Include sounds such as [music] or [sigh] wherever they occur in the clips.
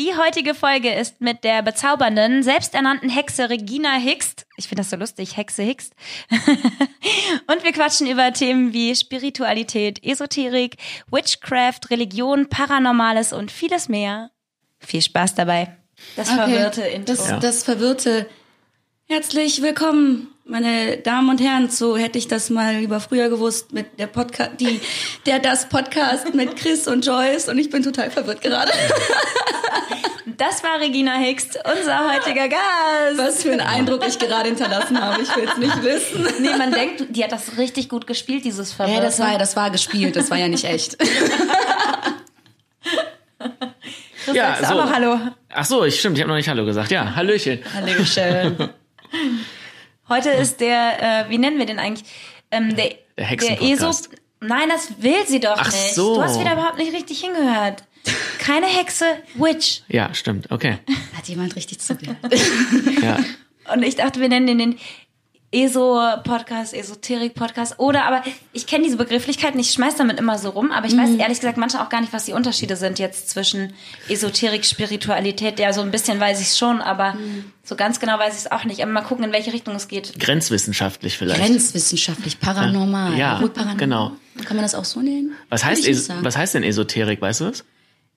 Die heutige Folge ist mit der bezaubernden, selbsternannten Hexe Regina Hickst. Ich finde das so lustig, Hexe Hickst. [laughs] und wir quatschen über Themen wie Spiritualität, Esoterik, Witchcraft, Religion, Paranormales und vieles mehr. Viel Spaß dabei. Das Okay. verwirrte Intro. Das, das verwirrte. Herzlich willkommen, meine Damen und Herren, zu hätte ich das mal lieber früher gewusst mit der Podcast, die, der das Podcast mit Chris und Joyce und ich bin total verwirrt gerade. Das war Regina Hickst, unser heutiger Gast. Was für einen Eindruck ich gerade hinterlassen habe, ich will es nicht wissen. Nee, man denkt, die hat das richtig gut gespielt, dieses Verwirrte. Ja, das war, das war gespielt, das war ja nicht echt. Chris, Ja, sagst du so. auch noch Hallo. Ach so, ich stimmt, ich habe noch nicht Hallo gesagt. Ja, Hallöchen. Hallöchen. [laughs] Heute ist der, äh, wie nennen wir den eigentlich? Ähm, der, Der Hexenpodcast. ESO. Nein, das will sie doch Ach nicht. so. Du hast wieder überhaupt nicht richtig hingehört. [laughs] Keine Hexe, Witch. Ja, stimmt, okay. Hat jemand richtig zugehört? Ja. [laughs] Und ich dachte, wir nennen den den ESO-Podcast, Esoterik-Podcast. Oder, aber ich kenne diese Begrifflichkeiten, ich schmeiß damit immer so rum, aber ich weiß ehrlich gesagt manchmal auch gar nicht, was die Unterschiede sind jetzt zwischen Esoterik, Spiritualität. Ja, so ein bisschen weiß ich es schon, aber so ganz genau weiß ich es auch nicht. Aber mal gucken, in welche Richtung es geht. Grenzwissenschaftlich vielleicht. Grenzwissenschaftlich, paranormal. Ja, Obwohl paranormal. genau. Kann man das auch so nennen? Was heißt, was heißt denn Esoterik, weißt du das?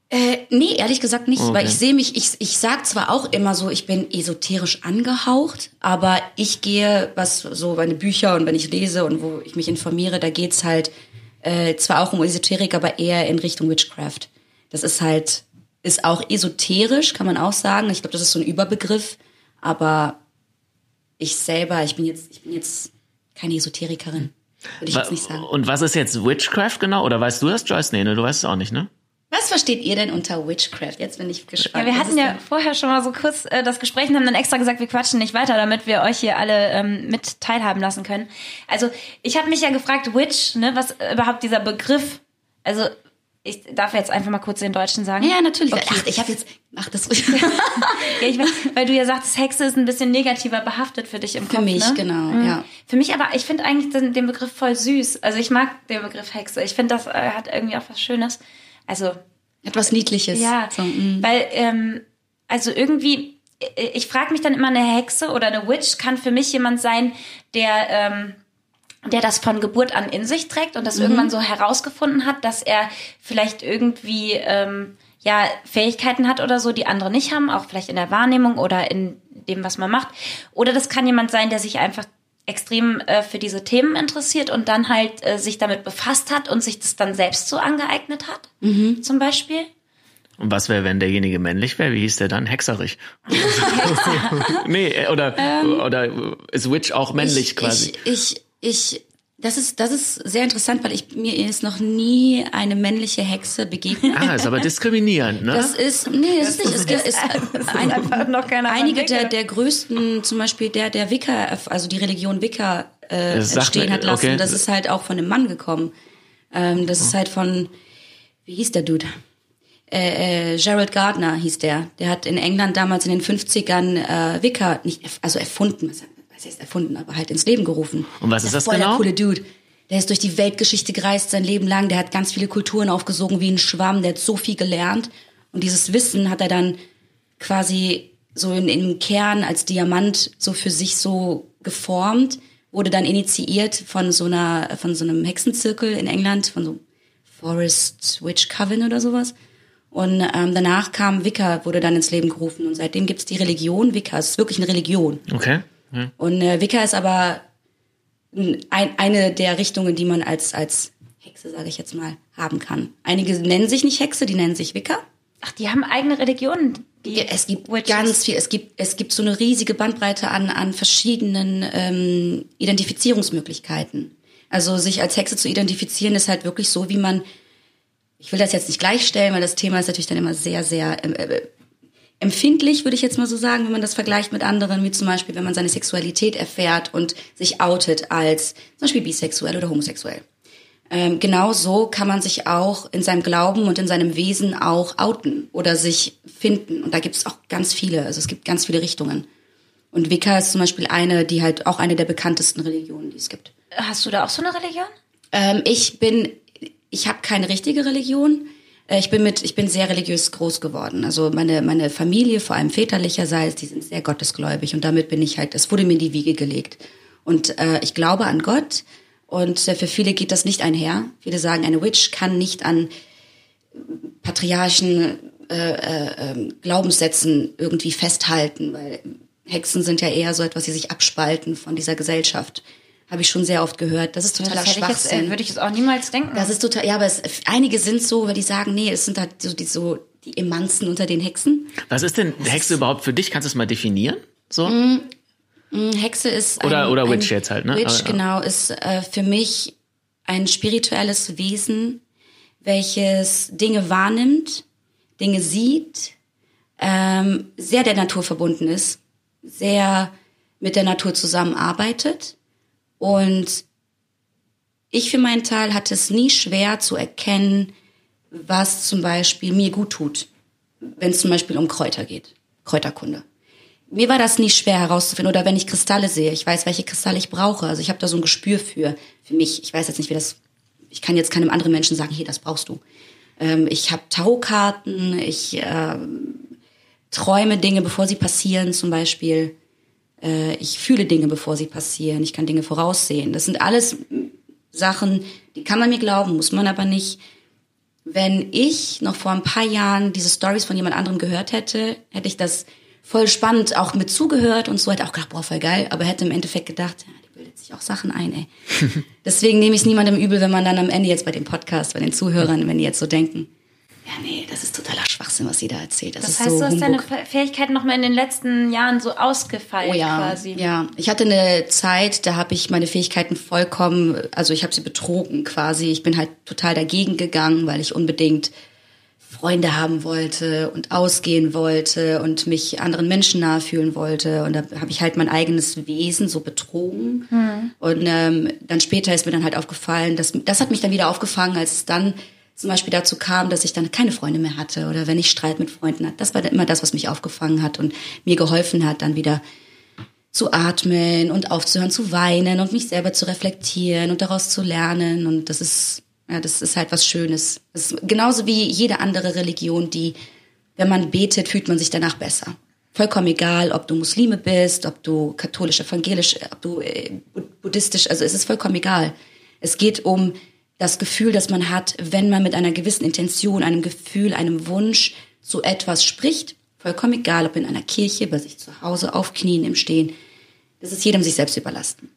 Äh, nee, ehrlich gesagt nicht, Okay. weil ich sehe mich, ich, ich sag zwar auch immer so, ich bin esoterisch angehaucht, aber ich gehe, was so meine Bücher und wenn ich lese und wo ich mich informiere, da geht's halt äh, zwar auch um Esoterik, aber eher in Richtung Witchcraft. Das ist halt, ist auch esoterisch, kann man auch sagen. Ich glaube, das ist so ein Überbegriff, aber ich selber, ich bin jetzt, ich bin jetzt keine Esoterikerin, würde ich jetzt nicht sagen. Und was ist jetzt Witchcraft genau? Oder weißt du das, Joyce? Nee, ne, du weißt es auch nicht, ne? Was versteht ihr denn unter Witchcraft? Jetzt bin ich gespannt. Ja, wir hatten ja vorher schon mal so kurz äh, das Gespräch und haben dann extra gesagt, wir quatschen nicht weiter, damit wir euch hier alle ähm, mit teilhaben lassen können. Also ich habe mich ja gefragt, Witch, ne, was überhaupt dieser Begriff, also ich darf jetzt einfach mal kurz den Deutschen sagen. Ja, natürlich. Okay. Ach, ich habe jetzt, ach, das ruhig. [laughs] Ja, ich weiß, weil du ja sagst, Hexe ist ein bisschen negativer behaftet für dich im Für Kopf. mich, ne? genau, Mhm. ja. Für mich aber, ich finde eigentlich den, den Begriff voll süß. Also ich mag den Begriff Hexe. Ich finde, das äh, hat irgendwie auch was Schönes. Also Etwas Niedliches. Ja, So, mm. weil, ähm, also irgendwie, äh, ich frage mich dann immer, eine Hexe oder eine Witch kann für mich jemand sein, der, ähm, der das von Geburt an in sich trägt und das Mhm. irgendwann so herausgefunden hat, dass er vielleicht irgendwie, ähm, ja, Fähigkeiten hat oder so, die andere nicht haben, auch vielleicht in der Wahrnehmung oder in dem, was man macht. Oder das kann jemand sein, der sich einfach extrem äh, für diese Themen interessiert und dann halt äh, sich damit befasst hat und sich das dann selbst so angeeignet hat, Mhm. zum Beispiel. Und was wäre, wenn derjenige männlich wäre? Wie hieß der dann? Hexerich. [laughs] nee, äh, oder, oder ist Witch auch männlich ich, quasi? Ich, ich, ich, das ist, das ist sehr interessant, weil ich, mir ist noch nie eine männliche Hexe begegnet. Ah, ist aber diskriminierend, ne? Das ist, nee, das ist nicht. Es, gibt- es, ein, einfach noch keiner einige der, der größten, zum Beispiel der, der Wicca, also die Religion Wicca äh, Das entstehen hat lassen, okay. das ist halt auch von einem Mann gekommen. Ähm, das ist halt von, wie hieß der Dude? Äh, äh, Gerald Gardner hieß der. Der hat in England damals in den 50ern äh, Wicca, nicht, erf- also erfunden, was, was heißt erfunden, aber halt ins Leben gerufen. Und was ist Der das voll genau? Der coole Dude. Der ist durch die Weltgeschichte gereist sein Leben lang. Der hat ganz viele Kulturen aufgesogen wie ein Schwamm. Der hat so viel gelernt. Und dieses Wissen hat er dann quasi so in, im Kern als Diamant so für sich so geformt, wurde dann initiiert von so einer, von so einem Hexenzirkel in England, von so Forest Witch Coven oder sowas. Und ähm, danach kam Wicca, wurde dann ins Leben gerufen. Und seitdem gibt's die Religion Wicca. Es ist wirklich eine Religion. Okay. Hm. Und äh, Wicca ist aber ein, eine der Richtungen, die man als, als Hexe, sage ich jetzt mal, haben kann. Einige nennen sich nicht Hexe, die nennen sich Wicca. Ach, die haben eigene Religionen. Die Ja, es gibt Witches. ganz viel, es gibt, es gibt so eine riesige Bandbreite an, an verschiedenen ähm, Identifizierungsmöglichkeiten. Also sich als Hexe zu identifizieren ist halt wirklich so, wie man, ich will das jetzt nicht gleichstellen, weil das Thema ist natürlich dann immer sehr, sehr ähm, äh, empfindlich, würde ich jetzt mal so sagen, wenn man das vergleicht mit anderen, wie zum Beispiel, wenn man seine Sexualität erfährt und sich outet als zum Beispiel bisexuell oder homosexuell. Ähm, genau so kann man sich auch in seinem Glauben und in seinem Wesen auch outen oder sich finden. Und da gibt es auch ganz viele, also es gibt ganz viele Richtungen. Und Wicca ist zum Beispiel eine, die halt auch eine der bekanntesten Religionen, die es gibt. Hast du da auch so eine Religion? Ähm, ich bin, ich habe keine richtige Religion, Ich bin mit, ich bin sehr religiös groß geworden. Also meine, meine Familie, vor allem väterlicherseits, die sind sehr gottesgläubig und damit bin ich halt, es wurde mir in die Wiege gelegt. Und äh, ich glaube an Gott und äh, für viele geht das nicht einher. Viele sagen, eine Witch kann nicht an patriarchen äh, äh, ähm, Glaubenssätzen irgendwie festhalten, weil Hexen sind ja eher so etwas, die sich abspalten von dieser Gesellschaft. Habe ich schon sehr oft gehört. Das ist totaler das hätte ich jetzt, Schwachsinn. äh, würde ich jetzt auch niemals denken. Das ist total, ja, aber es, einige sind so, weil die sagen, nee, es sind halt so die, so die Emanzen unter den Hexen. Was ist denn Hexe überhaupt für dich? Kannst du es mal definieren? So? Mm, Hexe ist Oder- ein, oder ein, Witch jetzt halt, ne? Witch Aber, ja. genau ist äh, für mich ein spirituelles Wesen, welches Dinge wahrnimmt, Dinge sieht, ähm, sehr der Natur verbunden ist, sehr mit der Natur zusammenarbeitet und ich für meinen Teil hatte es nie schwer zu erkennen, was zum Beispiel mir gut tut, wenn es zum Beispiel um Kräuter geht, Kräuterkunde. Mir war das nie schwer herauszufinden. Oder wenn ich Kristalle sehe, ich weiß, welche Kristalle ich brauche. Also ich habe da so ein Gespür für, für mich. Ich weiß jetzt nicht, wie das. Ich kann jetzt keinem anderen Menschen sagen, hier, das brauchst du. Ähm, ich habe Tarotkarten, ich ähm, träume Dinge, bevor sie passieren, zum Beispiel. Äh, ich fühle Dinge, bevor sie passieren. Ich kann Dinge voraussehen. Das sind alles Sachen, die kann man mir glauben, muss man aber nicht. Wenn ich noch vor ein paar Jahren diese Stories von jemand anderem gehört hätte, hätte ich das voll spannend auch mit zugehört und so hätte auch gedacht, boah, voll geil, aber hätte im Endeffekt gedacht, ja, die bildet sich auch Sachen ein, ey. [laughs] Deswegen nehme ich es niemandem übel, wenn man dann am Ende jetzt bei dem Podcast, bei den Zuhörern, wenn die jetzt so denken, ja, nee, das ist totaler Schwachsinn, was sie da erzählt. Das, das heißt, so du hast deine Humbug. Fähigkeiten noch mal in den letzten Jahren so ausgefeilt Oh ja, quasi. ja. Ich hatte eine Zeit, da habe ich meine Fähigkeiten vollkommen, also ich habe sie betrogen quasi. Ich bin halt total dagegen gegangen, weil ich unbedingt Freunde haben wollte und ausgehen wollte und mich anderen Menschen nahe fühlen wollte. Und da habe ich halt mein eigenes Wesen so betrogen. Und ähm, dann später ist mir dann halt aufgefallen, dass, das hat mich dann wieder aufgefangen, als es dann zum Beispiel dazu kam, dass ich dann keine Freunde mehr hatte oder wenn ich Streit mit Freunden hatte. Das war dann immer das, was mich aufgefangen hat und mir geholfen hat, dann wieder zu atmen und aufzuhören zu weinen und mich selber zu reflektieren und daraus zu lernen. Und das ist, ja, das ist halt was Schönes. Das ist genauso wie jede andere Religion, die, wenn man betet, fühlt man sich danach besser. Vollkommen egal, ob du Muslime bist, ob du katholisch, evangelisch, ob du äh, bud- buddhistisch, also es ist vollkommen egal. Es geht um das Gefühl, das man hat, wenn man mit einer gewissen Intention, einem Gefühl, einem Wunsch zu etwas spricht. Vollkommen egal, ob in einer Kirche, bei sich zu Hause, auf Knien, im Stehen. Das ist jedem sich selbst überlassen.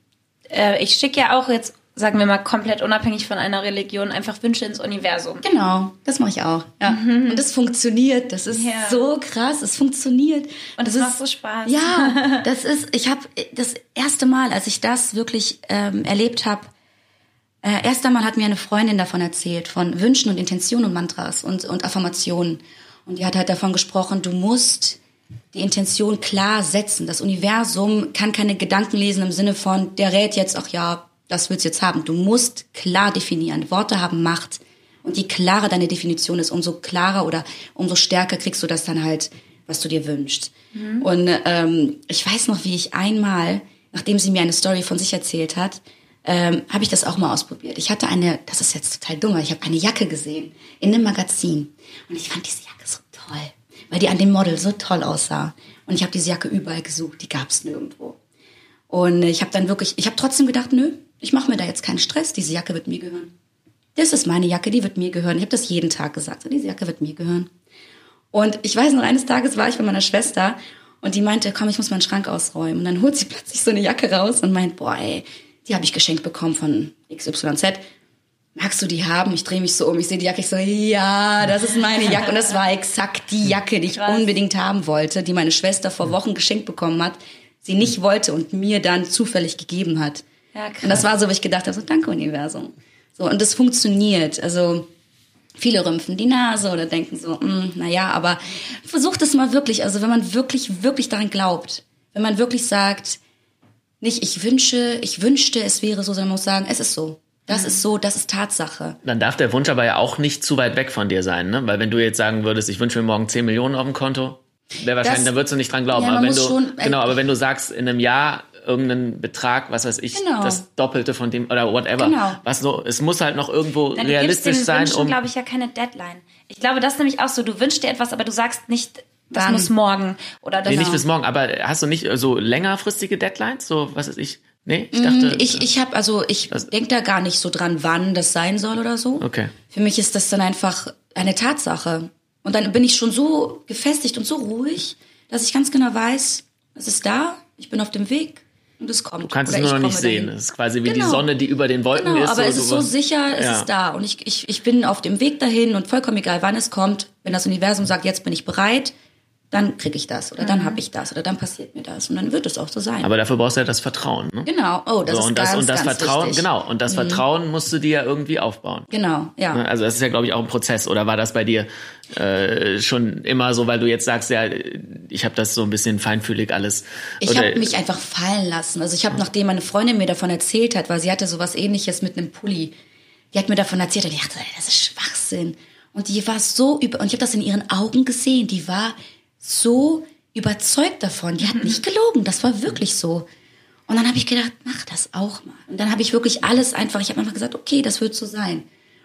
Äh, ich schicke ja auch jetzt, sagen wir mal, komplett unabhängig von einer Religion, einfach Wünsche ins Universum. Genau, das mache ich auch. Ja. Und es funktioniert. Das ist Ja. so krass. Es funktioniert. Und es das macht ist, so Spaß. Ja, [laughs] das ist. Ich habe das erste Mal, als ich das wirklich ähm, erlebt habe, äh, erst einmal hat mir eine Freundin davon erzählt von Wünschen und Intentionen und Mantras und und Affirmationen. Und die hat halt davon gesprochen, du musst die Intention klar setzen. Das Universum kann keine Gedanken lesen im Sinne von, der rät jetzt, ach ja, das willst du jetzt haben. Du musst klar definieren. Worte haben Macht. Und je klarer deine Definition ist, umso klarer oder umso stärker kriegst du das dann halt, was du dir wünschst. Und ähm, ich weiß noch, wie ich einmal, nachdem sie mir eine Story von sich erzählt hat, ähm, habe ich das auch mal ausprobiert. Ich hatte eine, das ist jetzt total dumm, ich habe eine Jacke gesehen in einem Magazin. Und ich fand diese Jacke so toll, weil die an dem Model so toll aussah. Und ich habe diese Jacke überall gesucht, die gab es nirgendwo. Und ich habe dann wirklich, ich habe trotzdem gedacht, nö, ich mache mir da jetzt keinen Stress, diese Jacke wird mir gehören. Das ist meine Jacke, die wird mir gehören. Ich habe das jeden Tag gesagt, so, diese Jacke wird mir gehören. Und ich weiß noch, eines Tages war ich bei meiner Schwester und die meinte, komm, ich muss meinen Schrank ausräumen. Und dann holt sie plötzlich so eine Jacke raus und meint, boah, ey, die habe ich geschenkt bekommen von XYZ. Magst du die haben? Ich drehe mich so um, ich sehe die Jacke, ich so, ja, das ist meine Jacke. Und das war exakt die Jacke, die ich Krass. unbedingt haben wollte, die meine Schwester vor Wochen geschenkt bekommen hat, sie nicht wollte und mir dann zufällig gegeben hat. Ja, krass. Und das war so, wo ich gedacht habe, so, danke Universum. So, und das funktioniert. Also, viele rümpfen die Nase oder denken so, mm, naja, aber versucht es mal wirklich. Also, wenn man wirklich, wirklich daran glaubt, wenn man wirklich sagt, nicht ich wünsche, ich wünschte, es wäre so, sondern man muss sagen, es ist so. Das ist so, das ist Tatsache. Dann darf der Wunsch aber ja auch nicht zu weit weg von dir sein, ne? Weil wenn du jetzt sagen würdest, ich wünsche mir morgen 10 Millionen auf dem Konto, wäre wahrscheinlich, Das- dann würdest du nicht dran glauben. Ja, aber wenn du, schon- genau, aber wenn du sagst, in einem Jahr irgendeinen Betrag, was weiß ich, Genau. das Doppelte von dem oder whatever. Genau. Was so, es muss halt noch irgendwo Dann realistisch gibst den sein, Wünschen, um. glaube ich, ja keine Deadline. Ich glaube, das ist nämlich auch so. Du wünschst dir etwas, aber du sagst nicht, das Wann? muss morgen oder das Nee, nicht bis morgen, aber hast du nicht so längerfristige Deadlines? So, was weiß ich? Nee, ich dachte. Mm, Ich, ich habe also ich denke da gar nicht so dran, wann das sein soll oder so. Okay. Für mich ist das dann einfach eine Tatsache. Und dann bin ich schon so gefestigt und so ruhig, dass ich ganz genau weiß, es ist da, ich bin auf dem Weg und es kommt. Du kannst Oder es nur noch nicht sehen. dahin. Es ist quasi wie die Genau. Sonne, die über den Wolken Genau, ist. aber es ist so sicher, es Ja. ist da. Und ich, ich, ich bin auf dem Weg dahin und vollkommen egal, wann es kommt. Wenn das Universum sagt, jetzt bin ich bereit, dann kriege ich das oder dann habe ich das oder dann passiert mir das. Und dann wird es auch so sein. Aber dafür brauchst du ja das Vertrauen. Ne? genau, oh, das so, ist und das, ganz, und das ganz Vertrauen, wichtig. Mhm. genau. Und das Vertrauen musst du dir ja irgendwie aufbauen. Genau, ja. Ne? Also das ist ja, glaube ich, auch ein Prozess. Oder war das bei dir äh, schon immer so, weil du jetzt sagst, ja, ich habe das so ein bisschen feinfühlig alles. Ich habe mich einfach fallen lassen. Also ich habe, nachdem meine Freundin mir davon erzählt hat, weil sie hatte sowas ähnliches mit einem Pulli, die hat mir davon erzählt und ich dachte, das ist Schwachsinn. Und die war so über, und ich habe das in ihren Augen gesehen, die war so überzeugt davon. Die hat nicht gelogen, das war wirklich so. Und dann habe ich gedacht, mach das auch mal. Und dann habe ich wirklich alles einfach, ich habe einfach gesagt, okay, das wird so sein.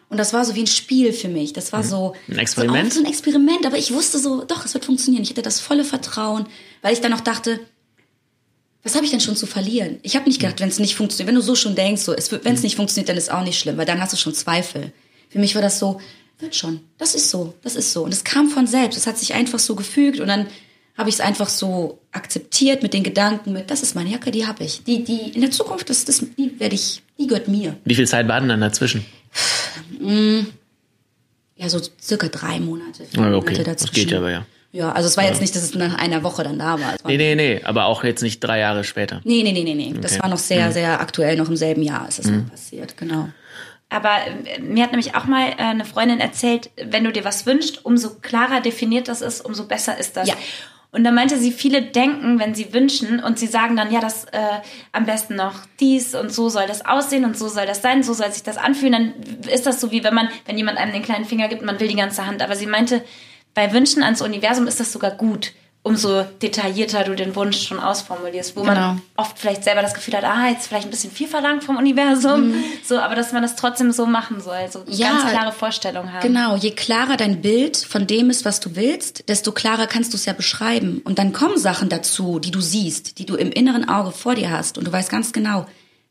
Und das war so wie ein Spiel für mich. Das war so Ein Experiment? So, so ein Experiment, aber ich wusste so, doch, es wird funktionieren. Ich hatte das volle Vertrauen, weil ich dann auch dachte, was habe ich denn schon zu verlieren? Ich habe nicht gedacht, wenn es nicht funktioniert, wenn du so schon denkst, so, wenn es nicht funktioniert, dann ist auch nicht schlimm, weil dann hast du schon Zweifel. Für mich war das so, wird schon, das ist so, das ist so. Und es kam von selbst, es hat sich einfach so gefügt und dann habe ich es einfach so akzeptiert mit den Gedanken, mit, das ist meine Jacke, die habe ich. Die, die in der Zukunft, das, das, die werde ich, die gehört mir. Wie viel Zeit war denn dann dazwischen? Ja, so circa drei Monate, vier Ah, okay. Monate Das dazwischen. geht ja aber ja. Ja, also es war jetzt nicht, dass es nach einer Woche dann da war. Es war Nee, nee, nee, aber auch jetzt nicht drei Jahre später. Nee, nee, nee, nee, nee. Das Okay. war noch sehr, sehr aktuell, noch im selben Jahr ist das noch passiert, genau. Aber äh, mir hat nämlich auch mal äh, eine Freundin erzählt, wenn du dir was wünschst, umso klarer definiert das ist, umso besser ist das. Ja. Und da meinte sie, viele denken, wenn sie wünschen und sie sagen dann, ja, das äh, am besten noch dies und so soll das aussehen und so soll das sein, so soll sich das anfühlen, dann ist das so wie wenn man, wenn jemand einem den kleinen Finger gibt, man will die ganze Hand. Aber sie meinte, bei Wünschen ans Universum ist das sogar gut, umso detaillierter du den Wunsch schon ausformulierst, wo Genau. man oft vielleicht selber das Gefühl hat, ah, jetzt vielleicht ein bisschen viel verlangt vom Universum, so, aber dass man das trotzdem so machen soll, so Ja, ganz klare Vorstellungen haben. Genau, je klarer dein Bild von dem ist, was du willst, desto klarer kannst du es ja beschreiben. Und dann kommen Sachen dazu, die du siehst, die du im inneren Auge vor dir hast und du weißt ganz genau,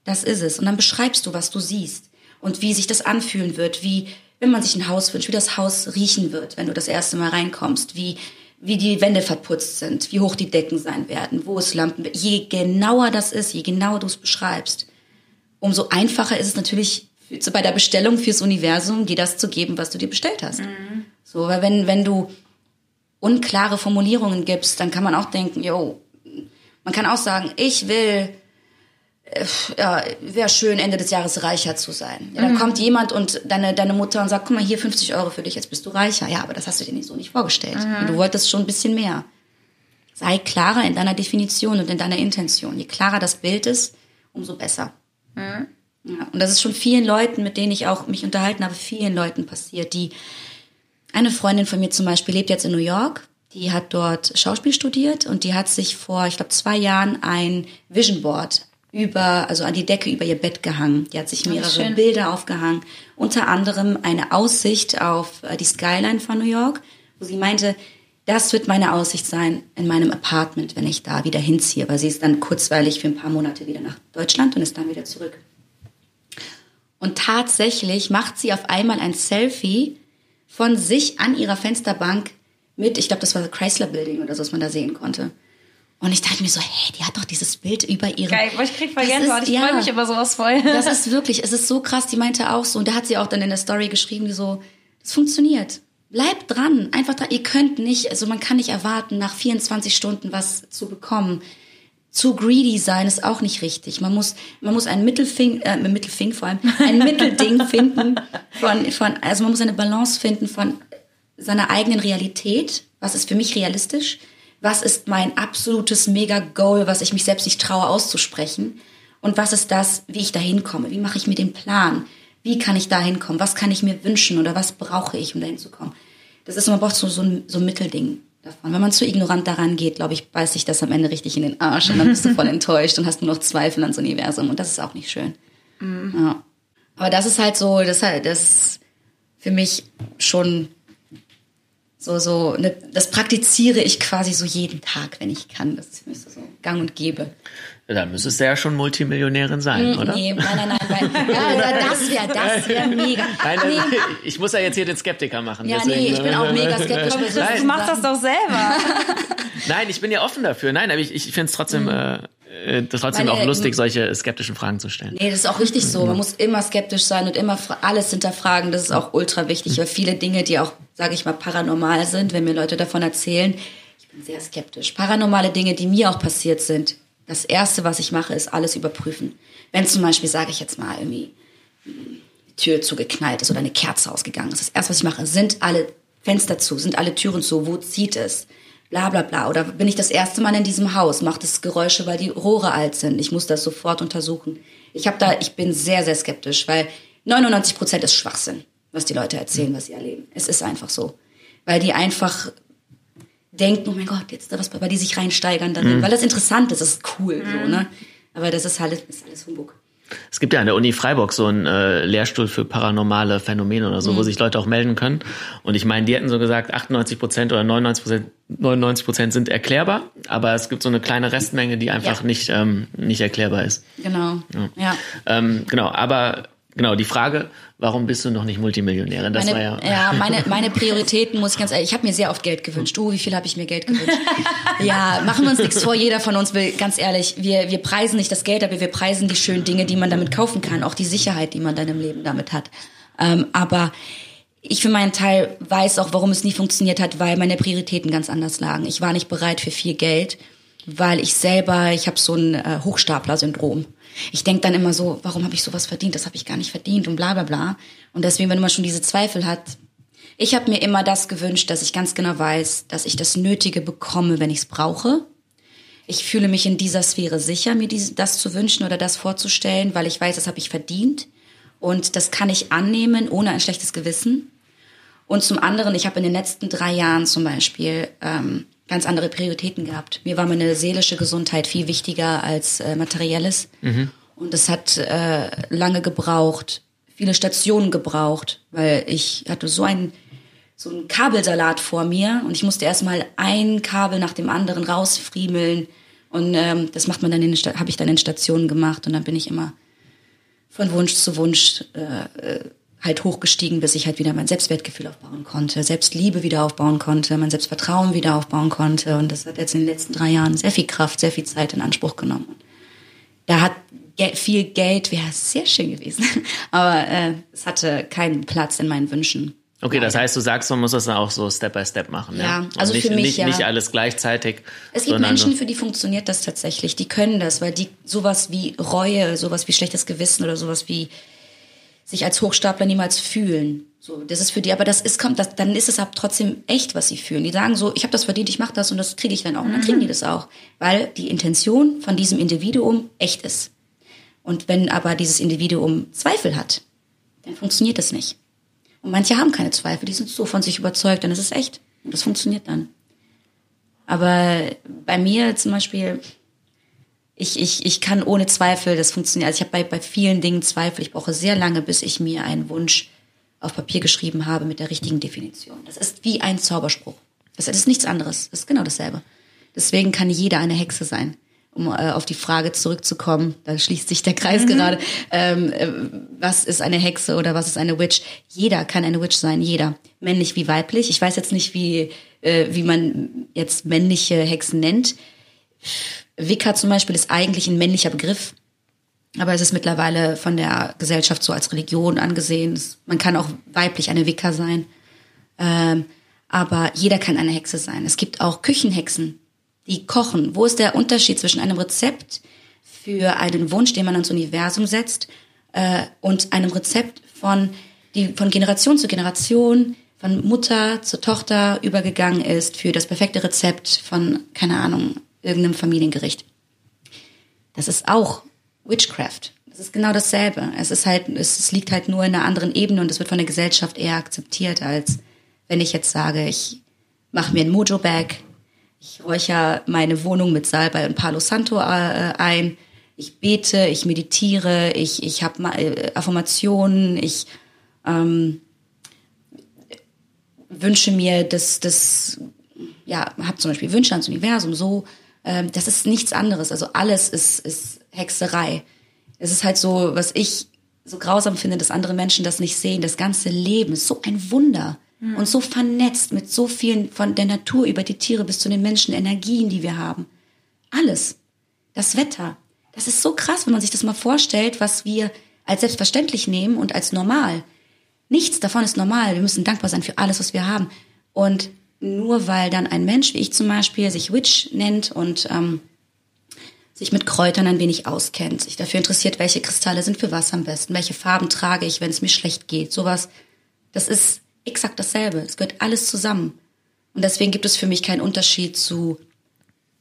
das ist es. Und dann beschreibst du, was du siehst und wie sich das anfühlen wird, wie, wenn man sich ein Haus wünscht, wie das Haus riechen wird, wenn du das erste Mal reinkommst, wie, wie die Wände verputzt sind, wie hoch die Decken sein werden, wo es Lampen, je genauer das ist, je genauer du es beschreibst, umso einfacher ist es natürlich bei der Bestellung fürs Universum, dir das zu geben, was du dir bestellt hast. So, weil wenn, wenn du unklare Formulierungen gibst, dann kann man auch denken, yo, man kann auch sagen, ich will, ja, wäre schön, Ende des Jahres reicher zu sein. Ja, dann kommt jemand und deine, deine Mutter und sagt, guck mal, hier 50 Euro für dich, jetzt bist du reicher. Ja, aber das hast du dir nicht so nicht vorgestellt. Und du wolltest schon ein bisschen mehr. Sei klarer in deiner Definition und in deiner Intention. Je klarer das Bild ist, umso besser. Ja, und das ist schon vielen Leuten, mit denen ich auch mich unterhalten habe, vielen Leuten passiert, die eine Freundin von mir zum Beispiel lebt jetzt in New York. Die hat dort Schauspiel studiert und die hat sich vor, ich glaube, zwei Jahren ein Vision Board über, also an die Decke über ihr Bett gehangen. Die hat sich mehrere. Bilder aufgehangen. Unter anderem eine Aussicht auf äh, die Skyline von New York, wo sie meinte, das wird meine Aussicht sein in meinem Apartment, wenn ich da wieder hinziehe, weil sie ist dann kurzweilig für ein paar Monate wieder nach Deutschland und ist dann wieder zurück. Und tatsächlich macht sie auf einmal ein Selfie von sich an ihrer Fensterbank mit, ich glaube, das war das Chrysler Building oder so, was man da sehen konnte. Und ich dachte mir so, hey, die hat doch dieses Bild über ihre... Geil, ich krieg voll Gänsehaut, ist- ich ja. freue mich über sowas voll. Das ist wirklich, es ist so krass, die meinte auch so, und da hat sie auch dann in der Story geschrieben, die so, das funktioniert. Bleibt dran, einfach dran. Ihr könnt nicht, also man kann nicht erwarten, nach 24 Stunden was zu bekommen. Zu greedy sein ist auch nicht richtig. Man muss, man muss ein Mittelfing, äh, Mittelfing vor allem, ein [laughs] Mittelding finden von, von, also man muss eine Balance finden von seiner eigenen Realität. Was ist für mich realistisch? Was ist mein absolutes Mega-Goal, was ich mich selbst nicht traue auszusprechen? Und was ist das, wie ich da hinkomme? Wie mache ich mir den Plan? Wie kann ich da hinkommen? Was kann ich mir wünschen oder was brauche ich, um da hinzukommen? Das ist, man braucht so, so, ein, so ein Mittelding. davon. Wenn man zu ignorant daran geht, glaube ich, beißt sich das am Ende richtig in den Arsch und dann bist du voll [laughs] enttäuscht und hast nur noch Zweifel ans Universum und das ist auch nicht schön. Mhm. Ja. Aber das ist halt so, das, halt, das für mich schon so, so, ne, das praktiziere ich quasi so jeden Tag, wenn ich kann. Das ist so, gang und gäbe. Da müsstest du ja schon Multimillionärin sein, Mm, oder? Nee, nein, nein, nein. nein. Ja, das [laughs] wäre das wär [laughs] mega. Nein, nee. also, ich muss ja jetzt hier den Skeptiker machen. Ja, deswegen, nee, ich bin auch mega skeptisch [laughs] Du machst das doch selber. Nein, ich bin ja offen dafür. Nein, aber ich, ich finde es trotzdem, äh, äh, trotzdem Meine, auch lustig, solche skeptischen Fragen zu stellen. Nee, das ist auch richtig so. Man muss immer skeptisch sein und immer alles hinterfragen. Das ist auch ultra wichtig, weil viele Dinge, die auch, sage ich mal, paranormal sind, wenn mir Leute davon erzählen, ich bin sehr skeptisch. Paranormale Dinge, die mir auch passiert sind, das Erste, was ich mache, ist alles überprüfen. Wenn zum Beispiel, sage ich jetzt mal, irgendwie die Tür zugeknallt ist oder eine Kerze ausgegangen ist. Das Erste, was ich mache, sind alle Fenster zu, sind alle Türen zu, wo zieht es? Bla bla bla. Oder bin ich das erste Mal in diesem Haus? Macht es Geräusche, weil die Rohre alt sind? Ich muss das sofort untersuchen. Ich habe da, ich bin sehr, sehr skeptisch, weil 99 Prozent ist Schwachsinn, was die Leute erzählen, was sie erleben. Es ist einfach so. Weil die einfach denken, oh mein Gott, jetzt da was, weil die sich reinsteigern darin, weil das interessant ist, das ist cool, so, ne? Aber das ist halt, ist alles Humbug. Es gibt ja an der Uni Freiburg so einen äh, Lehrstuhl für paranormale Phänomene oder so, wo sich Leute auch melden können. Und ich meine, die hätten so gesagt, 98 Prozent oder 99 Prozent 99 Prozent sind erklärbar, aber es gibt so eine kleine Restmenge, die einfach Ja. nicht, ähm, nicht erklärbar ist. Genau. Ja. Ähm, genau, aber genau, die Frage, warum bist du noch nicht Multimillionärin? Das meine, war ja. [laughs] meine, meine Prioritäten muss ich ganz ehrlich, ich habe mir sehr oft Geld gewünscht. Du, wie viel habe ich mir Geld gewünscht? [laughs] ja, machen wir uns nichts vor, jeder von uns will, ganz ehrlich, wir, wir preisen nicht das Geld, aber wir preisen die schönen Dinge, die man damit kaufen kann, auch die Sicherheit, die man dann im Leben damit hat. Ähm, aber ich für meinen Teil weiß auch, warum es nie funktioniert hat, weil meine Prioritäten ganz anders lagen. Ich war nicht bereit für viel Geld, weil ich selber, ich habe so ein äh, Hochstapler-Syndrom. Ich denk dann immer so, warum habe ich sowas verdient? Das habe ich gar nicht verdient und bla bla bla. Und deswegen, wenn man schon diese Zweifel hat, ich habe mir immer das gewünscht, dass ich ganz genau weiß, dass ich das Nötige bekomme, wenn ich es brauche. Ich fühle mich in dieser Sphäre sicher, mir dies, das zu wünschen oder das vorzustellen, weil ich weiß, das habe ich verdient. Und das kann ich annehmen, ohne ein schlechtes Gewissen. Und zum anderen, ich habe in den letzten drei Jahren zum Beispiel ähm, ganz andere Prioritäten gehabt. Mir war meine seelische Gesundheit viel wichtiger als äh, materielles. Und es hat äh, lange gebraucht, viele Stationen gebraucht, weil ich hatte so ein so ein Kabelsalat vor mir und ich musste erstmal ein Kabel nach dem anderen rausfriemeln und ähm, das macht man dann in habe ich dann in Stationen gemacht und dann bin ich immer von Wunsch zu Wunsch äh, äh, halt hochgestiegen, bis ich halt wieder mein Selbstwertgefühl aufbauen konnte, Selbstliebe wieder aufbauen konnte, mein Selbstvertrauen wieder aufbauen konnte. Und das hat jetzt in den letzten drei Jahren sehr viel Kraft, sehr viel Zeit in Anspruch genommen. Da hat viel Geld, wäre sehr schön gewesen, [laughs] aber äh, es hatte keinen Platz in meinen Wünschen. Okay, das heißt, du sagst, man muss das dann auch so Step by Step machen. Ja, Ja, also nicht, für mich nicht, ja. nicht alles gleichzeitig. Es gibt Menschen, so- für die funktioniert das tatsächlich. Die können das, weil die sowas wie Reue, sowas wie schlechtes Gewissen oder sowas wie sich als Hochstapler niemals fühlen. So, das ist für die, aber das ist kommt, das, dann ist es aber trotzdem echt, was sie fühlen. Die sagen so, ich habe das verdient, ich mache das und das kriege ich dann auch. Und dann kriegen die das auch, weil die Intention von diesem Individuum echt ist. Und wenn aber dieses Individuum Zweifel hat, dann funktioniert das nicht. Und manche haben keine Zweifel, die sind so von sich überzeugt, dann ist es echt. Und das funktioniert dann. Aber bei mir zum Beispiel, ich, ich, ich kann ohne Zweifel, das funktioniert. Also ich habe bei, bei vielen Dingen Zweifel. Ich brauche sehr lange, bis ich mir einen Wunsch auf Papier geschrieben habe mit der richtigen Definition. Das ist wie ein Zauberspruch. Das ist nichts anderes. Das ist genau dasselbe. Deswegen kann jeder eine Hexe sein. Um äh, auf die Frage zurückzukommen, da schließt sich der Kreis gerade. Ähm, äh, was ist eine Hexe oder was ist eine Witch? Jeder kann eine Witch sein, jeder. Männlich wie weiblich. Ich weiß jetzt nicht, wie, äh, wie man jetzt männliche Hexen nennt. Wicca zum Beispiel ist eigentlich ein männlicher Begriff. Aber es ist mittlerweile von der Gesellschaft so als Religion angesehen. Es- Man kann auch weiblich eine Wicca sein. Ähm, aber jeder kann eine Hexe sein. Es gibt auch Küchenhexen, die kochen. Wo ist der Unterschied zwischen einem Rezept für einen Wunsch, den man ans Universum setzt, äh, und einem Rezept von, die von Generation zu Generation, von Mutter zur Tochter übergegangen ist für das perfekte Rezept von, keine Ahnung, irgendeinem Familiengericht? Das ist auch Witchcraft. Das ist genau dasselbe. Es ist halt, es, liegt halt nur in einer anderen Ebene und es wird von der Gesellschaft eher akzeptiert, als wenn ich jetzt sage, ich mache mir ein Mojo-Bag, ich räuchere meine Wohnung mit Salbei und Palo Santo äh, ein, ich bete, ich meditiere, ich, ich habe äh, Affirmationen, ich ähm, wünsche mir das, das ja, habe zum Beispiel Wünsche ans Universum, so, ähm, das ist nichts anderes. Also alles ist, ist Hexerei. Es ist halt so, was ich so grausam finde, dass andere Menschen das nicht sehen. Das ganze Leben ist so ein Wunder mhm. und so vernetzt mit so vielen von der Natur über die Tiere bis zu den Menschen, Energien, die wir haben. Alles. Das Wetter. Das ist so krass, wenn man sich das mal vorstellt, was wir als selbstverständlich nehmen und als normal. Nichts davon ist normal. Wir müssen dankbar sein für alles, was wir haben. Und nur weil dann ein Mensch, wie ich zum Beispiel, sich Witch nennt und ähm, sich mit Kräutern ein wenig auskennt, sich dafür interessiert, welche Kristalle sind für was am besten, welche Farben trage ich, wenn es mir schlecht geht, sowas, das ist exakt dasselbe. Es gehört alles zusammen. Und deswegen gibt es für mich keinen Unterschied zu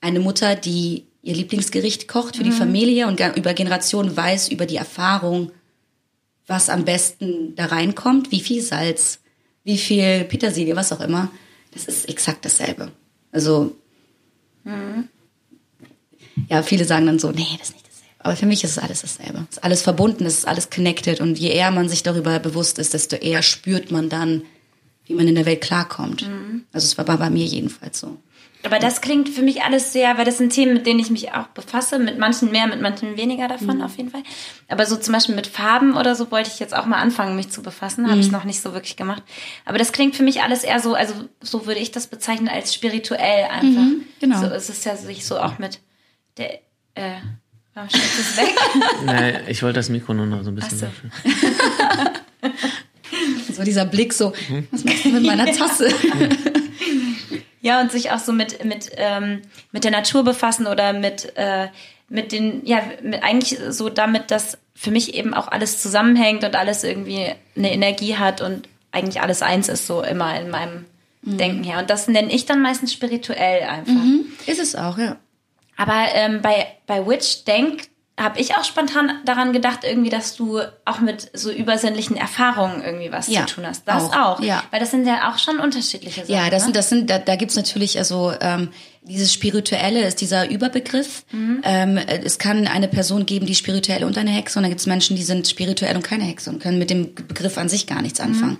einer Mutter, die ihr Lieblingsgericht kocht für mhm. die Familie und über Generationen weiß über die Erfahrung, was am besten da reinkommt, wie viel Salz, wie viel Petersilie, was auch immer. Das ist exakt dasselbe. Also, mhm. ja, viele sagen dann so, nee, das ist nicht dasselbe. Aber für mich ist es alles dasselbe. Es ist alles verbunden, es ist alles connected. Und je eher man sich darüber bewusst ist, desto eher spürt man dann, wie man in der Welt klarkommt. Mhm. Also es war bei mir jedenfalls so. Aber das klingt für mich alles sehr, weil das sind Themen, mit denen ich mich auch befasse, mit manchen mehr, mit manchen weniger davon mhm. auf jeden Fall. Aber so zum Beispiel mit Farben oder so wollte ich jetzt auch mal anfangen, mich zu befassen, habe mhm. ich noch nicht so wirklich gemacht. Aber das klingt für mich alles eher so, also so würde ich das bezeichnen als spirituell einfach. Mhm, genau. So es ist ja sich so auch mit der, äh, warum steht das weg? [laughs] nee, ich wollte das Mikro nur noch so ein bisschen. So. [laughs] so dieser Blick so, mhm. was machst du mit meiner [laughs] Tasse? Ja, und sich auch so mit, mit, ähm, mit der Natur befassen oder mit, äh, mit den, ja, mit, eigentlich so damit, dass für mich eben auch alles zusammenhängt und alles irgendwie eine Energie hat und eigentlich alles eins ist, so immer in meinem mhm. Denken her. Und das nenne ich dann meistens spirituell einfach. Mhm. Ist es auch, ja. Aber ähm, bei, bei Witch Denk habe ich auch spontan daran gedacht, irgendwie, dass du auch mit so übersinnlichen Erfahrungen irgendwie was ja, zu tun hast. Das auch, auch. Ja. Weil das sind ja auch schon unterschiedliche Sachen. Ja, das sind, ne? das sind, da, da gibt's natürlich, also ähm, dieses Spirituelle ist dieser Überbegriff. Mhm. Ähm, es kann eine Person geben, die spirituell und eine Hexe, und dann gibt's Menschen, die sind spirituell und keine Hexe und können mit dem Begriff an sich gar nichts anfangen.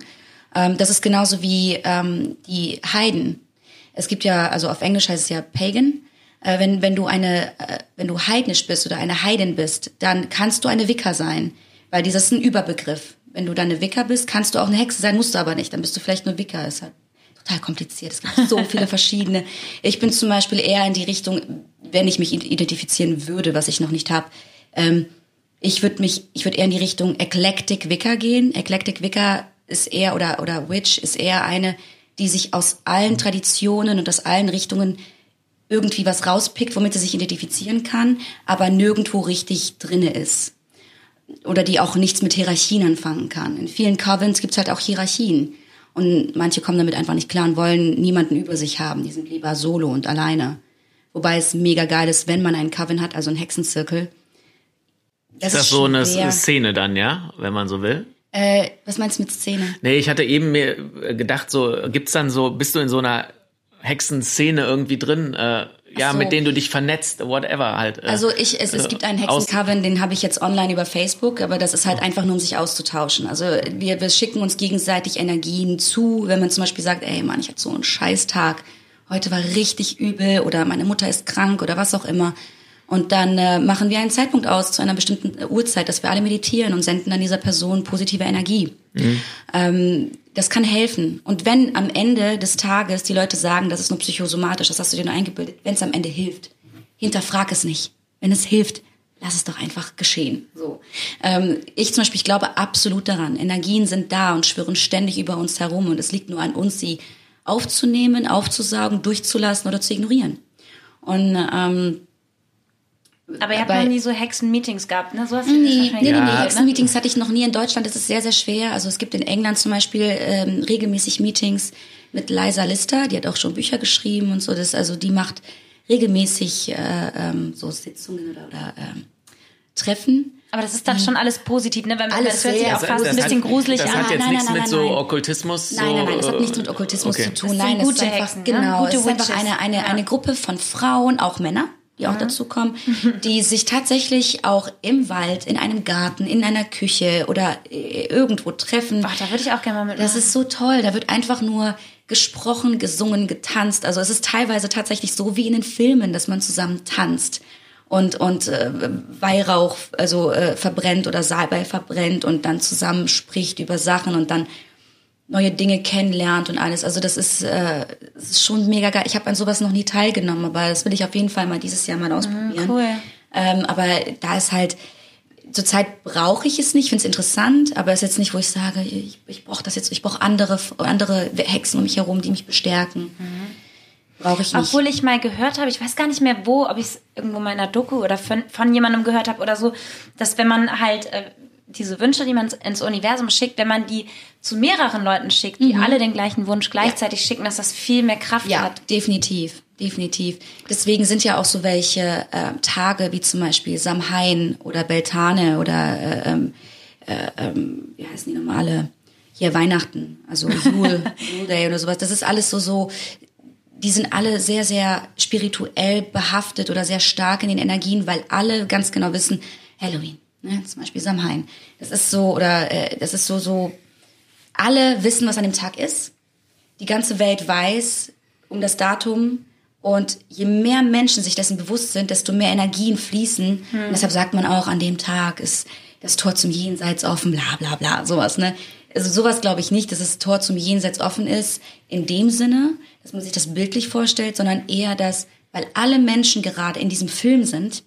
Mhm. Ähm, das ist genauso wie ähm, die Heiden. Es gibt ja, also auf Englisch heißt es ja Pagan äh, wenn, wenn du eine, äh, wenn du heidnisch bist oder eine Heidin bist, dann kannst du eine Wicker sein, weil dieses ist ein Überbegriff. Wenn du dann eine Wicker bist, kannst du auch eine Hexe sein, musst du aber nicht, dann bist du vielleicht nur Wicker. Ist halt total kompliziert. Es gibt so [laughs] viele verschiedene. Ich bin zum Beispiel eher in die Richtung, wenn ich mich identifizieren würde, was ich noch nicht habe. Ähm, ich würde mich, ich würde eher in die Richtung Eclectic Wicker gehen. Eclectic Wicker ist eher oder oder Witch ist eher eine, die sich aus allen Traditionen und aus allen Richtungen irgendwie was rauspickt, womit sie sich identifizieren kann, aber nirgendwo richtig drinne ist. Oder die auch nichts mit Hierarchien anfangen kann. In vielen Covens gibt's halt auch Hierarchien. Und manche kommen damit einfach nicht klar und wollen niemanden über sich haben. Die sind lieber solo und alleine. Wobei es mega geil ist, wenn man einen Coven hat, also einen Hexenzirkel. Das ist das ist so eine Szene dann, ja, wenn man so will? Äh, was meinst du mit Szene? Nee, ich hatte eben mir gedacht, so gibt's dann so, bist du in so einer Hexenszene irgendwie drin, äh, ja, so. mit denen du dich vernetzt, whatever halt. Äh, also ich, es, es gibt einen Hexencoven, den habe ich jetzt online über Facebook, aber das ist halt einfach nur, um sich auszutauschen. Also wir, wir schicken uns gegenseitig Energien zu, wenn man zum Beispiel sagt, ey Mann, ich hatte so einen Scheißtag, heute war richtig übel oder meine Mutter ist krank oder was auch immer. Und dann äh, machen wir einen Zeitpunkt aus zu einer bestimmten Uhrzeit, dass wir alle meditieren und senden dann dieser Person positive Energie. Mhm. Ähm, das kann helfen. Und wenn am Ende des Tages die Leute sagen, das ist nur psychosomatisch, das hast du dir nur eingebildet, wenn es am Ende hilft, hinterfrag es nicht. Wenn es hilft, lass es doch einfach geschehen. So. Ähm, ich zum Beispiel, ich glaube absolut daran. Energien sind da und schwirren ständig über uns herum und es liegt nur an uns, sie aufzunehmen, aufzusaugen, durchzulassen oder zu ignorieren. Und ähm, aber ihr habt noch nie so Hexen-Meetings gehabt, ne? So hast du nee, nee, nee, nee. Hexen-Meetings hatte ich noch nie in Deutschland. Das ist sehr, sehr schwer. Also es gibt in England zum Beispiel ähm, regelmäßig Meetings mit Liza Lister. Die hat auch schon Bücher geschrieben und so. Das, also die macht regelmäßig äh, ähm, so Sitzungen oder, oder ähm, Treffen. Aber das ist dann schon alles positiv, ne? Wenn man Alles das hört sich auch fast ein bisschen hat, gruselig das an. hat jetzt Nein, nichts nein, mit nein, so nein. Okkultismus Nein, nein, nein, das so, hat nichts mit Okkultismus okay. zu tun. Das Nein, sind es gute ist einfach, Hexen, ne? genau, Gute es ist einfach eine, eine, Ja. eine Gruppe von Frauen, auch Männer, die auch dazukommen, [laughs] die sich tatsächlich auch im Wald, in einem Garten, in einer Küche oder äh, irgendwo treffen. Ach, da würde ich auch gerne mal mitmachen. Das ist so toll. Da wird einfach nur gesprochen, gesungen, getanzt. Also es ist teilweise tatsächlich so wie in den Filmen, dass man zusammen tanzt und und äh, Weihrauch also äh, verbrennt oder Salbei verbrennt und dann zusammen spricht über Sachen und dann neue Dinge kennenlernt und alles. Also das ist, äh, das ist schon mega geil. Ich habe an sowas noch nie teilgenommen, aber das will ich auf jeden Fall mal dieses Jahr mal ausprobieren. cool. Ähm, aber da ist halt, zurzeit brauche ich es nicht, finde es interessant, aber es ist jetzt nicht, wo ich sage, ich, ich brauche das jetzt, ich brauche andere, andere Hexen um mich herum, die mich bestärken. Brauche ich nicht. Obwohl ich mal gehört habe, ich weiß gar nicht mehr wo, ob ich es irgendwo mal in einer Doku oder von, von jemandem gehört habe oder so, dass wenn man halt äh, diese Wünsche, die man ins Universum schickt, wenn man die zu mehreren Leuten schickt, die alle den gleichen Wunsch gleichzeitig schicken, dass das viel mehr Kraft Ja, hat. definitiv, definitiv. Deswegen sind ja auch so welche äh, Tage wie zum Beispiel Samhain oder Beltane oder äh, ähm, äh, ähm, wie heißen die normale hier Weihnachten, also [laughs] Jule, Jule Day oder sowas. Das ist alles so so. Die sind alle sehr sehr spirituell behaftet oder sehr stark in den Energien, weil alle ganz genau wissen Halloween, ne, zum Beispiel Samhain. Das ist so oder äh, das ist so so. Alle wissen, was an dem Tag ist die ganze Welt weiß um das Datum und je mehr Menschen sich dessen bewusst sind, desto mehr Energien fließen. Hm. Und deshalb sagt man auch, an dem Tag ist das Tor zum Jenseits offen, bla bla bla, sowas, ne? Also sowas glaube ich nicht, dass das Tor zum Jenseits offen ist, in dem Sinne, dass man sich das bildlich vorstellt, sondern eher, dass, weil alle Menschen gerade in diesem Film sind,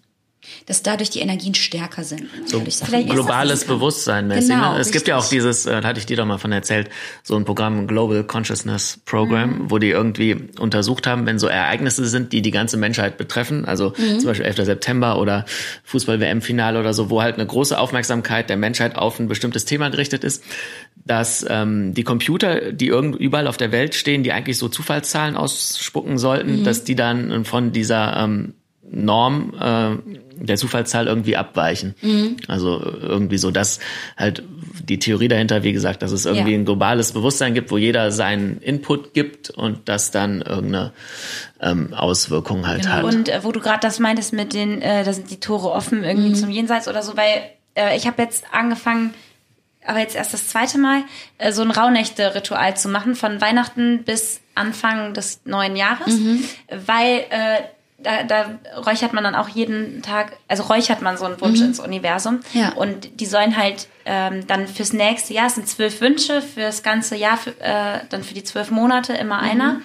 dass dadurch die Energien stärker sind. So globales. Bewusstsein mäßig. Genau, ne? Es gibt ja auch richtig. dieses, äh, da hatte ich dir doch mal von erzählt, so ein Programm Global Consciousness Program, wo die irgendwie untersucht haben, wenn so Ereignisse sind, die die ganze Menschheit betreffen, also zum Beispiel 11. September oder Fußball-WM-Finale oder so, wo halt eine große Aufmerksamkeit der Menschheit auf ein bestimmtes Thema gerichtet ist, dass ähm, die Computer, die irgend überall auf der Welt stehen, die eigentlich so Zufallszahlen ausspucken sollten, dass die dann von dieser ähm, Norm äh, der Zufallszahl irgendwie abweichen. Also irgendwie so, dass halt die Theorie dahinter, wie gesagt, dass es irgendwie Ja. ein globales Bewusstsein gibt, wo jeder seinen Input gibt und das dann irgendeine ähm, Auswirkung halt hat. Und äh, wo du gerade das meintest mit den, äh, da sind die Tore offen irgendwie Mhm. zum Jenseits oder so, weil äh, ich habe jetzt angefangen, aber jetzt erst das zweite Mal, äh, so ein Rauhnächte-Ritual zu machen, von Weihnachten bis Anfang des neuen Jahres, Mhm. weil äh, da, da räuchert man dann auch jeden Tag, also räuchert man so einen Wunsch ins Universum. Mhm. Ja. Und die sollen halt ähm, dann fürs nächste Jahr, es sind zwölf Wünsche, fürs ganze Jahr, für, äh, dann für die zwölf Monate immer Mhm. einer.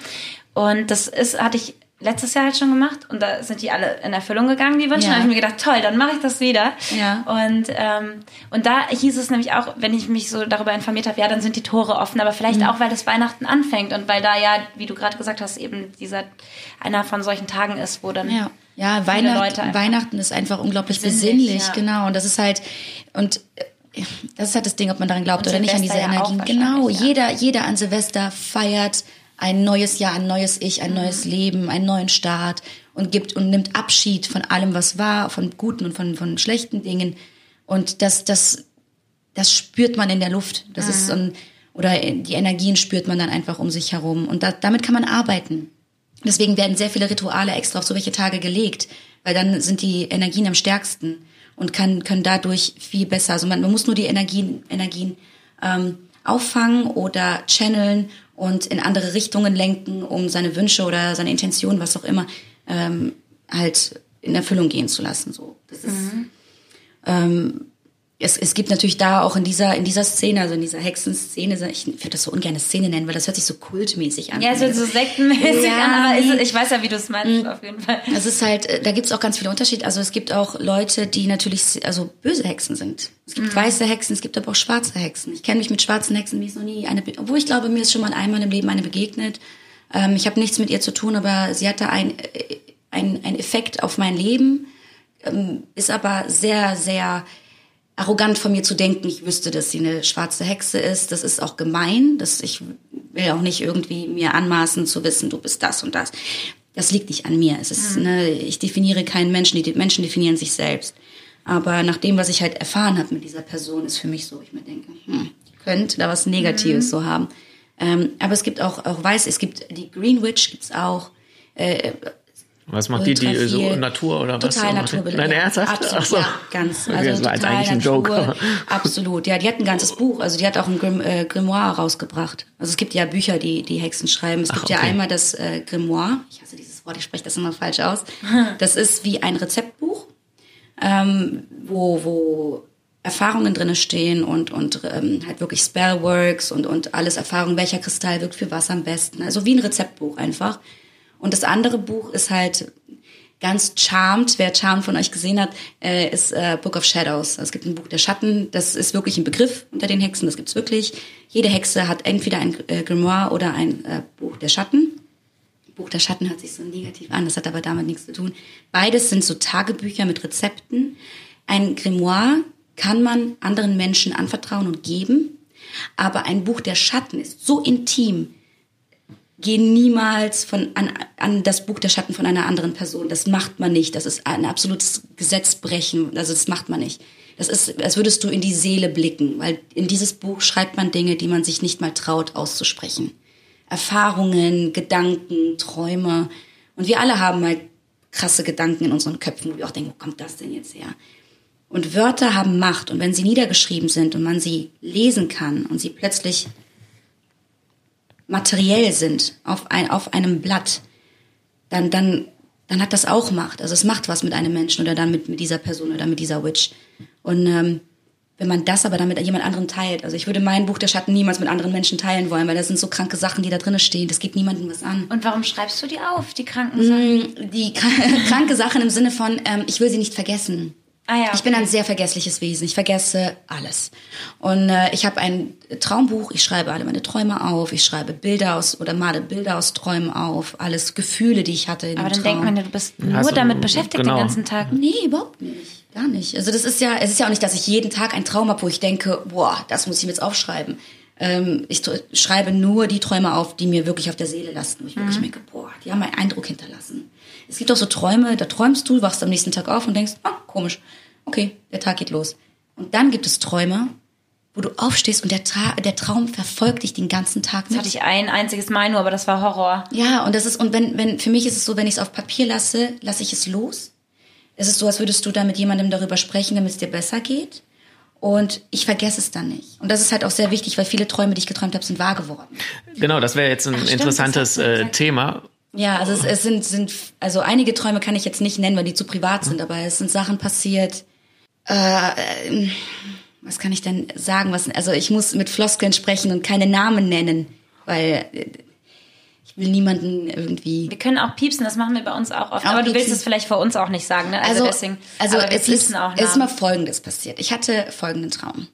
Und das ist, hatte ich letztes Jahr halt schon gemacht und da sind die alle in Erfüllung gegangen, die Wünsche. Ja. Da habe ich mir gedacht, toll, dann mache ich das wieder. Ja. Und, ähm, und da hieß es nämlich auch, wenn ich mich so darüber informiert habe, ja, dann sind die Tore offen, aber vielleicht Mhm. auch, weil das Weihnachten anfängt und weil da ja, wie du gerade gesagt hast, eben dieser einer von solchen Tagen ist, wo dann Ja, ja viele Weihnachten, ist einfach unglaublich Besinnlich, besinnlich, ja. genau. Und das ist halt, und äh, das ist halt das Ding, ob man daran glaubt Und oder nicht, an diese Silvester ja auch Energien. Genau, ja. jeder, jeder an Silvester feiert ein neues Jahr, ein neues Ich, ein neues Mhm. Leben, einen neuen Start und gibt und nimmt Abschied von allem, was war, von guten und von, von schlechten Dingen. Und das, das, das spürt man in der Luft. Das ist so ein, oder die Energien spürt man dann einfach um sich herum. Und da, damit kann man arbeiten. Deswegen werden sehr viele Rituale extra auf solche Tage gelegt, weil dann sind die Energien am stärksten und kann, können dadurch viel besser. Also man, man muss nur die Energien, Energien ähm, auffangen oder channeln und in andere Richtungen lenken, um seine Wünsche oder seine Intention, was auch immer, ähm, halt in Erfüllung gehen zu lassen. So, das ist ähm, es, es gibt natürlich da auch in dieser, in dieser Szene, also in dieser Hexenszene, ich würde das so ungern Szene nennen, weil das hört sich so kultmäßig an. Ja, es hört so sektenmäßig Ja, an, aber ist, ich weiß ja, wie du es meinst, auf jeden Fall. Es ist halt, äh, da gibt's auch ganz viele Unterschiede. Also es gibt auch Leute, die natürlich also böse Hexen sind. Es gibt weiße Hexen, es gibt aber auch schwarze Hexen. Ich kenne mich mit schwarzen Hexen, mir ist noch nie eine, obwohl ich glaube, mir ist schon mal einmal im Leben eine begegnet. Ähm, ich habe nichts mit ihr zu tun, aber sie hatte ein, äh, ein, ein Effekt auf mein Leben, ähm, ist aber sehr, sehr arrogant von mir zu denken, ich wüsste, dass sie eine schwarze Hexe ist. Das ist auch gemein. Das, ich will auch nicht irgendwie mir anmaßen zu wissen, du bist das und das. Das liegt nicht an mir. Es ist, ne, ich definiere keinen Menschen, die Menschen definieren sich selbst. Aber nach dem, was ich halt erfahren habe mit dieser Person, ist für mich so, ich mir denke, hm, könnte da was Negatives mhm. so haben. Ähm, aber es gibt auch, auch weiß, es gibt die Green Witch gibt's auch. Äh, was macht die, die so Natur oder was? Total Naturbild. Nein, ja, ernsthaft? Absolut, so. ja, ganz. Also das war total eigentlich ein Natur, Joke. Absolut, ja, die hat ein ganzes Buch, also die hat auch ein Grim, äh, Grimoire rausgebracht. Also es gibt ja Bücher, die die Hexen schreiben. Es Ach, gibt okay. ja einmal das äh, Grimoire, ich hasse dieses Wort, ich spreche das immer falsch aus. [laughs] Das ist wie ein Rezeptbuch, ähm, wo, wo Erfahrungen drinne stehen und, und ähm, halt wirklich Spellworks und, und alles Erfahrung, welcher Kristall wirkt für was am besten. Also wie ein Rezeptbuch einfach. Und das andere Buch ist halt ganz charmed. Wer Charmed von euch gesehen hat, äh, ist äh, Book of Shadows. Also es gibt ein Buch der Schatten. Das ist wirklich ein Begriff unter den Hexen. Das gibt's wirklich. Jede Hexe hat entweder ein äh, Grimoire oder ein Buch der Schatten. Buch der Schatten hört sich so negativ an. Das hat aber damit nichts zu tun. Beides sind so Tagebücher mit Rezepten. Ein Grimoire kann man anderen Menschen anvertrauen und geben. Aber ein Buch der Schatten ist so intim, geh niemals von, an, an das Buch der Schatten von einer anderen Person. Das macht man nicht. Das ist ein absolutes Gesetzbrechen. Also das macht man nicht. Das ist, als würdest du in die Seele blicken, weil in dieses Buch schreibt man Dinge, die man sich nicht mal traut auszusprechen. Erfahrungen, Gedanken, Träume. Und wir alle haben halt krasse Gedanken in unseren Köpfen, wo wir auch denken, wo kommt das denn jetzt her? Und Wörter haben Macht. Und wenn sie niedergeschrieben sind und man sie lesen kann und sie plötzlich materiell sind auf, ein, auf einem Blatt, dann, dann, dann hat das auch Macht. Also es macht was mit einem Menschen oder dann mit, mit dieser Person oder mit dieser Witch. Und ähm, wenn man das aber dann mit jemand anderem teilt, also ich würde mein Buch der Schatten niemals mit anderen Menschen teilen wollen, weil da sind so kranke Sachen, die da drinnen stehen. Das geht niemandem was an. Und warum schreibst du die auf, die kranken Sachen? Die [laughs] kranke Sachen im Sinne von, ähm, ich will sie nicht vergessen. Ah ja, Ich bin ein sehr vergessliches Wesen. Ich vergesse alles. Und äh, ich habe ein Traumbuch. Ich schreibe alle meine Träume auf. Ich schreibe Bilder aus oder male Bilder aus Träumen auf. Alles Gefühle, die ich hatte in Aber dem dann Traum. denkt man du bist nur du- damit beschäftigt genau. den ganzen Tag. Nee, überhaupt nicht. Gar nicht. Also das ist ja, es ist ja auch nicht, dass ich jeden Tag einen Traum habe, wo ich denke, boah, das muss ich mir jetzt aufschreiben. Ähm, ich schreibe nur die Träume auf, die mir wirklich auf der Seele lasten. Wo ich wirklich denke, boah, die haben einen Eindruck hinterlassen. Es gibt auch so Träume, da träumst du, wachst am nächsten Tag auf und denkst, ah, komisch. Okay, der Tag geht los. Und dann gibt es Träume, wo du aufstehst und der, Tra der Traum verfolgt dich den ganzen Tag Das mit. hatte ich ein einziges Mal nur, aber das war Horror. Ja, und das ist, und wenn, wenn, für mich ist es so, wenn ich es auf Papier lasse, lasse ich es los. Es ist so, als würdest du da mit jemandem darüber sprechen, damit es dir besser geht. Und ich vergesse es dann nicht. Und das ist halt auch sehr wichtig, weil viele Träume, die ich geträumt habe, sind wahr geworden. Genau, das wäre jetzt ein Ach, stimmt, interessantes äh. Thema. Ja, also es, es sind, sind, also einige Träume kann ich jetzt nicht nennen, weil die zu privat sind, aber es sind Sachen passiert. Äh, was kann ich denn sagen? Was, also ich muss mit Floskeln sprechen und keine Namen nennen, weil äh, ich will niemanden irgendwie. Wir können auch piepsen, das machen wir bei uns auch oft. Auch aber du willst piepsen. es vielleicht vor uns auch nicht sagen, ne? Also, Also, deswegen. also es ist, piepsen ist mal Folgendes passiert. Ich hatte folgenden Traum.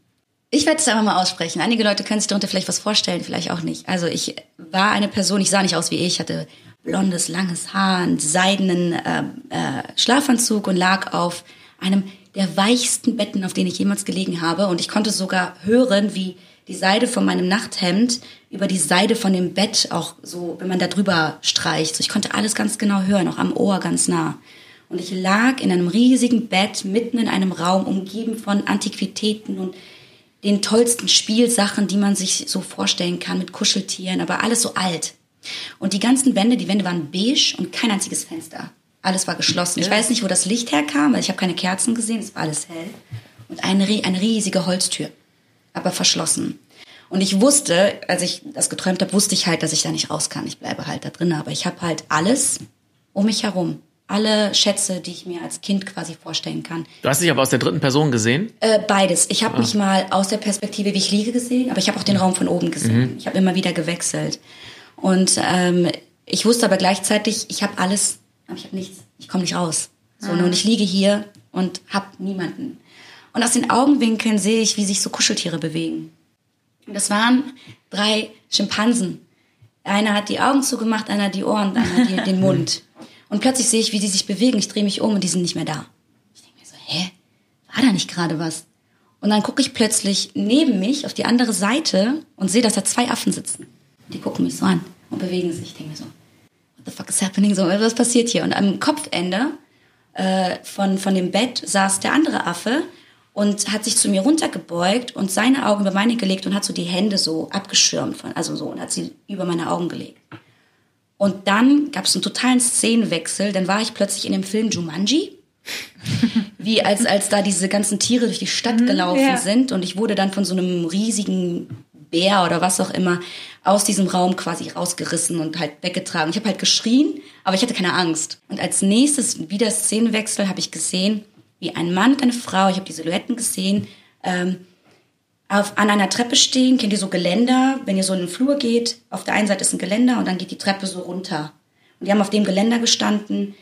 Ich werde es einfach mal aussprechen. Einige Leute können sich darunter vielleicht was vorstellen, vielleicht auch nicht. Also ich war eine Person, ich sah nicht aus wie ich, hatte blondes, langes Haar, einen seidenen äh, äh, Schlafanzug und lag auf einem der weichsten Betten, auf denen ich jemals gelegen habe. Und ich konnte sogar hören, wie die Seide von meinem Nachthemd über die Seide von dem Bett auch so, wenn man da drüber streicht. So, ich konnte alles ganz genau hören, auch am Ohr ganz nah. Und ich lag in einem riesigen Bett mitten in einem Raum, umgeben von Antiquitäten und den tollsten Spielsachen, die man sich so vorstellen kann, mit Kuscheltieren, aber alles so alt. Und die ganzen Wände, die Wände waren beige und kein einziges Fenster. Alles war geschlossen. Ich weiß nicht, wo das Licht herkam, weil ich habe keine Kerzen gesehen, es war alles hell. Und eine, eine riesige Holztür, aber verschlossen. Und ich wusste, als ich das geträumt habe, wusste ich halt, dass ich da nicht raus kann. Ich bleibe halt da drin. Aber ich habe halt alles um mich herum. Alle Schätze, die ich mir als Kind quasi vorstellen kann. Du hast dich aber aus der dritten Person gesehen. Äh, beides. Ich habe mich mal aus der Perspektive, wie ich liege, gesehen, aber ich habe auch den Raum von oben gesehen. Ich habe immer wieder gewechselt. Und ähm, ich wusste aber gleichzeitig, ich habe alles, aber ich habe nichts. Ich komme nicht raus. So, ne, Und ich liege hier und habe niemanden. Und aus den Augenwinkeln sehe ich, wie sich so Kuscheltiere bewegen. Und das waren drei Schimpansen. Einer hat die Augen zugemacht, einer die Ohren, einer die, den [laughs] Mund. Und plötzlich sehe ich, wie die sich bewegen. Ich drehe mich um und die sind nicht mehr da. Ich denke mir so, hä? War da nicht gerade was? Und dann gucke ich plötzlich neben mich auf die andere Seite und sehe, dass da zwei Affen sitzen. Die gucken mich so an und bewegen sich. Ich denke mir so, what the fuck is happening? So, was passiert hier? Und am Kopfende äh, von, von dem Bett saß der andere Affe und hat sich zu mir runtergebeugt und seine Augen über meine gelegt und hat so die Hände so abgeschirmt, von, also so, und hat sie über meine Augen gelegt. Und dann gab es einen totalen Szenenwechsel, dann war ich plötzlich in dem Film Jumanji, [laughs] wie als, als da diese ganzen Tiere durch die Stadt gelaufen ja. sind und ich wurde dann von so einem riesigen Bär oder was auch immer aus diesem Raum quasi rausgerissen und halt weggetragen. Ich habe halt geschrien, aber ich hatte keine Angst. Und als nächstes wieder Szenenwechsel habe ich gesehen, wie ein Mann und eine Frau, ich habe die Silhouetten gesehen, ähm, auf, an einer Treppe stehen. Kennt ihr so Geländer? Wenn ihr so in den Flur geht, auf der einen Seite ist ein Geländer und dann geht die Treppe so runter. Und die haben auf dem Geländer gestanden,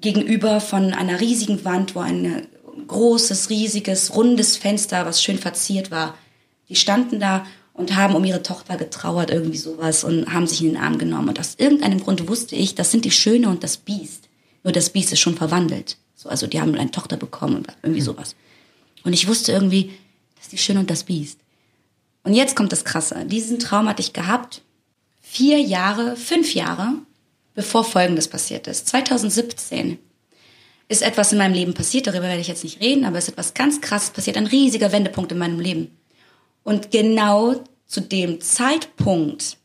gegenüber von einer riesigen Wand, wo ein großes, riesiges, rundes Fenster, was schön verziert war. Die standen da und haben um ihre Tochter getrauert, irgendwie sowas, und haben sich in den Arm genommen. Und aus irgendeinem Grund wusste ich, das sind die Schöne und das Biest. Nur das Biest ist schon verwandelt. So, also die haben eine Tochter bekommen und irgendwie sowas. Und ich wusste irgendwie, das ist die Schöne und das Biest. Und jetzt kommt das Krasse. Diesen Traum hatte ich gehabt, vier Jahre, fünf Jahre, bevor Folgendes passiert ist. 2017 ist etwas in meinem Leben passiert, darüber werde ich jetzt nicht reden, aber es ist etwas ganz krasses passiert, ein riesiger Wendepunkt in meinem Leben. Und genau zu dem Zeitpunkt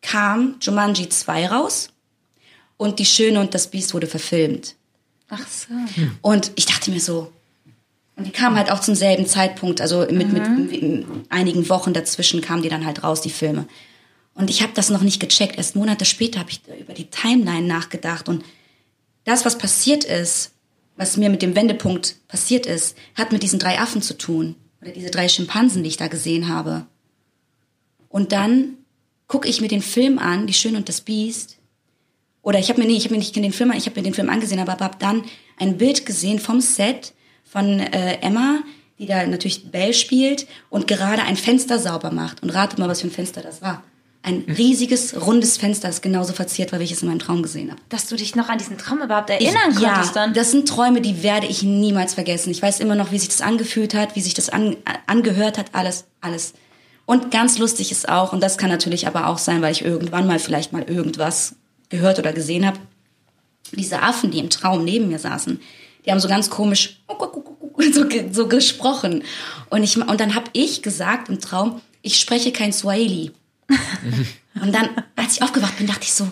kam Jumanji 2 raus und Die Schöne und das Biest wurde verfilmt. Ach so. Und ich dachte mir so, und die kamen halt auch zum selben Zeitpunkt, also mit, mit, mit einigen Wochen dazwischen kamen die dann halt raus, die Filme. Und ich habe das noch nicht gecheckt. Erst Monate später habe ich über die Timeline nachgedacht. Und das, was passiert ist, was mir mit dem Wendepunkt passiert ist, hat mit diesen drei Affen zu tun. Oder diese drei Schimpansen, die ich da gesehen habe. Und dann gucke ich mir den Film an, Die Schöne und das Biest. Oder ich habe mir, nee, ich habe mir nicht den Film, ich habe mir den Film angesehen, aber habe dann ein Bild gesehen vom Set von äh, Emma, die da natürlich Belle spielt und gerade ein Fenster sauber macht. Und ratet mal, was für ein Fenster das war. Ein riesiges, rundes Fenster, das genauso verziert war, wie ich es in meinem Traum gesehen habe. Dass du dich noch an diesen Traum überhaupt erinnern Ich- konntest ja, dann. das sind Träume, die werde ich niemals vergessen. Ich weiß immer noch, wie sich das angefühlt hat, wie sich das an, angehört hat, alles, alles. Und ganz lustig ist auch, und das kann natürlich aber auch sein, weil ich irgendwann mal vielleicht mal irgendwas gehört oder gesehen habe, diese Affen, die im Traum neben mir saßen, die haben so ganz komisch [laughs] so, so gesprochen. Und, ich, und dann habe ich gesagt im Traum, ich spreche kein Swahili. [laughs] und dann, als ich aufgewacht bin, dachte ich so,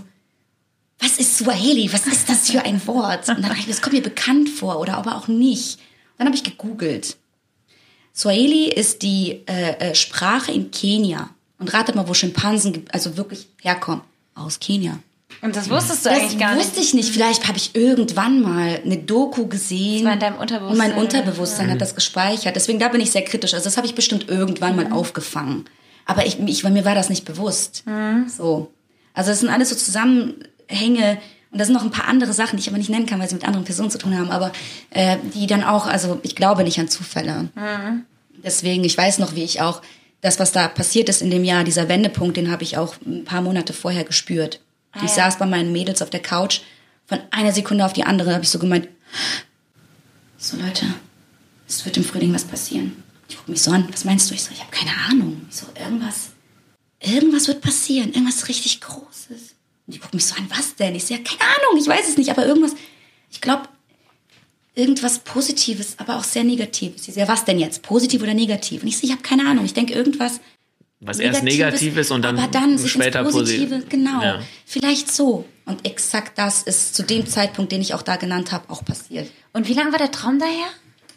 was ist Swahili? Was ist das für ein Wort? Und dann dachte ich, das kommt mir bekannt vor oder aber auch nicht. Dann habe ich gegoogelt. Swahili ist die äh, äh, Sprache in Kenia. Und ratet mal, wo Schimpansen also wirklich herkommen. Aus Kenia. Und das wusstest du Das eigentlich gar wusste nicht. ich nicht. Vielleicht habe ich irgendwann mal eine Doku gesehen. Das war in deinem Unterbewusstsein. Und mein Unterbewusstsein hat das gespeichert. Deswegen da bin ich sehr kritisch. Also das habe ich bestimmt irgendwann mal aufgefangen. Aber ich, ich, mir war das nicht bewusst. So. Also das sind alles so Zusammenhänge. Und da sind noch ein paar andere Sachen, die ich aber nicht nennen kann, weil sie mit anderen Personen zu tun haben. Aber äh, die dann auch, also ich glaube nicht an Zufälle. Deswegen, ich weiß noch, wie ich auch das, was da passiert ist in dem Jahr, dieser Wendepunkt, den habe ich auch ein paar Monate vorher gespürt. ich saß bei meinen Mädels auf der Couch, von einer Sekunde auf die andere habe ich so gemeint, so Leute, es wird im Frühling was passieren. Die gucken mich so an, was meinst du? Ich so, ich habe keine Ahnung. Ich so, irgendwas, irgendwas wird passieren, irgendwas richtig Großes. Und die gucken mich so an, was denn? Ich so, ja, keine Ahnung, ich weiß es nicht, aber irgendwas, ich glaube, irgendwas Positives, aber auch sehr Negatives. Die so, ja, was denn jetzt? Positiv oder negativ? Und ich so, ich habe keine Ahnung. Ich denke irgendwas. Was erst negativ ist und dann, aber dann sich später ins Positive, positiv. genau. Ja. Vielleicht so. Und exakt das ist zu dem Zeitpunkt, den ich auch da genannt habe, auch passiert. Und wie lange war der Traum daher?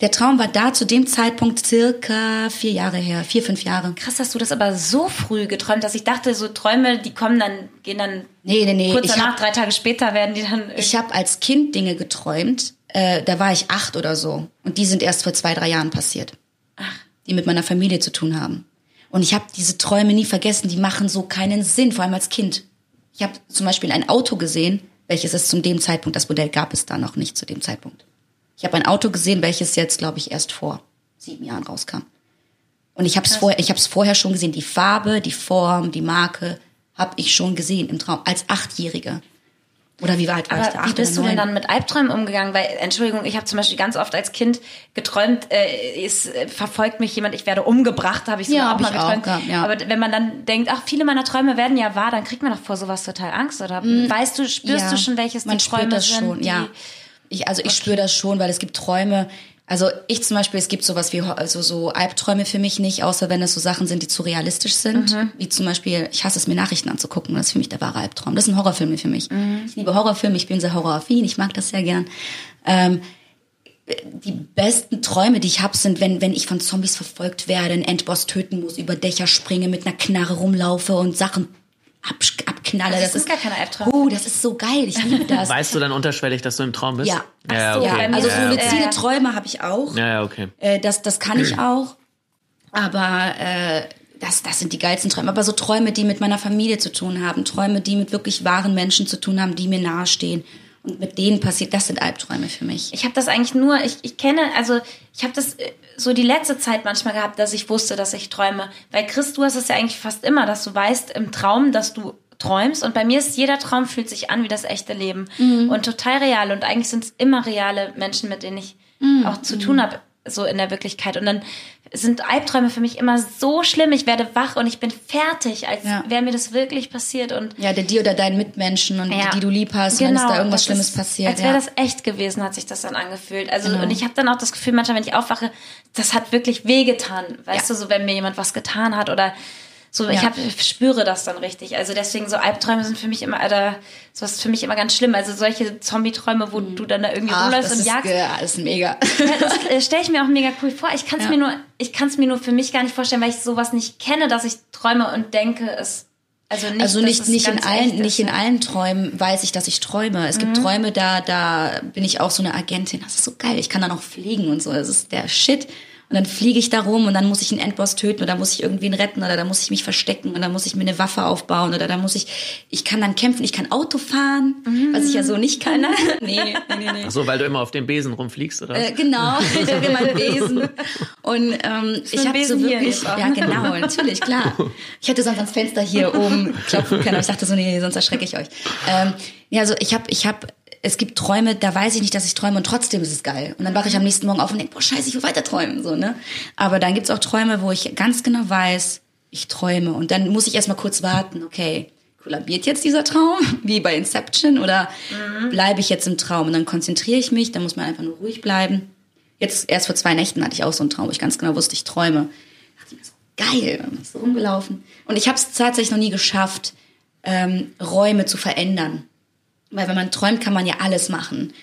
Der Traum war da zu dem Zeitpunkt circa vier Jahre her, vier, fünf Jahre. Krass, dass du das aber so früh geträumt hast. Ich dachte, so Träume, die kommen dann, gehen dann Nee, nee, nee. kurz ich danach, hab- drei Tage später werden die dann. Ich habe als Kind Dinge geträumt, äh, da war ich acht oder so. Und die sind erst vor zwei, drei Jahren passiert. Die mit meiner Familie zu tun haben. Und ich habe diese Träume nie vergessen, die machen so keinen Sinn, vor allem als Kind. Ich habe zum Beispiel ein Auto gesehen, welches es zu dem Zeitpunkt, das Modell gab es da noch nicht zu dem Zeitpunkt. Ich habe ein Auto gesehen, welches jetzt, glaube ich, erst vor sieben Jahren rauskam. Und ich habe es vorher, ich habe es vorher schon gesehen, die Farbe, die Form, die Marke habe ich schon gesehen im Traum als Achtjährige. Oder wie war da? Aber wie bist du denn dann mit Albträumen umgegangen? Weil, Entschuldigung, ich habe zum Beispiel ganz oft als Kind geträumt, äh, es äh, verfolgt mich jemand, ich werde umgebracht, habe ich so Ja, auch mal ich auch geträumt. gehabt, ja. Aber wenn man dann denkt, ach, viele meiner Träume werden ja wahr, dann kriegt man doch vor sowas total Angst, oder? Weißt du, spürst Mm, Ja, du schon, welches man die spürt Träume das sind? schon, ja. Ich, also ich spüre das schon, weil es gibt Träume. Also ich zum Beispiel, es gibt sowas wie also so Albträume für mich nicht, außer wenn es so Sachen sind, die zu realistisch sind. Wie zum Beispiel, ich hasse es mir Nachrichten anzugucken. Das ist für mich der wahre Albtraum. Das sind Horrorfilme für mich. Ich liebe Horrorfilme, ich bin sehr horroraffin, ich mag das sehr gern. Ähm, die besten Träume, die ich habe, sind, wenn, wenn ich von Zombies verfolgt werde, einen Endboss töten muss, über Dächer springe, mit einer Knarre rumlaufe und Sachen ab, abknalle. Das sind gar keine Albträume. Oh, das ist so geil. Ich liebe das. Weißt du dann unterschwellig, dass du im Traum bist? Ja. Ja, Ach so, okay. bei mir Also Ja, so ja. luzide Ja. Träume habe ich auch. Ja, ja, okay. Äh, das, das kann ich [clears throat] auch. Aber äh, das, das sind die geilsten Träume. Aber so Träume, die mit meiner Familie zu tun haben, Träume, die mit wirklich wahren Menschen zu tun haben, die mir nahestehen und mit denen passiert, das sind Albträume für mich. Ich habe das eigentlich nur, ich, ich kenne, also ich habe das äh, so die letzte Zeit manchmal gehabt, dass ich wusste, dass ich träume. Weil Chris, du hast es ja eigentlich fast immer, dass du weißt im Traum, dass du träumst. Und bei mir ist jeder Traum fühlt sich an wie das echte Leben. Und total real. Und eigentlich sind es immer reale Menschen, mit denen ich auch zu tun habe, so in der Wirklichkeit. Und dann sind Albträume für mich immer so schlimm. Ich werde wach und ich bin fertig, als Ja. wäre mir das wirklich passiert. Und Ja, der dir oder deinen Mitmenschen und Ja. die du lieb hast, wenn es da irgendwas Schlimmes ist, passiert. Als wäre ja. das echt gewesen, hat sich das dann angefühlt. Also Genau. und ich habe dann auch das Gefühl, manchmal, wenn ich aufwache, das hat wirklich wehgetan. Weißt du, so wenn mir jemand was getan hat oder so, ich Ja. hab, ich spüre das dann richtig. Also deswegen so Albträume sind für mich immer, oder sowas ist für mich immer ganz schlimm. Also solche Zombie-Träume, wo du dann da irgendwie Ach, rumläufst und ist, jagst. [laughs] ja, das ist mega. Das stelle ich mir auch mega cool vor. Ich kann es Ja. mir nur, ich kann es mir nur für mich gar nicht vorstellen, weil ich sowas nicht kenne, dass ich träume und denke, es also nicht, Also nicht, nicht, in allen, ist, nicht in allen Träumen weiß ich, dass ich träume. Es gibt Träume, da, da bin ich auch so eine Agentin. Das ist so geil. Ich kann dann auch fliegen und so. Das ist der Shit. Und dann fliege ich da rum und dann muss ich einen Endboss töten oder muss ich irgendwen retten oder da muss ich mich verstecken und dann muss ich mir eine Waffe aufbauen oder da muss ich, ich kann dann kämpfen, ich kann Auto fahren, was ich ja so nicht kann. nee, nee, nee, nee. Ach so, weil du immer auf dem Besen rumfliegst, oder? Äh, genau, [laughs] ich habe meinen Besen. Und ähm, ich habe so wirklich, ja genau, natürlich, klar. Ich hätte sonst ans Fenster hier oben klopfen können, aber ich dachte so, nee, sonst erschrecke ich euch. Ähm, ja, also ich habe, ich habe, es gibt Träume, da weiß ich nicht, dass ich träume und trotzdem ist es geil. Und dann wache ich am nächsten Morgen auf und denke, boah, scheiße, ich will weiter träumen, so, ne? Aber dann gibt's auch Träume, wo ich ganz genau weiß, ich träume. Und dann muss ich erstmal kurz warten, okay, kollabiert jetzt dieser Traum, [laughs] wie bei Inception, oder bleibe ich jetzt im Traum? Und dann konzentriere ich mich, dann muss man einfach nur ruhig bleiben. Jetzt, erst vor zwei Nächten hatte ich auch so einen Traum, wo ich ganz genau wusste, ich träume. Da dachte ich mir so, geil, dann bin ich so rumgelaufen. Und ich habe es tatsächlich noch nie geschafft, ähm, Räume zu verändern. Weil wenn man träumt, kann man ja alles machen.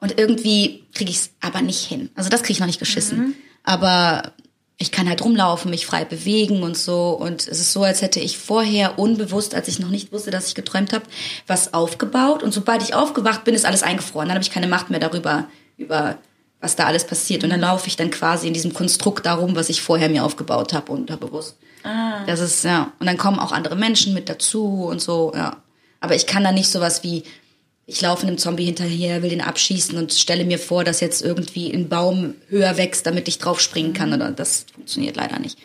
Und irgendwie kriege ich es aber nicht hin. Also das kriege ich noch nicht geschissen. Aber ich kann halt rumlaufen, mich frei bewegen und so. Und es ist so, als hätte ich vorher unbewusst, als ich noch nicht wusste, dass ich geträumt habe, was aufgebaut. Und sobald ich aufgewacht bin, ist alles eingefroren. Dann habe ich keine Macht mehr darüber, über was da alles passiert. Und dann laufe ich dann quasi in diesem Konstrukt darum, was ich vorher mir aufgebaut habe, unterbewusst. Das ist, ja. Und dann kommen auch andere Menschen mit dazu und so, ja. Aber ich kann da nicht sowas wie, ich laufe einem Zombie hinterher, will den abschießen und stelle mir vor, dass jetzt irgendwie ein Baum höher wächst, damit ich draufspringen kann. Oder das funktioniert leider nicht.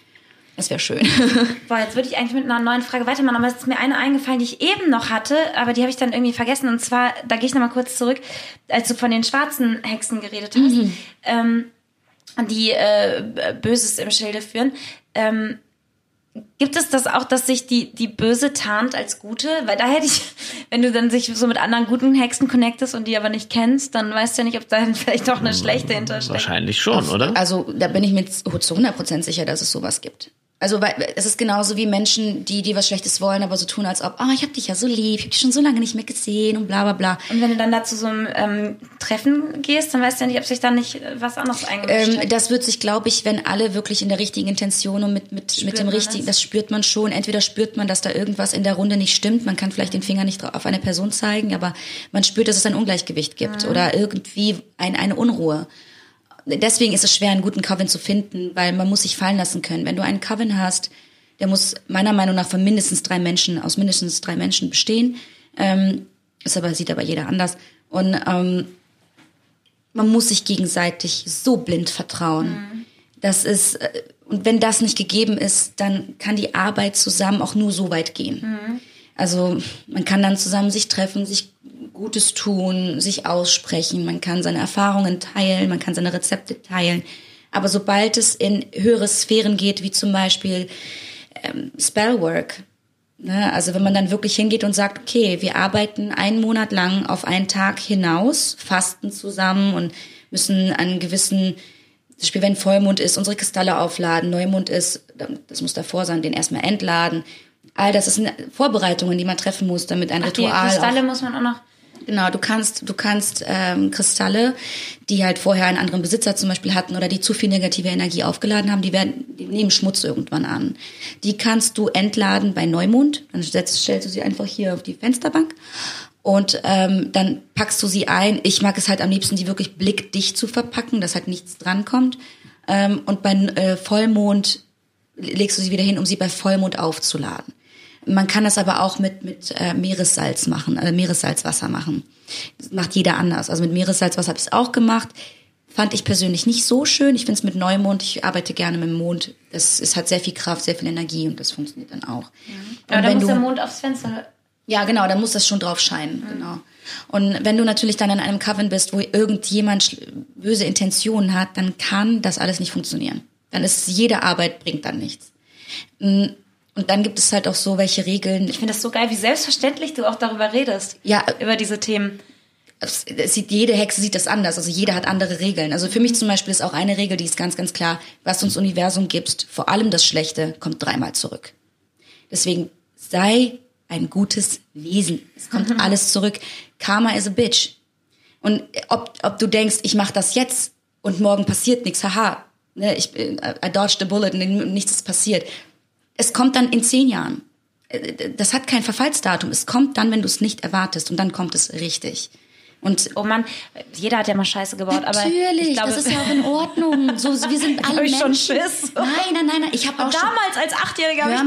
Das wäre schön. [laughs] Boah, jetzt würde ich eigentlich mit einer neuen Frage weitermachen, aber es ist mir eine eingefallen, die ich eben noch hatte, aber die habe ich dann irgendwie vergessen. Und zwar, da gehe ich nochmal kurz zurück, als du von den schwarzen Hexen geredet hast, ähm, die äh, Böses im Schilde führen. Ähm, Gibt es das auch, dass sich die, die Böse tarnt als Gute? Weil da hätte ich, [laughs] wenn du dann sich so mit anderen guten Hexen connectest und die aber nicht kennst, dann weißt du ja nicht, ob da [laughs] vielleicht auch eine schlechte hintersteckt. Wahrscheinlich schon, oder? Also da bin ich mir zu 100% sicher, dass es sowas gibt. Also weil es ist genauso wie Menschen, die die was Schlechtes wollen, aber so tun, als ob, ah, ich hab dich ja so lieb, ich hab dich schon so lange nicht mehr gesehen und bla bla bla. Und wenn du dann da zu so einem ähm, Treffen gehst, dann weißt du ja nicht, ob sich da nicht was anderes eingemischt Ähm, das wird sich, glaube ich, wenn alle wirklich in der richtigen Intention und mit, mit, mit dem richtigen, das? das? spürt man schon. Entweder spürt man, dass da irgendwas in der Runde nicht stimmt, man kann vielleicht den Finger nicht auf eine Person zeigen, aber man spürt, dass es ein Ungleichgewicht gibt oder irgendwie ein, eine Unruhe. Deswegen ist es schwer, einen guten Coven zu finden, weil man muss sich fallen lassen können. Wenn du einen Coven hast, der muss meiner Meinung nach von mindestens drei Menschen, aus mindestens drei Menschen bestehen. Ähm, ist aber, sieht aber jeder anders. Und ähm, man muss sich gegenseitig so blind vertrauen. Das ist, äh, und wenn das nicht gegeben ist, dann kann die Arbeit zusammen auch nur so weit gehen. Also man kann dann zusammen sich treffen, sich Gutes tun, sich aussprechen, man kann seine Erfahrungen teilen, man kann seine Rezepte teilen. Aber sobald es in höhere Sphären geht, wie zum Beispiel ähm, Spellwork, Ne? Also wenn man dann wirklich hingeht und sagt, okay, wir arbeiten einen Monat lang auf einen Tag hinaus, fasten zusammen und müssen einen gewissen, zum Beispiel wenn Vollmond ist, unsere Kristalle aufladen, Neumond ist, das muss davor sein, den erstmal entladen. All das sind Vorbereitungen, die man treffen muss, damit ein Ach, die Ritual. Kristalle auch, muss man auch noch. Genau, du kannst, du kannst ähm, Kristalle, die halt vorher einen anderen Besitzer zum Beispiel hatten oder die zu viel negative Energie aufgeladen haben, die werden, die nehmen Schmutz irgendwann an. Die kannst du entladen bei Neumond. Dann setzt, stellst du sie einfach hier auf die Fensterbank und ähm, dann packst du sie ein. Ich mag es halt am liebsten, die wirklich blickdicht zu verpacken, dass halt nichts drankommt. Ähm, und bei äh, Vollmond legst du sie wieder hin, um sie bei Vollmond aufzuladen. Man kann das aber auch mit, mit äh, Meeressalz machen, also Meeressalzwasser machen. Das macht jeder anders. Also mit Meeressalzwasser habe ich es auch gemacht. Fand ich persönlich nicht so schön. Ich finde es mit Neumond, ich arbeite gerne mit dem Mond. Das ist, hat sehr viel Kraft, sehr viel Energie und das funktioniert dann auch. Ja, Und da wenn muss du- der Mond aufs Fenster. ja, genau, da muss das schon drauf scheinen, genau. Und wenn du natürlich dann in einem Coven bist, wo irgendjemand böse Intentionen hat, dann kann das alles nicht funktionieren. Dann ist jede Arbeit bringt dann nichts. Und dann gibt es halt auch so welche Regeln. Ich finde das so geil, wie selbstverständlich du auch darüber redest. Ja. Über diese Themen. es sieht, jede Hexe sieht das anders. Also jeder hat andere Regeln. Also für mich zum Beispiel ist auch eine Regel, die ist ganz, ganz klar, was uns Universum gibt, vor allem das Schlechte, kommt dreimal zurück. Deswegen sei ein gutes Wesen. Es kommt [laughs] alles zurück. Karma is a bitch. Und ob, ob du denkst, ich mache das jetzt und morgen passiert nichts, haha, ne, ich bin, I dodged a bullet und nichts ist passiert. Es kommt dann in zehn Jahren. Äh, Das hat kein Verfallsdatum. Es kommt dann, wenn du es nicht erwartest und dann kommt es richtig. Und Oh Mann, jeder hat ja mal Scheiße gebaut, aber Natürlich, ich glaube, das ist ja auch in Ordnung. [laughs] So, wir sind alle ich schon Menschen. Schiss? Nein, nein, nein, nein. Ich habe auch schon, damals als Achtjähriger habe ich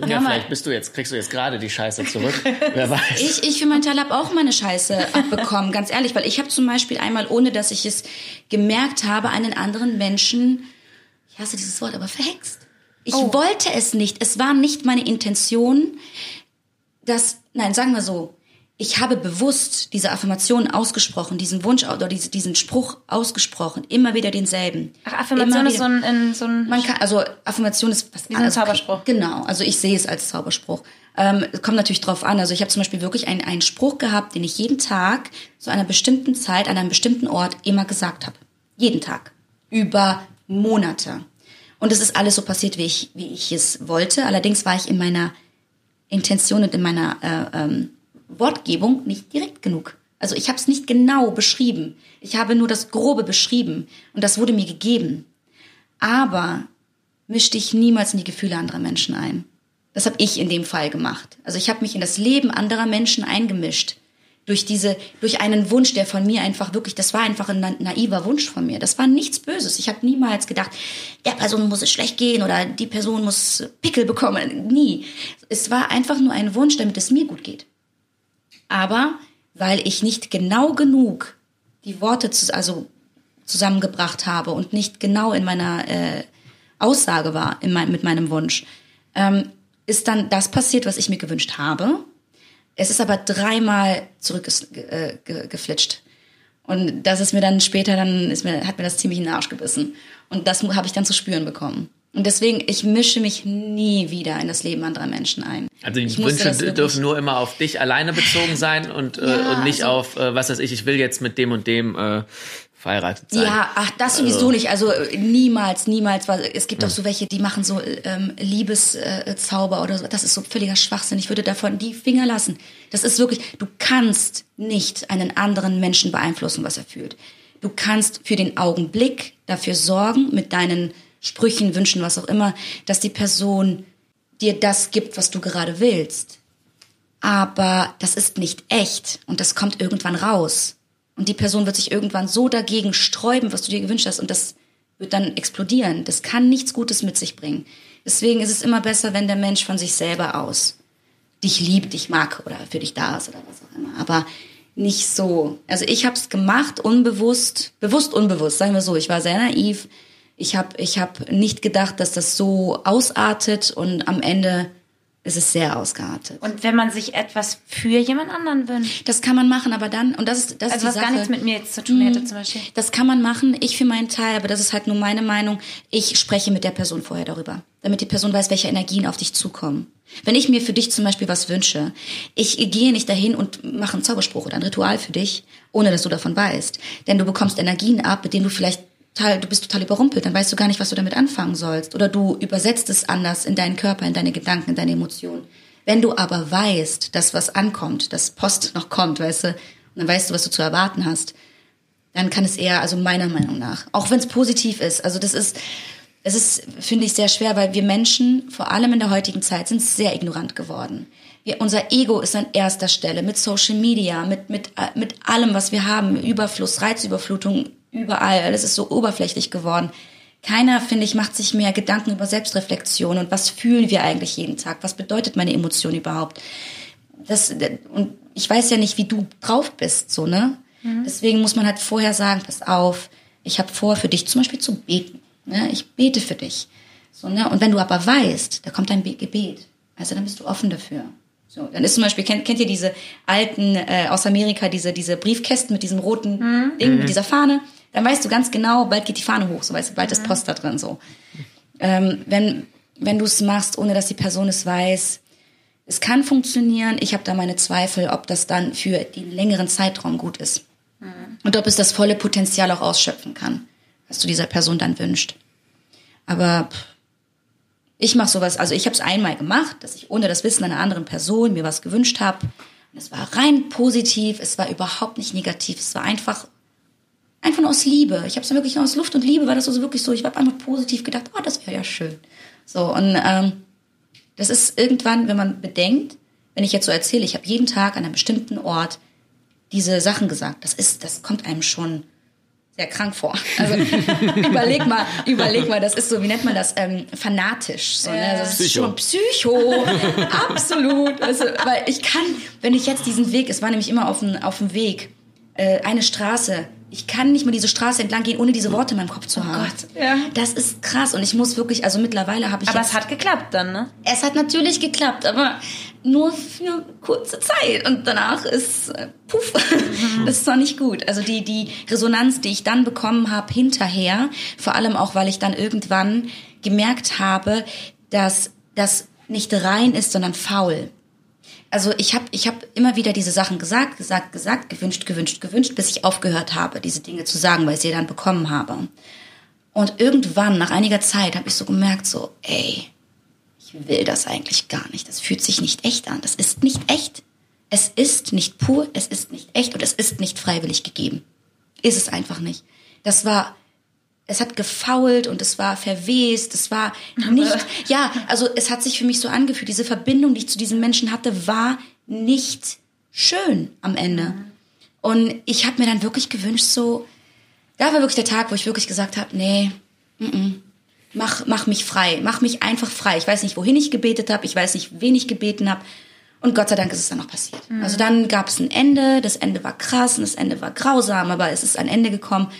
doch. [laughs] Ja, vielleicht bist du jetzt, kriegst du jetzt gerade die Scheiße zurück. [laughs] Wer weiß. Ich, ich für meinen Teil habe auch meine Scheiße abbekommen, ganz ehrlich, weil ich habe zum Beispiel einmal, ohne dass ich es gemerkt habe, einen anderen Menschen, ich hasse dieses Wort, aber verhext. Ich Oh. wollte es nicht. Es war nicht meine Intention, dass, nein, sagen wir so, ich habe bewusst diese Affirmation ausgesprochen, diesen Wunsch oder diese- diesen Spruch ausgesprochen, immer wieder denselben. Ach, Affirmation ist so ein, in, so ein Man kann, also Affirmation ist was Wie so ein Zauberspruch. Genau, also ich sehe es als Zauberspruch. Ähm, kommt natürlich drauf an. Also ich habe zum Beispiel wirklich einen, einen Spruch gehabt, den ich jeden Tag zu einer bestimmten Zeit an einem bestimmten Ort immer gesagt habe. Jeden Tag. Über Monate. Und es ist alles so passiert, wie ich, wie ich es wollte. Allerdings war ich in meiner Intention und in meiner äh, ähm, Wortgebung nicht direkt genug. Also ich habe es nicht genau beschrieben. Ich habe nur das Grobe beschrieben und das wurde mir gegeben. Aber misch dich niemals in die Gefühle anderer Menschen ein. Das habe ich in dem Fall gemacht. Also ich habe mich in das Leben anderer Menschen eingemischt. Durch diese, durch einen Wunsch, der von mir einfach wirklich, das war einfach ein na- naiver Wunsch von mir. Das war nichts Böses. Ich habe niemals gedacht, der Person muss es schlecht gehen oder die Person muss Pickel bekommen. Nie. Es war einfach nur ein Wunsch, damit es mir gut geht. Aber weil ich nicht genau genug die Worte zu, also zusammengebracht habe und nicht genau in meiner äh, Aussage war in mein, mit meinem Wunsch, ähm, ist dann das passiert, was ich mir gewünscht habe. Es ist aber dreimal zurückgeflitscht. Äh, und das ist mir dann später, dann ist mir, hat mir das ziemlich in den Arsch gebissen. Und das habe ich dann zu spüren bekommen. Und deswegen, ich mische mich nie wieder in das Leben anderer Menschen ein. Also die Ich Wünsche dürfen nur immer auf dich alleine bezogen sein und, äh, Ja, und nicht also- auf, äh, was weiß ich, ich will jetzt mit dem und dem äh, verheiratet sein. Ja, ach, das sowieso nicht. Also äh, niemals, niemals. Weil es gibt auch so welche, die machen so ähm, Liebeszauber Zauber oder so. Das ist so völliger Schwachsinn. Ich würde davon die Finger lassen. Das ist wirklich, du kannst nicht einen anderen Menschen beeinflussen, was er fühlt. Du kannst für den Augenblick dafür sorgen, mit deinen Sprüchen, Wünschen, was auch immer, dass die Person dir das gibt, was du gerade willst. Aber das ist nicht echt und das kommt irgendwann raus. Und die Person wird sich irgendwann so dagegen sträuben, was du dir gewünscht hast. Und das wird dann explodieren. Das kann nichts Gutes mit sich bringen. Deswegen ist es immer besser, wenn der Mensch von sich selber aus dich liebt, dich mag oder für dich da ist oder was auch immer. Aber nicht so. Also ich habe es gemacht, unbewusst, bewusst unbewusst, sagen wir so. Ich war sehr naiv. Ich habe ich hab nicht gedacht, dass das so ausartet und am Ende es ist sehr ausgeartet. Und wenn man sich etwas für jemand anderen wünscht? Das kann man machen, aber dann, und das ist, das also ist die was gar Sache. nichts mit mir jetzt zu tun hätte zum Beispiel. Das kann man machen, ich für meinen Teil, aber das ist halt nur meine Meinung. Ich spreche mit der Person vorher darüber, damit die Person weiß, welche Energien auf dich zukommen. Wenn ich mir für dich zum Beispiel was wünsche, ich gehe nicht dahin und mache einen Zauberspruch oder ein Ritual für dich, ohne dass du davon weißt. Denn du bekommst Energien ab, mit denen du vielleicht total, du bist total überrumpelt, dann weißt du gar nicht, was du damit anfangen sollst. Oder du übersetzt es anders in deinen Körper, in deine Gedanken, in deine Emotionen. Wenn du aber weißt, dass was ankommt, dass Post noch kommt, weißt du, und dann weißt du, was du zu erwarten hast, dann kann es eher, also meiner Meinung nach, auch wenn es positiv ist, also das ist, es ist, finde ich, sehr schwer, weil wir Menschen, vor allem in der heutigen Zeit, sind sehr ignorant geworden. Wir, unser Ego ist an erster Stelle mit Social Media, mit, mit, äh, mit allem, was wir haben, Überfluss, Reizüberflutung, überall, alles ist so oberflächlich geworden. Keiner, finde ich, macht sich mehr Gedanken über Selbstreflexion und was fühlen wir eigentlich jeden Tag? Was bedeutet meine Emotion überhaupt? Das, und ich weiß ja nicht, wie du drauf bist, so, ne? Deswegen muss man halt vorher sagen, pass auf, ich habe vor, für dich zum Beispiel zu beten. Ne? Ich bete für dich. So, ne? Und wenn du aber weißt, da kommt ein Be- Gebet, also dann bist du offen dafür. So, dann ist zum Beispiel, kennt, kennt ihr diese alten äh, aus Amerika, diese, diese Briefkästen mit diesem roten Ding, mit dieser Fahne? Dann weißt du ganz genau, bald geht die Fahne hoch, so weißt du, bald ist Post da drin. So. Ähm, wenn wenn du es machst, ohne dass die Person es weiß, es kann funktionieren. Ich habe da meine Zweifel, ob das dann für den längeren Zeitraum gut ist. Und ob es das volle Potenzial auch ausschöpfen kann, was du dieser Person dann wünscht. Aber ich mache sowas, also ich habe es einmal gemacht, dass ich ohne das Wissen einer anderen Person mir was gewünscht habe. Und es war rein positiv, es war überhaupt nicht negativ, es war einfach einfach nur aus Liebe. Ich habe es wirklich nur aus Luft und Liebe, war das so wirklich so. Ich habe einfach positiv gedacht, oh, das wäre ja schön. So und ähm, das ist irgendwann, wenn man bedenkt, wenn ich jetzt so erzähle, ich habe jeden Tag an einem bestimmten Ort diese Sachen gesagt. Das ist, das kommt einem schon sehr krank vor. Also [laughs] überleg mal, überleg mal, das ist so, wie nennt man das, ähm, fanatisch. So, ne? Das ist Psycho. schon Psycho, absolut. Also, weil ich kann, wenn ich jetzt diesen Weg, es war nämlich immer auf dem, auf dem Weg, äh, eine Straße. Ich kann nicht mal diese Straße entlang gehen, ohne diese Worte in meinem Kopf zu haben. Gott, ja. Das ist krass und ich muss wirklich, also mittlerweile habe ich Aber es hat geklappt dann, ne? es hat natürlich geklappt, aber nur für kurze Zeit und danach ist äh, puff, [laughs] das ist zwar nicht gut. Also die die Resonanz, die ich dann bekommen habe hinterher, vor allem auch, weil ich dann irgendwann gemerkt habe, dass das nicht rein ist, sondern faul. Also ich habe ich hab immer wieder diese Sachen gesagt, gesagt, gesagt, gewünscht, gewünscht, gewünscht, bis ich aufgehört habe, diese Dinge zu sagen, weil ich sie dann bekommen habe. Und irgendwann, nach einiger Zeit, habe ich so gemerkt, so, ey, ich will das eigentlich gar nicht. Das fühlt sich nicht echt an. Das ist nicht echt. Es ist nicht pur, es ist nicht echt und es ist nicht freiwillig gegeben. Ist es einfach nicht. Das war, es hat gefault und es war verwest, es war nicht, ja, also es hat sich für mich so angefühlt, diese Verbindung, die ich zu diesen Menschen hatte, war nicht schön am Ende. Und ich habe mir dann wirklich gewünscht, so, da war wirklich der Tag, wo ich wirklich gesagt habe, nee, mach, mach mich frei, mach mich einfach frei. Ich weiß nicht, wohin ich gebetet habe, ich weiß nicht, wen ich gebeten habe. Und Gott sei Dank ist es dann noch passiert. Also dann gab es ein Ende, das Ende war krass und das Ende war grausam, aber es ist ein Ende gekommen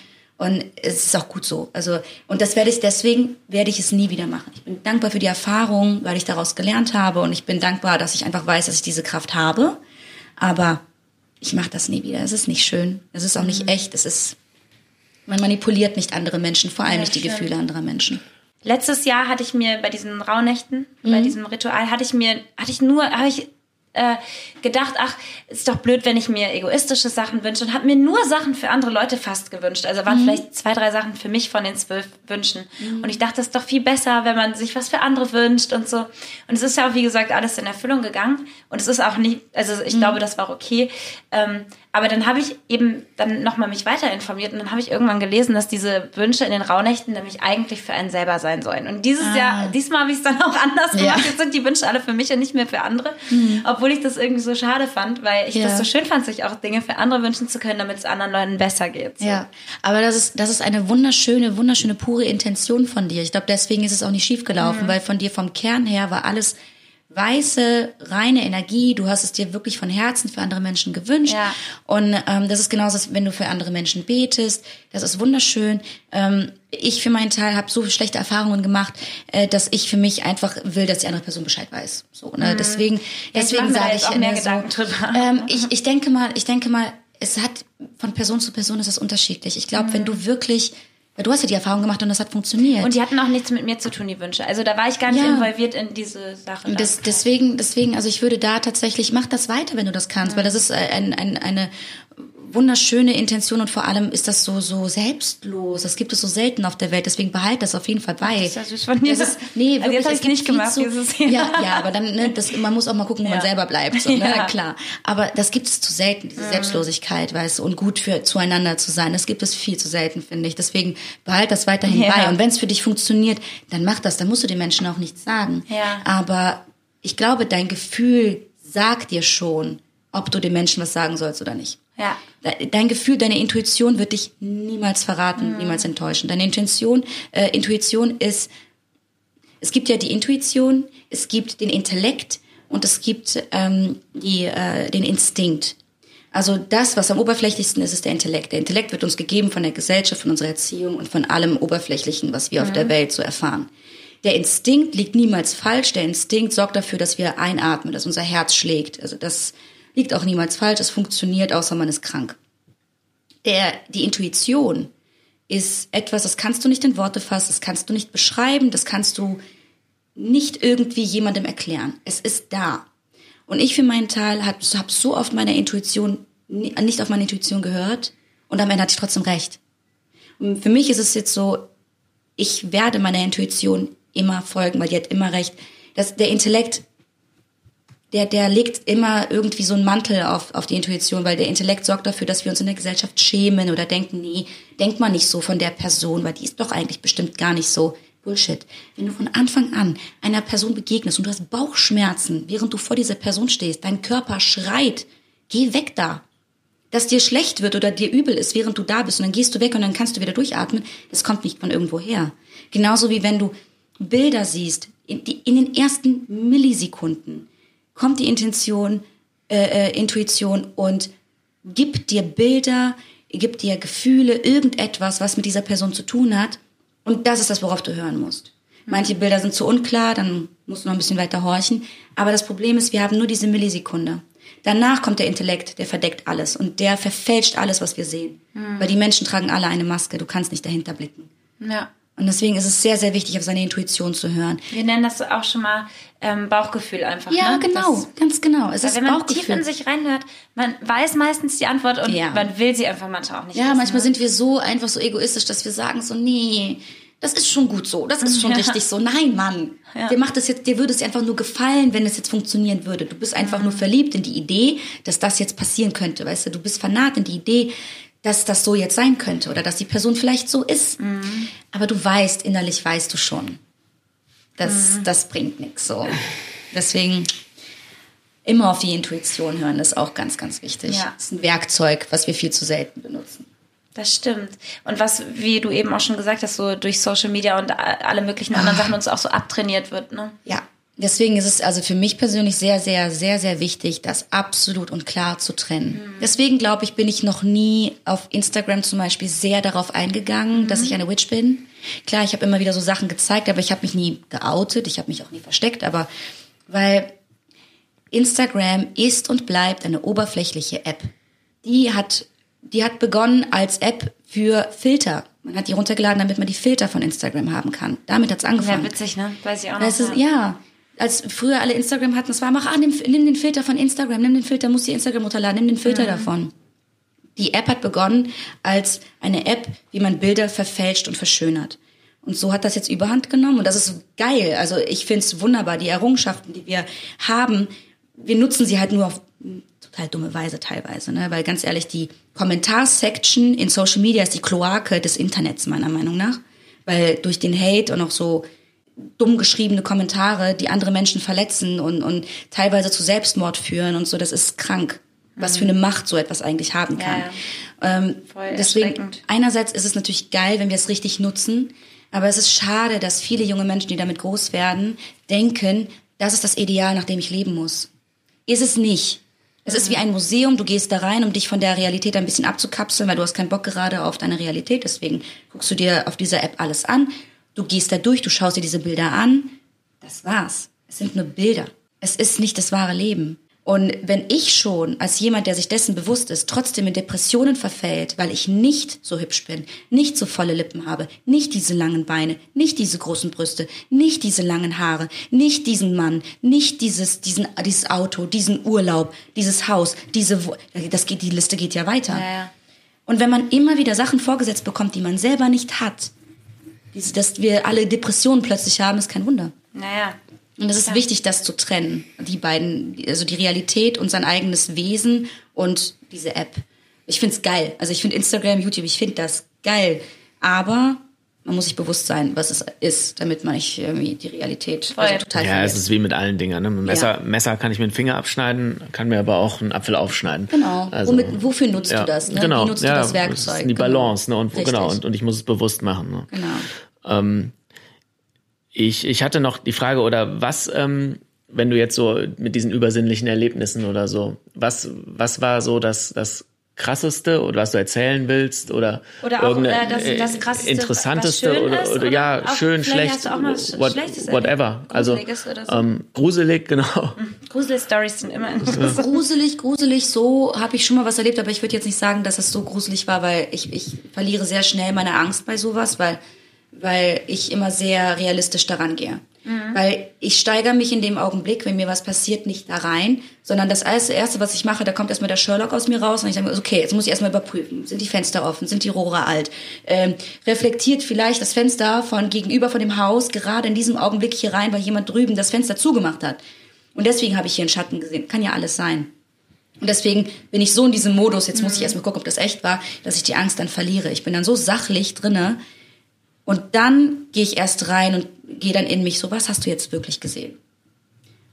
und es ist auch gut so. Also und das werde ich deswegen werde ich es nie wieder machen. Ich bin dankbar für die Erfahrung, weil ich daraus gelernt habe und ich bin dankbar, dass ich einfach weiß, dass ich diese Kraft habe. Aber ich mache das nie wieder. Es ist nicht schön. Es ist auch nicht echt. Es ist man manipuliert nicht andere Menschen, vor allem Ja, nicht die stimmt. Gefühle anderer Menschen. Letztes Jahr hatte ich mir bei diesen Rauhnächten, bei diesem Ritual, hatte ich mir, hatte ich nur, habe ich äh, gedacht, ach, ist doch blöd, wenn ich mir egoistische Sachen wünsche und habe mir nur Sachen für andere Leute fast gewünscht. Also waren vielleicht zwei, drei Sachen für mich von den zwölf Wünschen. Und ich dachte, es ist doch viel besser, wenn man sich was für andere wünscht und so. Und es ist ja auch, wie gesagt, alles in Erfüllung gegangen. Und es ist auch nicht, also ich glaube, das war okay. Ähm, aber dann habe ich eben dann nochmal mich weiter informiert und dann habe ich irgendwann gelesen, dass diese Wünsche in den Rauhnächten nämlich eigentlich für einen selber sein sollen. Und dieses Jahr, diesmal habe ich es dann auch [laughs] anders gemacht. Ja. Jetzt sind die Wünsche alle für mich und nicht mehr für andere. Obwohl ich das irgendwie so schade fand, weil ich Ja. das so schön fand, sich auch Dinge für andere wünschen zu können, damit es anderen Leuten besser geht. So. Ja, aber das ist, das ist eine wunderschöne, wunderschöne, pure Intention von dir. Ich glaube, deswegen ist es auch nicht schiefgelaufen, weil von dir vom Kern her war alles weiße, reine Energie. Du hast es dir wirklich von Herzen für andere Menschen gewünscht. Ja. Und ähm, das ist genauso, wenn du für andere Menschen betest. Das ist wunderschön. Ähm, ich für meinen Teil habe so schlechte Erfahrungen gemacht, äh, dass ich für mich einfach will, dass die andere Person Bescheid weiß. So, ne? Deswegen, Mhm. Ja, ich deswegen da sage ich immer Gedanken so, drüber. ähm, [laughs] ich, ich denke mal, ich denke mal, es hat von Person zu Person ist das unterschiedlich. Ich glaube, wenn du wirklich, du hast ja die Erfahrung gemacht und das hat funktioniert. Mhm. Und die hatten auch nichts mit mir zu tun, die Wünsche. Also da war ich gar nicht Ja. involviert in diese Sache. Das, deswegen, deswegen, also ich würde da tatsächlich, mach das weiter, wenn du das kannst, weil das ist ein, ein, eine wunderschöne Intention und vor allem ist das so so selbstlos. Das gibt es so selten auf der Welt. Deswegen behalt das auf jeden Fall bei. Das ist ja süß von dir. Das ist, nee, Also wirklich, jetzt hab es ich's gibt nicht gemacht, Zu, dieses Jahr. ja, ja, aber dann, ne, das, man muss auch mal gucken, wo man Ja. selber bleibt. So, ne? [laughs] Ja. Klar. Aber das gibt es zu selten, diese Selbstlosigkeit, weißt du, und gut für zueinander zu sein. Das gibt es viel zu selten, finde ich. Deswegen behalt das weiterhin Ja. bei. Und wenn es für dich funktioniert, dann mach das. Dann musst du den Menschen auch nichts sagen. Ja. Aber ich glaube, dein Gefühl sagt dir schon, ob du den Menschen was sagen sollst oder nicht. Ja. De- Dein Gefühl, deine Intuition wird dich niemals verraten, niemals enttäuschen. Deine Intuition, äh, Intuition ist, es gibt ja die Intuition, es gibt den Intellekt und es gibt ähm, die, äh, den Instinkt. Also das, was am oberflächlichsten ist, ist der Intellekt. Der Intellekt wird uns gegeben von der Gesellschaft, von unserer Erziehung und von allem Oberflächlichen, was wir auf der Welt so erfahren. Der Instinkt liegt niemals falsch. Der Instinkt sorgt dafür, dass wir einatmen, dass unser Herz schlägt. Also das liegt auch niemals falsch. Es funktioniert, außer man ist krank. Der, die Intuition ist etwas, das kannst du nicht in Worte fassen, das kannst du nicht beschreiben, das kannst du nicht irgendwie jemandem erklären. Es ist da. Und ich für meinen Teil habe hab so oft meine Intuition, nicht auf meine Intuition gehört und am Ende hatte ich trotzdem recht. Und für mich ist es jetzt so, ich werde meiner Intuition immer folgen, weil die hat immer recht. Das, der Intellekt, der, der legt immer irgendwie so einen Mantel auf, auf die Intuition, weil der Intellekt sorgt dafür, dass wir uns in der Gesellschaft schämen oder denken, nee, denk mal nicht so von der Person, weil die ist doch eigentlich bestimmt gar nicht so. Bullshit. Wenn du von Anfang an einer Person begegnest und du hast Bauchschmerzen, während du vor dieser Person stehst, dein Körper schreit, geh weg da. Dass dir schlecht wird oder dir übel ist, während du da bist und dann gehst du weg und dann kannst du wieder durchatmen, das kommt nicht von irgendwo her. Genauso wie wenn du Bilder siehst, in, die, in den ersten Millisekunden kommt die Intention, äh, äh, Intuition und gibt dir Bilder, gibt dir Gefühle, irgendetwas, was mit dieser Person zu tun hat. Und das ist das, worauf du hören musst. Manche Bilder sind zu unklar, dann musst du noch ein bisschen weiter horchen. Aber das Problem ist, wir haben nur diese Millisekunde. Danach kommt der Intellekt, der verdeckt alles und der verfälscht alles, was wir sehen. Weil die Menschen tragen alle eine Maske, du kannst nicht dahinter blicken. Ja. Und deswegen ist es sehr, sehr wichtig, auf seine Intuition zu hören. Wir nennen das auch schon mal ähm, Bauchgefühl einfach. Ja, ne? genau, Das, ganz genau. Es ist wenn man tief in sich reinhört, man weiß meistens die Antwort und Ja. man will sie einfach manchmal auch nicht Ja, wissen, manchmal ne? sind wir so einfach so egoistisch, dass wir sagen so, nee, das ist schon gut so, das ist schon [laughs] Ja. richtig so. Nein, Mann, Ja. dir macht es jetzt, dir würde es einfach nur gefallen, wenn es jetzt funktionieren würde. Du bist einfach nur verliebt in die Idee, dass das jetzt passieren könnte, weißt du. Du bist fanat in die Idee, dass das so jetzt sein könnte oder dass die Person vielleicht so ist. Aber du weißt, innerlich weißt du schon, das, das bringt nichts so. Deswegen immer auf die Intuition hören, ist auch ganz, ganz wichtig. Ja. Das ist ein Werkzeug, was wir viel zu selten benutzen. Das stimmt. Und was, wie du eben auch schon gesagt hast, so durch Social Media und alle möglichen anderen Sachen uns auch so abtrainiert wird, ne? Ja, deswegen ist es also für mich persönlich sehr, sehr, sehr, sehr wichtig, das absolut und klar zu trennen. Deswegen glaube ich, bin ich noch nie auf Instagram zum Beispiel sehr darauf eingegangen, dass ich eine Witch bin. Klar, ich habe immer wieder so Sachen gezeigt, aber ich habe mich nie geoutet, ich habe mich auch nie versteckt, aber weil Instagram ist und bleibt eine oberflächliche App. Die hat, die hat begonnen als App für Filter. Man hat die runtergeladen, damit man die Filter von Instagram haben kann. Damit hat's angefangen. Ja, witzig, ne? Weiß ich auch noch. Ist, ja, als früher alle Instagram hatten, es war, mach, ah, nimm, nimm den Filter von Instagram, nimm den Filter, musst die Instagram runterladen, nimm den Filter davon. Die App hat begonnen als eine App, wie man Bilder verfälscht und verschönert. Und so hat das jetzt überhand genommen und das ist geil. Also ich find's wunderbar, die Errungenschaften, die wir haben, wir nutzen sie halt nur auf total dumme Weise teilweise, ne? Weil ganz ehrlich, die Kommentarsection in Social Media ist die Kloake des Internets, meiner Meinung nach. Weil durch den Hate und auch so dumm geschriebene Kommentare, die andere Menschen verletzen und, und teilweise zu Selbstmord führen und so, das ist krank. Was für eine Macht so etwas eigentlich haben Ja, kann. ja. Ähm, Voll deswegen, einerseits ist es natürlich geil, wenn wir es richtig nutzen, aber es ist schade, dass viele junge Menschen, die damit groß werden, denken, das ist das Ideal, nach dem ich leben muss. Ist es nicht. Es ist wie ein Museum, du gehst da rein, um dich von der Realität ein bisschen abzukapseln, weil du hast keinen Bock gerade auf deine Realität, deswegen guckst du dir auf dieser App alles an, du gehst da durch, du schaust dir diese Bilder an, das war's. Es sind nur Bilder. Es ist nicht das wahre Leben. Und wenn ich schon als jemand, der sich dessen bewusst ist, trotzdem in Depressionen verfällt, weil ich nicht so hübsch bin, nicht so volle Lippen habe, nicht diese langen Beine, nicht diese großen Brüste, nicht diese langen Haare, nicht diesen Mann, nicht dieses, diesen, dieses Auto, diesen Urlaub, dieses Haus, diese, das geht, die Liste geht ja weiter. Ja, ja. Und wenn man immer wieder Sachen vorgesetzt bekommt, die man selber nicht hat, dass wir alle Depressionen plötzlich haben, ist kein Wunder. Naja. Und es ist wichtig, das zu trennen. Die beiden, also die Realität und sein eigenes Wesen und diese App. Ich find's geil. Also ich finde Instagram, YouTube, ich finde das geil. Aber man muss sich bewusst sein, was es ist, damit man nicht irgendwie die Realität also total Ja, es verliert. ist wie mit allen Dingen. Ne? Mit dem Messer, Messer kann ich mir den Finger abschneiden, kann mir aber auch einen Apfel aufschneiden. Genau. Also, Womit, wofür nutzt ja, du das? Ne? Genau. Wie nutzt ja, du das ist Werkzeug? Die Genau. Balance, ne? Und, Richtig. genau, und, und ich muss es bewusst machen. Ne? Genau. Ähm, ich, ich hatte noch die Frage, oder was, ähm, wenn du jetzt so mit diesen übersinnlichen Erlebnissen oder so, was, was war so das, das krasseste oder was du erzählen willst oder, Oder auch, irgendeine, äh, das- äh, das Krasseste, interessanteste oder, ist, oder, oder ja schön vielleicht schlecht hast du auch mal was what, Schlechtes whatever also so. ähm, gruselig [laughs] genau Grusel-Stories sind immer [laughs] interessant. Gruselig, gruselig, so habe ich schon mal was erlebt, aber ich würde jetzt nicht sagen, dass es so gruselig war, weil ich, ich verliere sehr schnell meine Angst bei sowas, weil, weil ich immer sehr realistisch daran gehe. Weil ich steigere mich in dem Augenblick, wenn mir was passiert, nicht da rein, sondern das erste, erste was ich mache, da kommt erstmal der Sherlock aus mir raus und ich sage mir, okay, jetzt muss ich erstmal überprüfen, sind die Fenster offen, sind die Rohre alt, ähm, reflektiert vielleicht das Fenster von gegenüber von dem Haus gerade in diesem Augenblick hier rein, weil jemand drüben das Fenster zugemacht hat. Und deswegen habe ich hier einen Schatten gesehen. Kann ja alles sein. Und deswegen bin ich so in diesem Modus, jetzt muss ich erstmal gucken, ob das echt war, dass ich die Angst dann verliere. Ich bin dann so sachlich drinne und dann gehe ich erst rein und gehe dann in mich so, was hast du jetzt wirklich gesehen?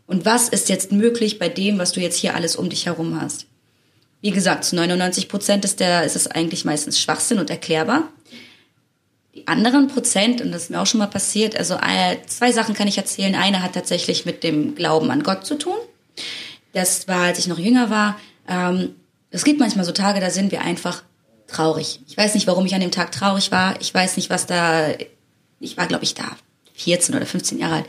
Und was ist jetzt möglich bei dem, was du jetzt hier alles um dich herum hast? Wie gesagt, zu 99 Prozent ist, der, ist es eigentlich meistens Schwachsinn und erklärbar. Die anderen Prozent, und das ist mir auch schon mal passiert, also äh, zwei Sachen kann ich erzählen. Eine hat tatsächlich mit dem Glauben an Gott zu tun. Das war, als ich noch jünger war. Ähm, es gibt manchmal so Tage, da sind wir einfach traurig. Ich weiß nicht, warum ich an dem Tag traurig war. Ich weiß nicht, was da. Ich war, glaube ich, da 14 oder 15 Jahre alt.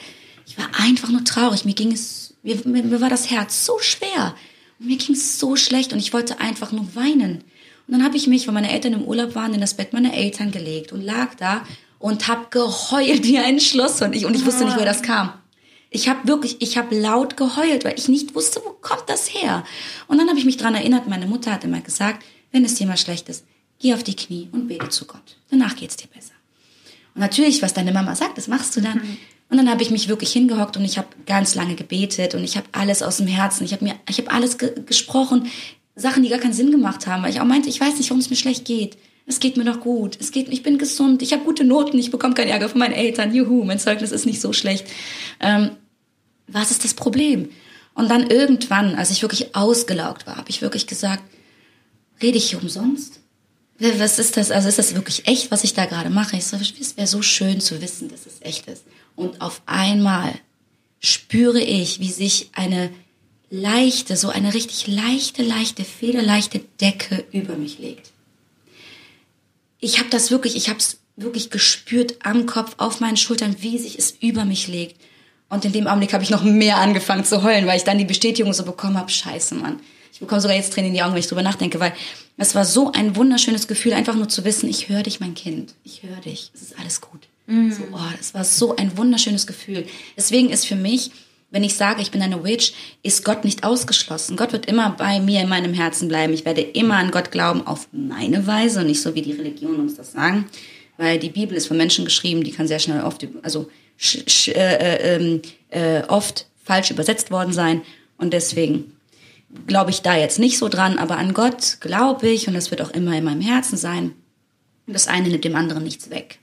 Ich war einfach nur traurig. Mir ging es, mir, mir, mir war das Herz so schwer. Und mir ging es so schlecht und ich wollte einfach nur weinen. Und dann habe ich mich, weil meine Eltern im Urlaub waren, in das Bett meiner Eltern gelegt und lag da und habe geheult wie ein Schloss und ich und ich wusste nicht, woher das kam. Ich habe wirklich, ich habe laut geheult, weil ich nicht wusste, wo kommt das her. Und dann habe ich mich dran erinnert, meine Mutter hat immer gesagt, wenn es dir mal schlecht ist, geh auf die Knie und bete zu Gott. Danach geht's dir besser. Und natürlich, was deine Mama sagt, das machst du dann. Und dann habe ich mich wirklich hingehockt und ich habe ganz lange gebetet und ich habe alles aus dem Herzen, ich habe mir, ich habe alles ge gesprochen, Sachen, die gar keinen Sinn gemacht haben, weil ich auch meinte, ich weiß nicht, warum es mir schlecht geht. Es geht mir doch gut. Es geht, ich bin gesund. Ich habe gute Noten. Ich bekomme keinen Ärger von meinen Eltern. Juhu, mein Zeugnis ist nicht so schlecht. Ähm, was ist das Problem? Und dann irgendwann, als ich wirklich ausgelaugt war, habe ich wirklich gesagt, rede ich hier umsonst? Was ist das? Also ist das wirklich echt, was ich da gerade mache? Ich so, es wäre so schön zu wissen, dass es echt ist. Und auf einmal spüre ich, wie sich eine leichte, so eine richtig leichte, leichte, federleichte Decke über mich legt. Ich habe das wirklich, ich habe es wirklich gespürt am Kopf, auf meinen Schultern, wie sich es über mich legt. Und in dem Augenblick habe ich noch mehr angefangen zu heulen, weil ich dann die Bestätigung so bekommen habe, scheiße, Mann. Ich bekomme sogar jetzt Tränen in die Augen, wenn ich drüber nachdenke, weil es war so ein wunderschönes Gefühl, einfach nur zu wissen, ich höre dich, mein Kind. Ich höre dich. Es ist alles gut. So, oh, das war so ein wunderschönes Gefühl. Deswegen ist für mich, wenn ich sage, ich bin eine Witch, ist Gott nicht ausgeschlossen. Gott wird immer bei mir in meinem Herzen bleiben. Ich werde immer an Gott glauben, auf meine Weise und nicht so, wie die Religionen uns das sagen. Weil die Bibel ist von Menschen geschrieben, die kann sehr schnell oft, also äh, äh, äh, oft falsch übersetzt worden sein. Und deswegen glaube ich da jetzt nicht so dran, aber an Gott glaube ich und das wird auch immer in meinem Herzen sein. Das eine nimmt dem anderen nichts weg.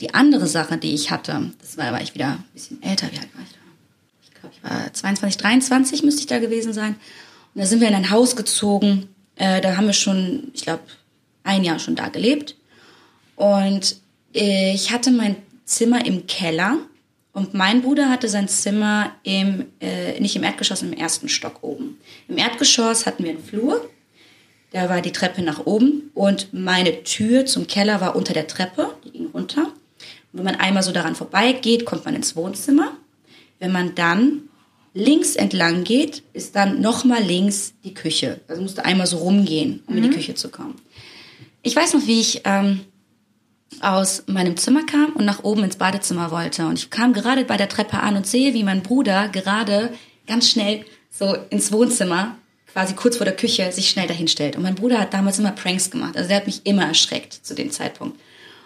Die andere Sache, die ich hatte, das war, war ich wieder ein bisschen älter, wie alt war ich da? Ich glaube, ich war 22, 23 müsste ich da gewesen sein. Und da sind wir in ein Haus gezogen. Äh, da haben wir schon, ich glaube, ein Jahr schon da gelebt. Und äh, ich hatte mein Zimmer im Keller Und mein Bruder hatte sein Zimmer im, äh, nicht im Erdgeschoss, im ersten Stock oben. Im Erdgeschoss hatten wir einen Flur, da war die Treppe nach oben und meine Tür zum Keller war unter der Treppe, die ging runter. Und wenn man einmal so daran vorbeigeht, kommt man ins Wohnzimmer. Wenn man dann links entlang geht, ist dann nochmal links die Küche. Also musste einmal so rumgehen, um in die Küche zu kommen. Ich weiß noch, wie ich ähm, aus meinem Zimmer kam und nach oben ins Badezimmer wollte. Und ich kam gerade bei der Treppe an und sehe, wie mein Bruder gerade ganz schnell so ins Wohnzimmer, quasi kurz vor der Küche, sich schnell dahin stellt. Und mein Bruder hat damals immer Pranks gemacht. Also der hat mich immer erschreckt zu dem Zeitpunkt.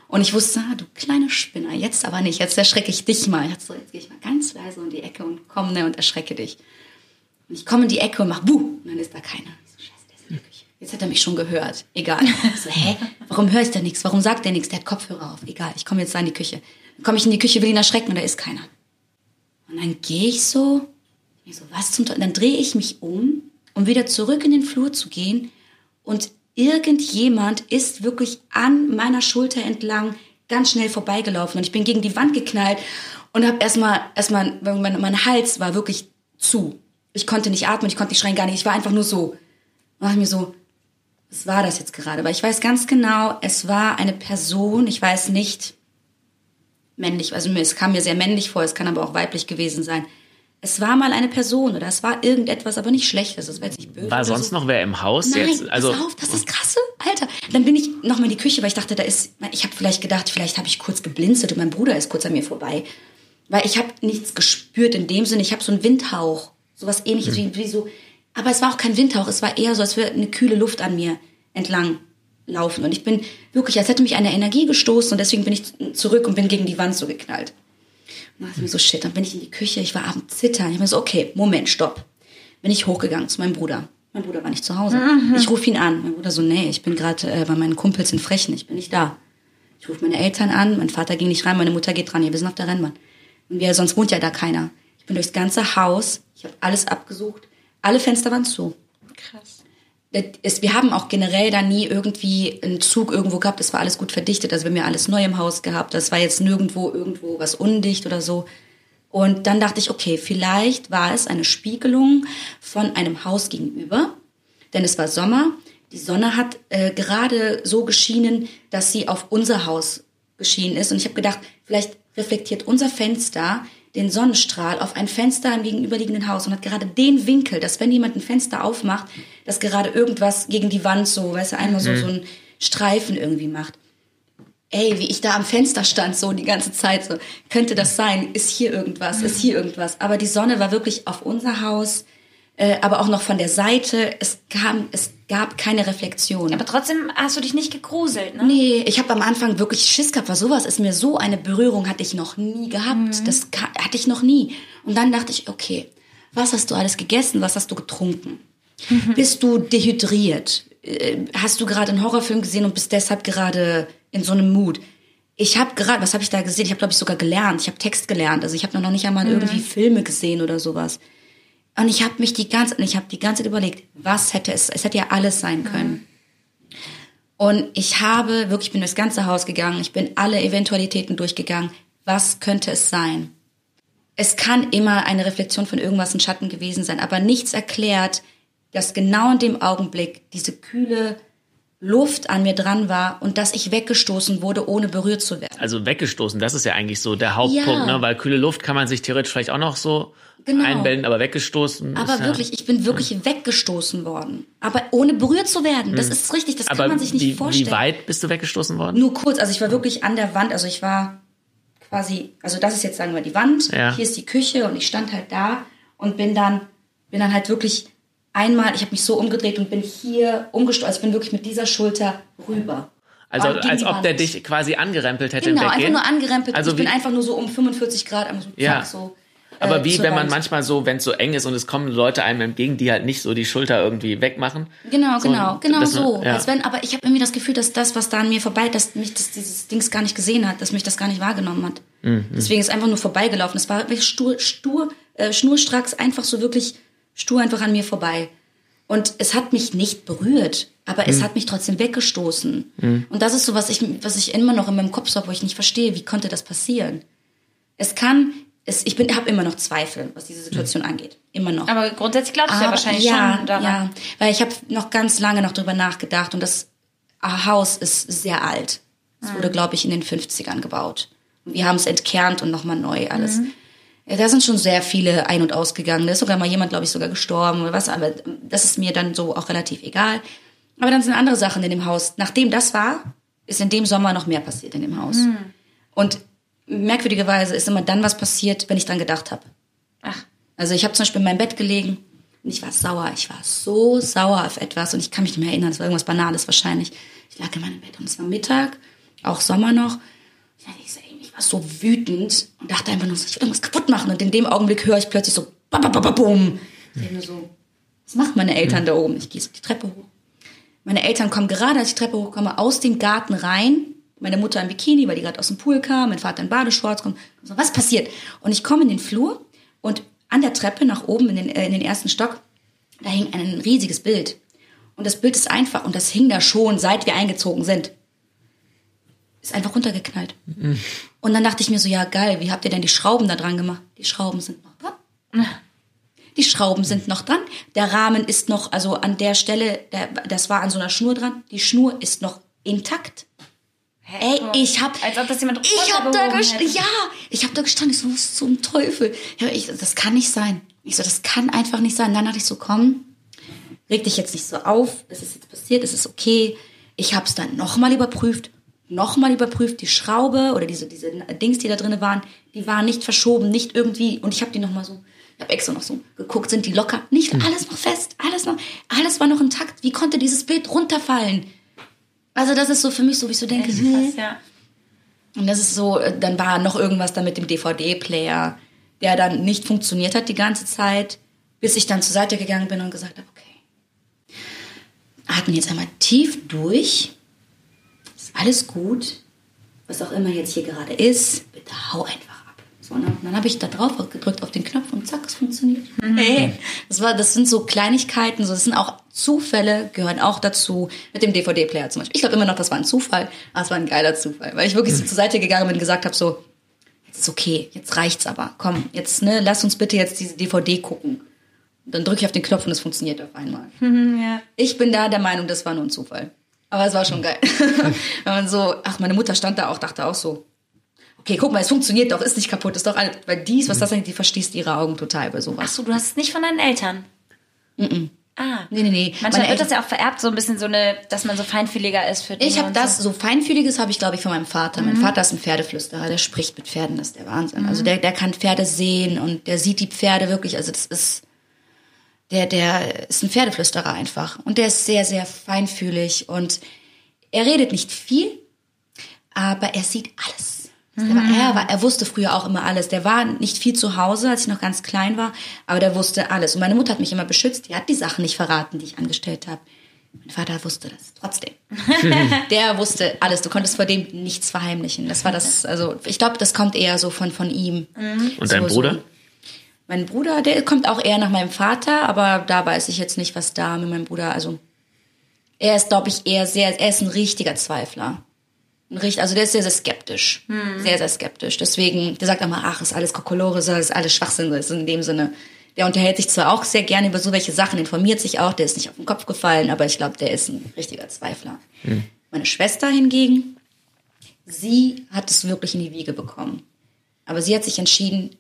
Und ich wusste, ah, du kleiner Spinner, jetzt aber nicht, jetzt erschrecke ich dich mal. Jetzt, so, jetzt gehe ich mal ganz leise um die Ecke und komme ne, und erschrecke dich. Und ich komme in die Ecke und mach buh, und dann ist da keiner. Ich so, scheiße, der ist in der Küche. Jetzt hat er mich schon gehört. Egal. So, hä? Warum höre ich da nichts? Warum sagt der nichts? Der hat Kopfhörer auf. Egal, ich komme jetzt da in die Küche. Dann komme ich in die Küche, will ihn erschrecken und da ist keiner. Und dann gehe ich so, ich so, was zum Teufel? Dann drehe ich mich um, um wieder zurück in den Flur zu gehen und irgendjemand ist wirklich an meiner Schulter entlang ganz schnell vorbeigelaufen und ich bin gegen die Wand geknallt und habe erstmal erstmal mein, mein Hals war wirklich zu. Ich konnte nicht atmen, ich konnte nicht schreien, gar nicht. Ich war einfach nur so. Und ich mir so, was war das jetzt gerade? Weil ich weiß ganz genau, es war eine Person, ich weiß nicht männlich, also es kam mir sehr männlich vor, es kann aber auch weiblich gewesen sein. Es war mal eine Person oder es war irgendetwas, aber nicht Schlechtes. Das wäre jetzt nicht böse. War sonst so. noch wer im Haus Nein, jetzt? Also pass auf, das ist Krasse, Alter. Dann bin ich nochmal in die Küche, weil ich dachte, da ist, ich habe vielleicht gedacht, vielleicht habe ich kurz geblinzelt und mein Bruder ist kurz an mir vorbei. Weil ich habe nichts gespürt in dem Sinne, ich habe so einen Windhauch, sowas ähnliches wie, wie so, aber es war auch kein Windhauch, es war eher so, als würde eine kühle Luft an mir entlang laufen. Und ich bin wirklich, als hätte mich eine Energie gestoßen und deswegen bin ich zurück und bin gegen die Wand so geknallt. Und dann dachte ich mir so, shit, dann bin ich in die Küche, ich war am Zittern. Ich bin so, okay, Moment, stopp. Bin ich hochgegangen zu meinem Bruder. Mein Bruder war nicht zu Hause. Ich rufe ihn an. Mein Bruder so, nee, ich bin gerade äh, bei meinen Kumpels in Frechen, ich bin nicht da. Ich rufe meine Eltern an, mein Vater ging nicht rein, meine Mutter geht dran, ja, wir sind auf der Rennbahn. Und wir, sonst wohnt ja da keiner. Ich bin durchs ganze Haus, ich habe alles abgesucht, alle Fenster waren zu. Krass. Es, wir haben auch generell da nie irgendwie einen Zug irgendwo gehabt. Es war alles gut verdichtet. Also wir haben ja alles neu im Haus gehabt. Das war jetzt nirgendwo irgendwo was undicht oder so. Und dann dachte ich, okay, vielleicht war es eine Spiegelung von einem Haus gegenüber. Denn es war Sommer. Die Sonne hat äh, gerade so geschienen, dass sie auf unser Haus geschienen ist. Und ich habe gedacht, vielleicht reflektiert unser Fenster den Sonnenstrahl auf ein Fenster im gegenüberliegenden Haus und hat gerade den Winkel, dass wenn jemand ein Fenster aufmacht, dass gerade irgendwas gegen die Wand so, weißt du, einmal so, so ein Streifen irgendwie macht. Ey, wie ich da am Fenster stand, so die ganze Zeit, so, könnte das sein? Ist hier irgendwas? Ist hier irgendwas? Aber die Sonne war wirklich auf unser Haus, äh, aber auch noch von der Seite. Es kam, es gab keine Reflexion. Aber trotzdem hast du dich nicht gegruselt, ne? Nee, ich habe am Anfang wirklich Schiss gehabt, weil sowas ist mir so eine Berührung hatte ich noch nie gehabt. Das ka- hatte ich noch nie. Und dann dachte ich, okay, was hast du alles gegessen? Was hast du getrunken? Bist du dehydriert? Äh, Hast du gerade einen Horrorfilm gesehen und bist deshalb gerade in so einem Mut? Ich habe gerade, was habe ich da gesehen? Ich habe glaube ich sogar gelernt. Ich habe Text gelernt. Also ich habe noch nicht einmal irgendwie Filme gesehen oder sowas. Und ich habe mich die ganze, ich habe die ganze Zeit überlegt, was hätte es? Es hätte ja alles sein können. Und ich habe wirklich, ich bin durchs ganze Haus gegangen, ich bin alle Eventualitäten durchgegangen. Was könnte es sein? Es kann immer eine Reflexion von irgendwas in Schatten gewesen sein, aber nichts erklärt, dass genau in dem Augenblick diese kühle Luft an mir dran war und dass ich weggestoßen wurde, ohne berührt zu werden. also weggestoßen, das ist ja eigentlich so der Hauptpunkt, Ja. ne? Weil kühle Luft kann man sich theoretisch vielleicht auch noch so Genau. einbilden, aber weggestoßen. Aber ist ja, wirklich, ich bin wirklich weggestoßen worden. Aber ohne berührt zu werden. Das ist richtig, das aber kann man sich nicht wie, vorstellen. wie weit bist du weggestoßen worden? Nur kurz, also ich war wirklich an der Wand, also ich war quasi, also das ist jetzt sagen wir die Wand, Ja. hier ist die Küche und ich stand halt da und bin dann, bin dann halt wirklich einmal, ich habe mich so umgedreht und bin hier umgestoßen, also ich bin wirklich mit dieser Schulter rüber. Also als ob der dich quasi angerempelt hätte Genau, im einfach Weggehen. nur angerempelt. Also ich bin einfach nur so um 45 Grad, einfach so, zack, Ja. so. Aber äh, wie, wenn man manchmal so, wenn es so eng ist und es kommen Leute einem entgegen, die halt nicht so die Schulter irgendwie wegmachen. Genau, So, genau, genau man- so. ja. Als wenn, aber ich habe irgendwie das Gefühl, dass das, was da an mir vorbei, dass mich das, dieses Dings gar nicht gesehen hat, dass mich das gar nicht wahrgenommen hat. Mhm. Deswegen ist einfach nur vorbeigelaufen. Es war wirklich stur, stur, äh, schnurstracks, einfach so wirklich stur einfach an mir vorbei. Und es hat mich nicht berührt, aber Mhm. es hat mich trotzdem weggestoßen. Und das ist so, was ich, was ich immer noch in meinem Kopf habe, wo ich nicht verstehe, wie konnte das passieren? Es kann es, ich bin, habe immer noch Zweifel, was diese Situation angeht. Immer noch. Aber grundsätzlich glaubst du ja wahrscheinlich ja, schon daran. Ja, weil ich habe noch ganz lange noch drüber nachgedacht und das Haus ist sehr alt. Es Mhm. wurde, glaube ich, in den 50ern gebaut. Und wir haben es entkernt und nochmal neu alles. Mhm. Ja, Da sind schon sehr viele ein- und ausgegangen. Da ist sogar mal jemand, glaube ich, sogar gestorben oder was. Aber das ist mir dann so auch relativ egal. Aber dann sind andere Sachen in dem Haus. Nachdem das war, ist in dem Sommer noch mehr passiert in dem Haus. Mhm. Und merkwürdigerweise ist immer dann was passiert, wenn ich dran gedacht habe. Ach, Also ich habe zum Beispiel in meinem Bett gelegen und ich war sauer. Ich war so sauer auf etwas und ich kann mich nicht mehr erinnern. Es war irgendwas Banales wahrscheinlich. Ich lag in meinem Bett und es war Mittag, auch Sommer noch. Ich, war so wütend und dachte einfach nur so, ich will irgendwas kaputt machen. Und in dem Augenblick höre ich plötzlich so, bum. Ich denke mir so, was machen meine Eltern da oben? Ich gehe so die Treppe hoch. Meine Eltern kommen gerade, als ich die Treppe hochkomme, aus dem Garten rein. Meine Mutter im Bikini, weil die gerade aus dem Pool kam. Mein Vater in Badeshorts kommt. So, was passiert? Und ich komme in den Flur und an der Treppe nach oben in den, äh, in den ersten Stock, da hing ein riesiges Bild. Und das Bild ist einfach, und das hing da schon, seit wir eingezogen sind. Ist einfach runtergeknallt. Und dann dachte ich mir so, ja geil, wie habt ihr denn die Schrauben da dran gemacht? Die Schrauben sind noch dran. Die Schrauben sind noch dran. Der Rahmen ist noch, also an der Stelle, der, das war an so einer Schnur dran. Die Schnur ist noch intakt. Ey, ich hab, Als ob das jemand ich hab da gestanden, ja, ich hab da gestanden, ich so, was zum Teufel. Ja, ich, das kann nicht sein. Ich so, das kann einfach nicht sein. Dann dachte ich so, komm, reg dich jetzt nicht so auf. Es ist jetzt passiert, es ist okay. Ich hab's dann nochmal überprüft, nochmal überprüft. Die Schraube oder diese, diese Dings, die da drin waren, die waren nicht verschoben, nicht irgendwie. Und ich habe die nochmal so, ich habe extra noch so geguckt, sind die locker? Nicht alles noch fest, alles noch, alles war noch intakt. Wie konnte dieses Bild runterfallen? Also das ist so für mich so, wie ich so denke, Echt krass, ja. Und das ist so, äh, dann war noch irgendwas da mit dem DVD-Player, der dann nicht funktioniert hat die ganze Zeit, bis ich dann zur Seite gegangen bin und gesagt habe, okay, atmen jetzt einmal tief durch, ist alles gut, was auch immer jetzt hier gerade ist, bitte hau einfach. So, und dann, habe ich da drauf gedrückt auf den Knopf und zack, es funktioniert. Hey, das, war, das sind so Kleinigkeiten, so, das sind auch Zufälle, gehören auch dazu. Mit dem DVD-Player zum Beispiel. Ich glaube immer noch, das war ein Zufall, aber es war ein geiler Zufall, weil ich wirklich so zur Seite gegangen bin und gesagt habe, so, jetzt ist okay, jetzt reicht's aber. Komm, jetzt, ne, lass uns bitte jetzt diese DVD gucken. Und dann drücke ich auf den Knopf und es funktioniert auf einmal. ja. Ich bin da der Meinung, das war nur ein Zufall. Aber es war schon geil. [laughs] Wenn man so, ach, meine Mutter stand da auch, dachte auch so, okay, guck mal, es funktioniert doch, ist nicht kaputt, ist doch alles, weil dies, was das eigentlich, die verschließt ihre Augen total bei Ach sowas. so, du hast es nicht von deinen Eltern. Ah. Nee, nee, nee. Manchmal Meine wird das ja auch vererbt, so ein bisschen so eine, dass man so feinfühliger ist für Dinge Ich habe das, So. so feinfühliges habe ich, glaube ich, von meinem Vater. Mein Vater ist ein Pferdeflüsterer, der spricht mit Pferden, das ist der Wahnsinn. Also der, der kann Pferde sehen und der sieht die Pferde wirklich, also das ist, der, der ist ein Pferdeflüsterer einfach. Und der ist sehr, sehr feinfühlig und er redet nicht viel, aber er sieht alles. Der war, er, war, er wusste früher auch immer alles. Der war nicht viel zu Hause, als ich noch ganz klein war, aber der wusste alles. Und meine Mutter hat mich immer beschützt. Die hat die Sachen nicht verraten, die ich angestellt habe. Mein Vater wusste das trotzdem. [laughs] der wusste alles. Du konntest vor dem nichts verheimlichen. Das war das, also ich glaube, das kommt eher so von, von ihm. Und dein So- Bruder? So. Mein Bruder, der kommt auch eher nach meinem Vater, aber da weiß ich jetzt nicht, was da mit meinem Bruder, also er ist, glaube ich, eher sehr, er ist ein richtiger Zweifler. Ein richt- Also der ist sehr, sehr skeptisch. Sehr, sehr skeptisch. Deswegen, der sagt immer, ach, ist alles Kokolore, so, ist alles Schwachsinn, ist in dem Sinne. Der unterhält sich zwar auch sehr gerne über so welche Sachen, informiert sich auch, der ist nicht auf den Kopf gefallen, aber ich glaube, der ist ein richtiger Zweifler. Meine Schwester hingegen, sie hat es wirklich in die Wiege bekommen. Aber sie hat sich entschieden,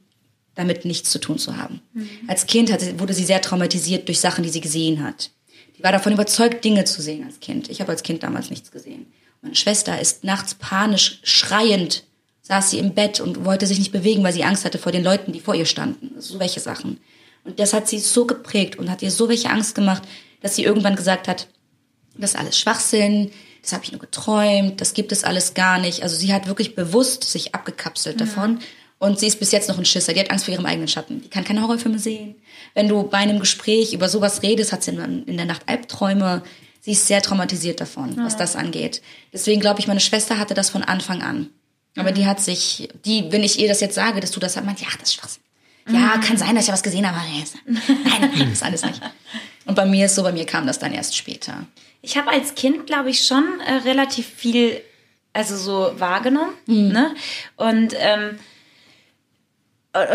damit nichts zu tun zu haben. Als Kind hat sie, wurde sie sehr traumatisiert durch Sachen, die sie gesehen hat. Die war davon überzeugt, Dinge zu sehen als Kind. Ich habe als Kind damals nichts gesehen. Meine Schwester ist nachts panisch, schreiend, saß sie im Bett und wollte sich nicht bewegen, weil sie Angst hatte vor den Leuten, die vor ihr standen. So welche Sachen. Und das hat sie so geprägt und hat ihr so welche Angst gemacht, dass sie irgendwann gesagt hat, das ist alles Schwachsinn, das habe ich nur geträumt, das gibt es alles gar nicht. Also sie hat wirklich bewusst sich abgekapselt davon. Und sie ist bis jetzt noch ein Schisser. Die hat Angst vor ihrem eigenen Schatten. Die kann keine Horrorfilme sehen. Wenn du bei einem Gespräch über sowas redest, hat sie in der Nacht Albträume. Sie ist sehr traumatisiert davon, was das angeht. Deswegen glaube ich, meine Schwester hatte das von Anfang an. Aber die hat sich, die, wenn ich ihr das jetzt sage, dass du das hast, meint, ja, das ist Schwachsinn. Ja, kann sein, dass ich ja was gesehen habe. ist- [laughs] Nein, nein, das ist alles nicht. Und bei mir ist so, bei mir kam das dann erst später. Ich habe als Kind, glaube ich, schon äh, relativ viel, also so wahrgenommen. Mhm. Ne? Und ähm,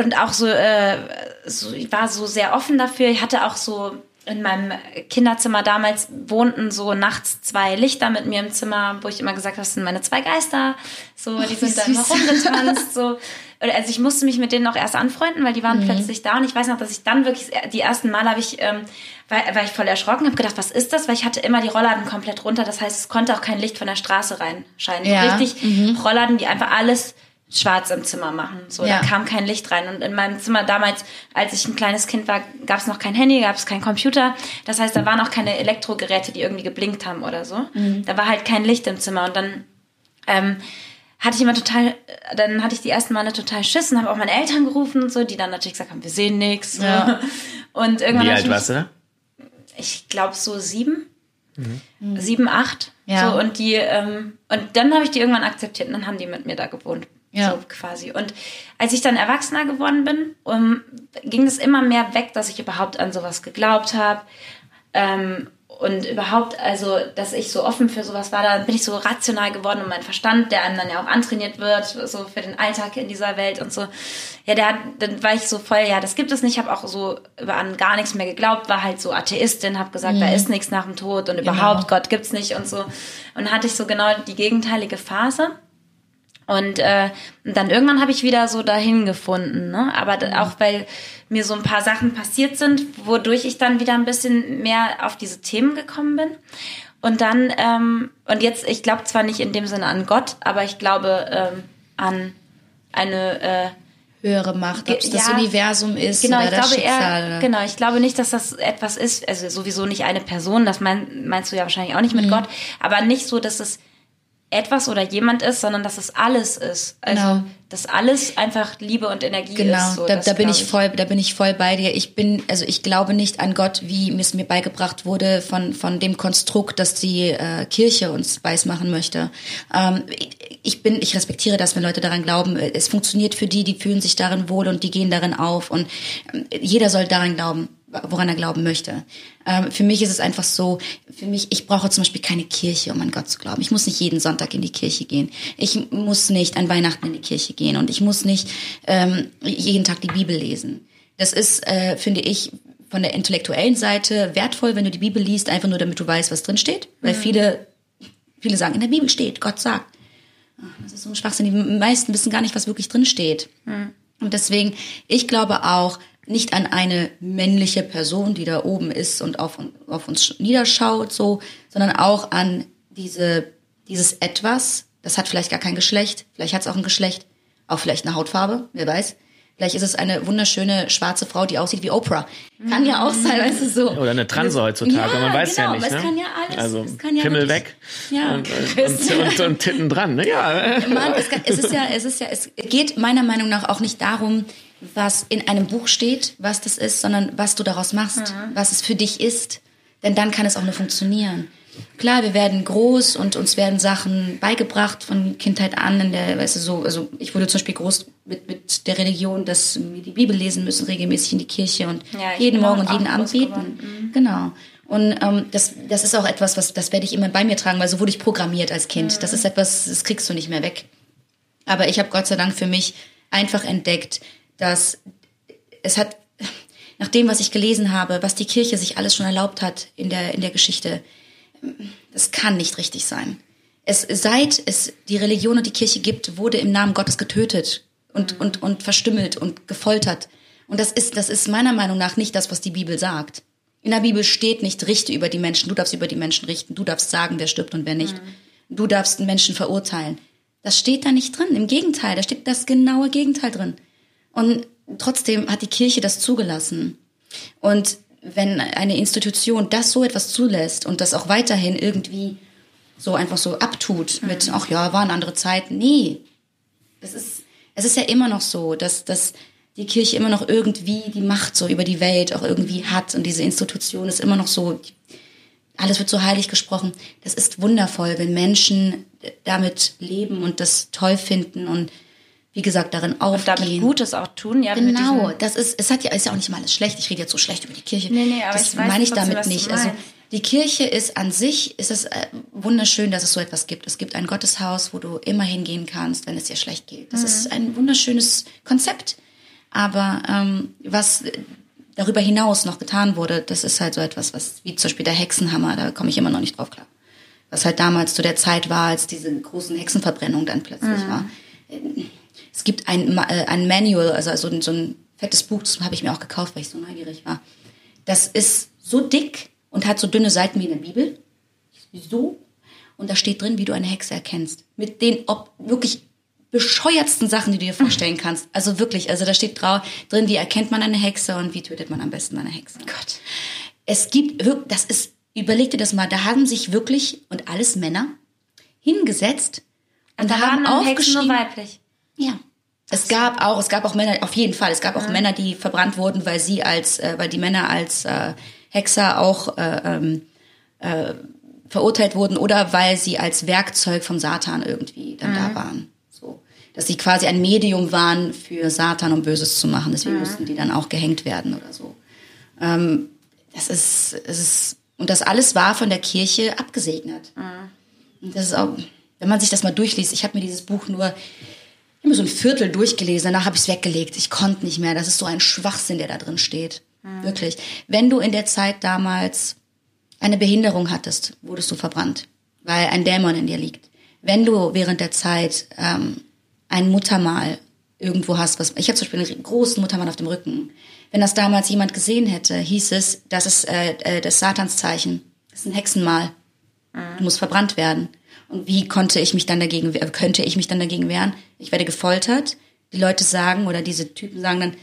und auch so, äh, so, ich war so sehr offen dafür. Ich hatte auch so in meinem Kinderzimmer damals wohnten so nachts zwei Lichter mit mir im Zimmer, wo ich immer gesagt habe, das sind meine zwei Geister. So, die sind da immer rumgetanzt. So. Also ich musste mich mit denen noch erst anfreunden, weil die waren mhm. plötzlich da. Und ich weiß noch, dass ich dann wirklich, die ersten Mal habe ich, ähm, war, war ich voll erschrocken, habe gedacht, was ist das? Weil ich hatte immer die Rollladen komplett runter. Das heißt, es konnte auch kein Licht von der Straße reinscheinen. Ja. Richtig mhm. Rollladen, die einfach alles schwarz im Zimmer machen. So, ja. da kam kein Licht rein. Und in meinem Zimmer damals, als ich ein kleines Kind war, gab es noch kein Handy, gab es keinen Computer. Das heißt, da waren auch keine Elektrogeräte, die irgendwie geblinkt haben oder so. Mhm. Da war halt kein Licht im Zimmer. Und dann ähm, hatte ich immer total, dann hatte ich die ersten Male total Schiss und habe auch meine Eltern gerufen und so, die dann natürlich gesagt haben, wir sehen nichts. Ja. [laughs] Und irgendwann Wie alt warst du da? Ich glaube so sieben. Mhm. Sieben, acht. Ja. So, und die, ähm, und dann habe ich die irgendwann akzeptiert und dann haben die mit mir da gewohnt. Ja. So quasi. Und als ich dann erwachsener geworden bin, um, ging es immer mehr weg, dass ich überhaupt an sowas geglaubt habe. Ähm, und überhaupt, also, dass ich so offen für sowas war, dann bin ich so rational geworden und mein Verstand, der einem dann ja auch antrainiert wird, so für den Alltag in dieser Welt und so. Ja, der hat, dann war ich so voll, ja, das gibt es nicht, habe auch so über an gar nichts mehr geglaubt, war halt so Atheistin, habe gesagt, mhm. da ist nichts nach dem Tod und genau. überhaupt, Gott gibt's nicht und so. Und hatte ich so genau die gegenteilige Phase. Und äh, dann irgendwann habe ich wieder so dahin gefunden, ne? Aber mhm. auch weil mir so ein paar Sachen passiert sind, wodurch ich dann wieder ein bisschen mehr auf diese Themen gekommen bin. Und dann, ähm, und jetzt, ich glaube zwar nicht in dem Sinne an Gott, aber ich glaube ähm, an eine äh, höhere Macht, ob es ja, das Universum ist genau, oder ich das glaube Schicksal. Eher, genau, ich glaube nicht, dass das etwas ist, also sowieso nicht eine Person, das mein, meinst du ja wahrscheinlich auch nicht mit mhm. Gott, aber nicht so, dass es etwas oder jemand ist, sondern dass es alles ist. Also genau. dass alles einfach Liebe und Energie genau. ist. Genau, da, da bin ich voll, da bin ich voll bei dir. Ich bin, also ich glaube nicht an Gott, wie es mir beigebracht wurde von von dem Konstrukt, dass die äh, Kirche uns weiß machen möchte. Ähm, ich bin, ich respektiere das, wenn Leute daran glauben. Es funktioniert für die, die fühlen sich darin wohl und die gehen darin auf und äh, jeder soll daran glauben woran er glauben möchte. Ähm, für mich ist es einfach so, für mich, ich brauche zum Beispiel keine Kirche, um an Gott zu glauben. Ich muss nicht jeden Sonntag in die Kirche gehen. Ich muss nicht an Weihnachten in die Kirche gehen und ich muss nicht ähm, jeden Tag die Bibel lesen. Das ist, äh, finde ich, von der intellektuellen Seite wertvoll, wenn du die Bibel liest, einfach nur damit du weißt, was drin steht. Weil mhm. viele, viele sagen, in der Bibel steht, Gott sagt. Das ist so ein Schwachsinn. Die meisten wissen gar nicht, was wirklich drin steht. Mhm. Und deswegen, ich glaube auch, nicht an eine männliche Person, die da oben ist und auf, auf uns niederschaut, so, sondern auch an diese, dieses Etwas, das hat vielleicht gar kein Geschlecht, vielleicht hat es auch ein Geschlecht, auch vielleicht eine Hautfarbe, wer weiß. Vielleicht ist es eine wunderschöne schwarze Frau, die aussieht wie Oprah. Kann ja auch sein, weißt du so. Oder eine Transe heutzutage, ja, man weiß genau, ja nicht. Ne? Es kann ja alles. Also kann ja Pimmel weg ja. Und, und, und, und, Titten dran. Ne? Ja. Mann, es, kann, es ist ja, es ist ja, es geht meiner Meinung nach auch nicht darum, was in einem Buch steht, was das ist, sondern was du daraus machst, mhm. was es für dich ist. Denn dann kann es auch nur funktionieren. Klar, wir werden groß und uns werden Sachen beigebracht von Kindheit an. In der, weißt du, so, also ich wurde zum Beispiel groß mit, mit der Religion, dass wir die Bibel lesen müssen, regelmäßig in die Kirche und ja, jeden Morgen und jeden Abend beten. Mhm. Genau. Und ähm, das, das ist auch etwas, was das werde ich immer bei mir tragen, weil so wurde ich programmiert als Kind. Mhm. Das ist etwas, das kriegst du nicht mehr weg. Aber ich habe Gott sei Dank für mich einfach entdeckt, dass es hat, nach dem, was ich gelesen habe, was die Kirche sich alles schon erlaubt hat in der, in der Geschichte, das kann nicht richtig sein. Es, seit es die Religion und die Kirche gibt, wurde im Namen Gottes getötet und, mhm. und, und verstümmelt und gefoltert. Und das ist, das ist meiner Meinung nach nicht das, was die Bibel sagt. In der Bibel steht nicht, richte über die Menschen. Du darfst über die Menschen richten. Du darfst sagen, wer stirbt und wer nicht. Mhm. Du darfst einen Menschen verurteilen. Das steht da nicht drin. Im Gegenteil, da steht das genaue Gegenteil drin. Und trotzdem hat die Kirche das zugelassen. Und wenn eine Institution das so etwas zulässt und das auch weiterhin irgendwie so einfach so abtut mit, ach ja, waren andere Zeiten. Nee. Das ist, es ist ja immer noch so, dass, dass die Kirche immer noch irgendwie die Macht so über die Welt auch irgendwie hat und diese Institution ist immer noch so, alles wird so heilig gesprochen. Das ist wundervoll, wenn Menschen damit leben und das toll finden und wie gesagt, darin aufgehen. Und damit Gutes auch tun, ja. Genau, das ist, es hat ja, ist ja auch nicht mal alles schlecht. Ich rede jetzt so schlecht über die Kirche. Nee, nee, aber das ich weiß meine ich damit nicht. Also, die Kirche ist an sich, ist es äh, wunderschön, dass es so etwas gibt. Es gibt ein Gotteshaus, wo du immer hingehen kannst, wenn es dir schlecht geht. Das mhm. ist ein wunderschönes Konzept. Aber ähm, was darüber hinaus noch getan wurde, das ist halt so etwas, was wie zum Beispiel der Hexenhammer, da komme ich immer noch nicht drauf klar. Was halt damals zu der Zeit war, als diese großen Hexenverbrennungen dann plötzlich mhm. war. Es gibt ein, äh, ein Manual, also so, ein, so ein fettes Buch, das habe ich mir auch gekauft, weil ich so neugierig war. Das ist so dick und hat so dünne Seiten wie in der Bibel. So. Und da steht drin, wie du eine Hexe erkennst. Mit den ob wirklich bescheuertsten Sachen, die du dir vorstellen kannst. Also wirklich, also da steht drin, wie erkennt man eine Hexe und wie tötet man am besten eine Hexe. Gott. Es gibt das ist, überleg dir das mal, da haben sich wirklich, und alles Männer, hingesetzt und, und da haben auch Hexen nur weiblich. Ja. Es gab auch, es gab auch Männer, auf jeden Fall, es gab auch ja. Männer, die verbrannt wurden, weil sie als, äh, weil die Männer als äh, Hexer auch äh, ähm, äh, verurteilt wurden oder weil sie als Werkzeug vom Satan irgendwie dann mhm. da waren. So, dass sie quasi ein Medium waren für Satan, um Böses zu machen. Deswegen mhm. mussten die dann auch gehängt werden oder so. Ähm, das ist, es ist und das alles war von der Kirche abgesegnet. Mhm. Und das ist auch, wenn man sich das mal durchliest. Ich habe mir dieses Buch nur immer so ein Viertel durchgelesen. Danach habe ich es weggelegt. Ich konnte nicht mehr. Das ist so ein Schwachsinn, der da drin steht. Mhm. Wirklich. Wenn du in der Zeit damals eine Behinderung hattest, wurdest du verbrannt, weil ein Dämon in dir liegt. Wenn du während der Zeit ähm, ein Muttermal irgendwo hast, was ich habe zum Beispiel einen großen Muttermal auf dem Rücken. Wenn das damals jemand gesehen hätte, hieß es, das ist äh, äh, das Satanszeichen, das ist ein Hexenmal. Mhm. Du musst verbrannt werden. Und wie konnte ich mich dann dagegen, könnte ich mich dann dagegen wehren? Ich werde gefoltert. Die Leute sagen oder diese Typen sagen dann,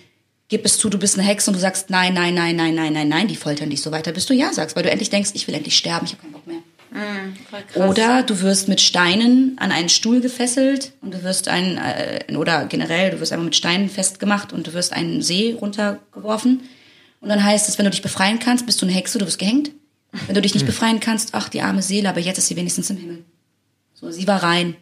gib es zu, du bist eine Hexe und du sagst nein, nein, nein, nein, nein, nein, nein, die foltern dich so weiter, bis du ja sagst, weil du endlich denkst, ich will endlich sterben, ich habe keinen Bock mehr. Mm, oder du wirst mit Steinen an einen Stuhl gefesselt und du wirst ein äh, oder generell du wirst einfach mit Steinen festgemacht und du wirst einen See runtergeworfen und dann heißt es, wenn du dich befreien kannst, bist du eine Hexe, du wirst gehängt. Wenn du dich nicht befreien kannst, ach die arme Seele, aber jetzt ist sie wenigstens im Himmel. So, sie war rein.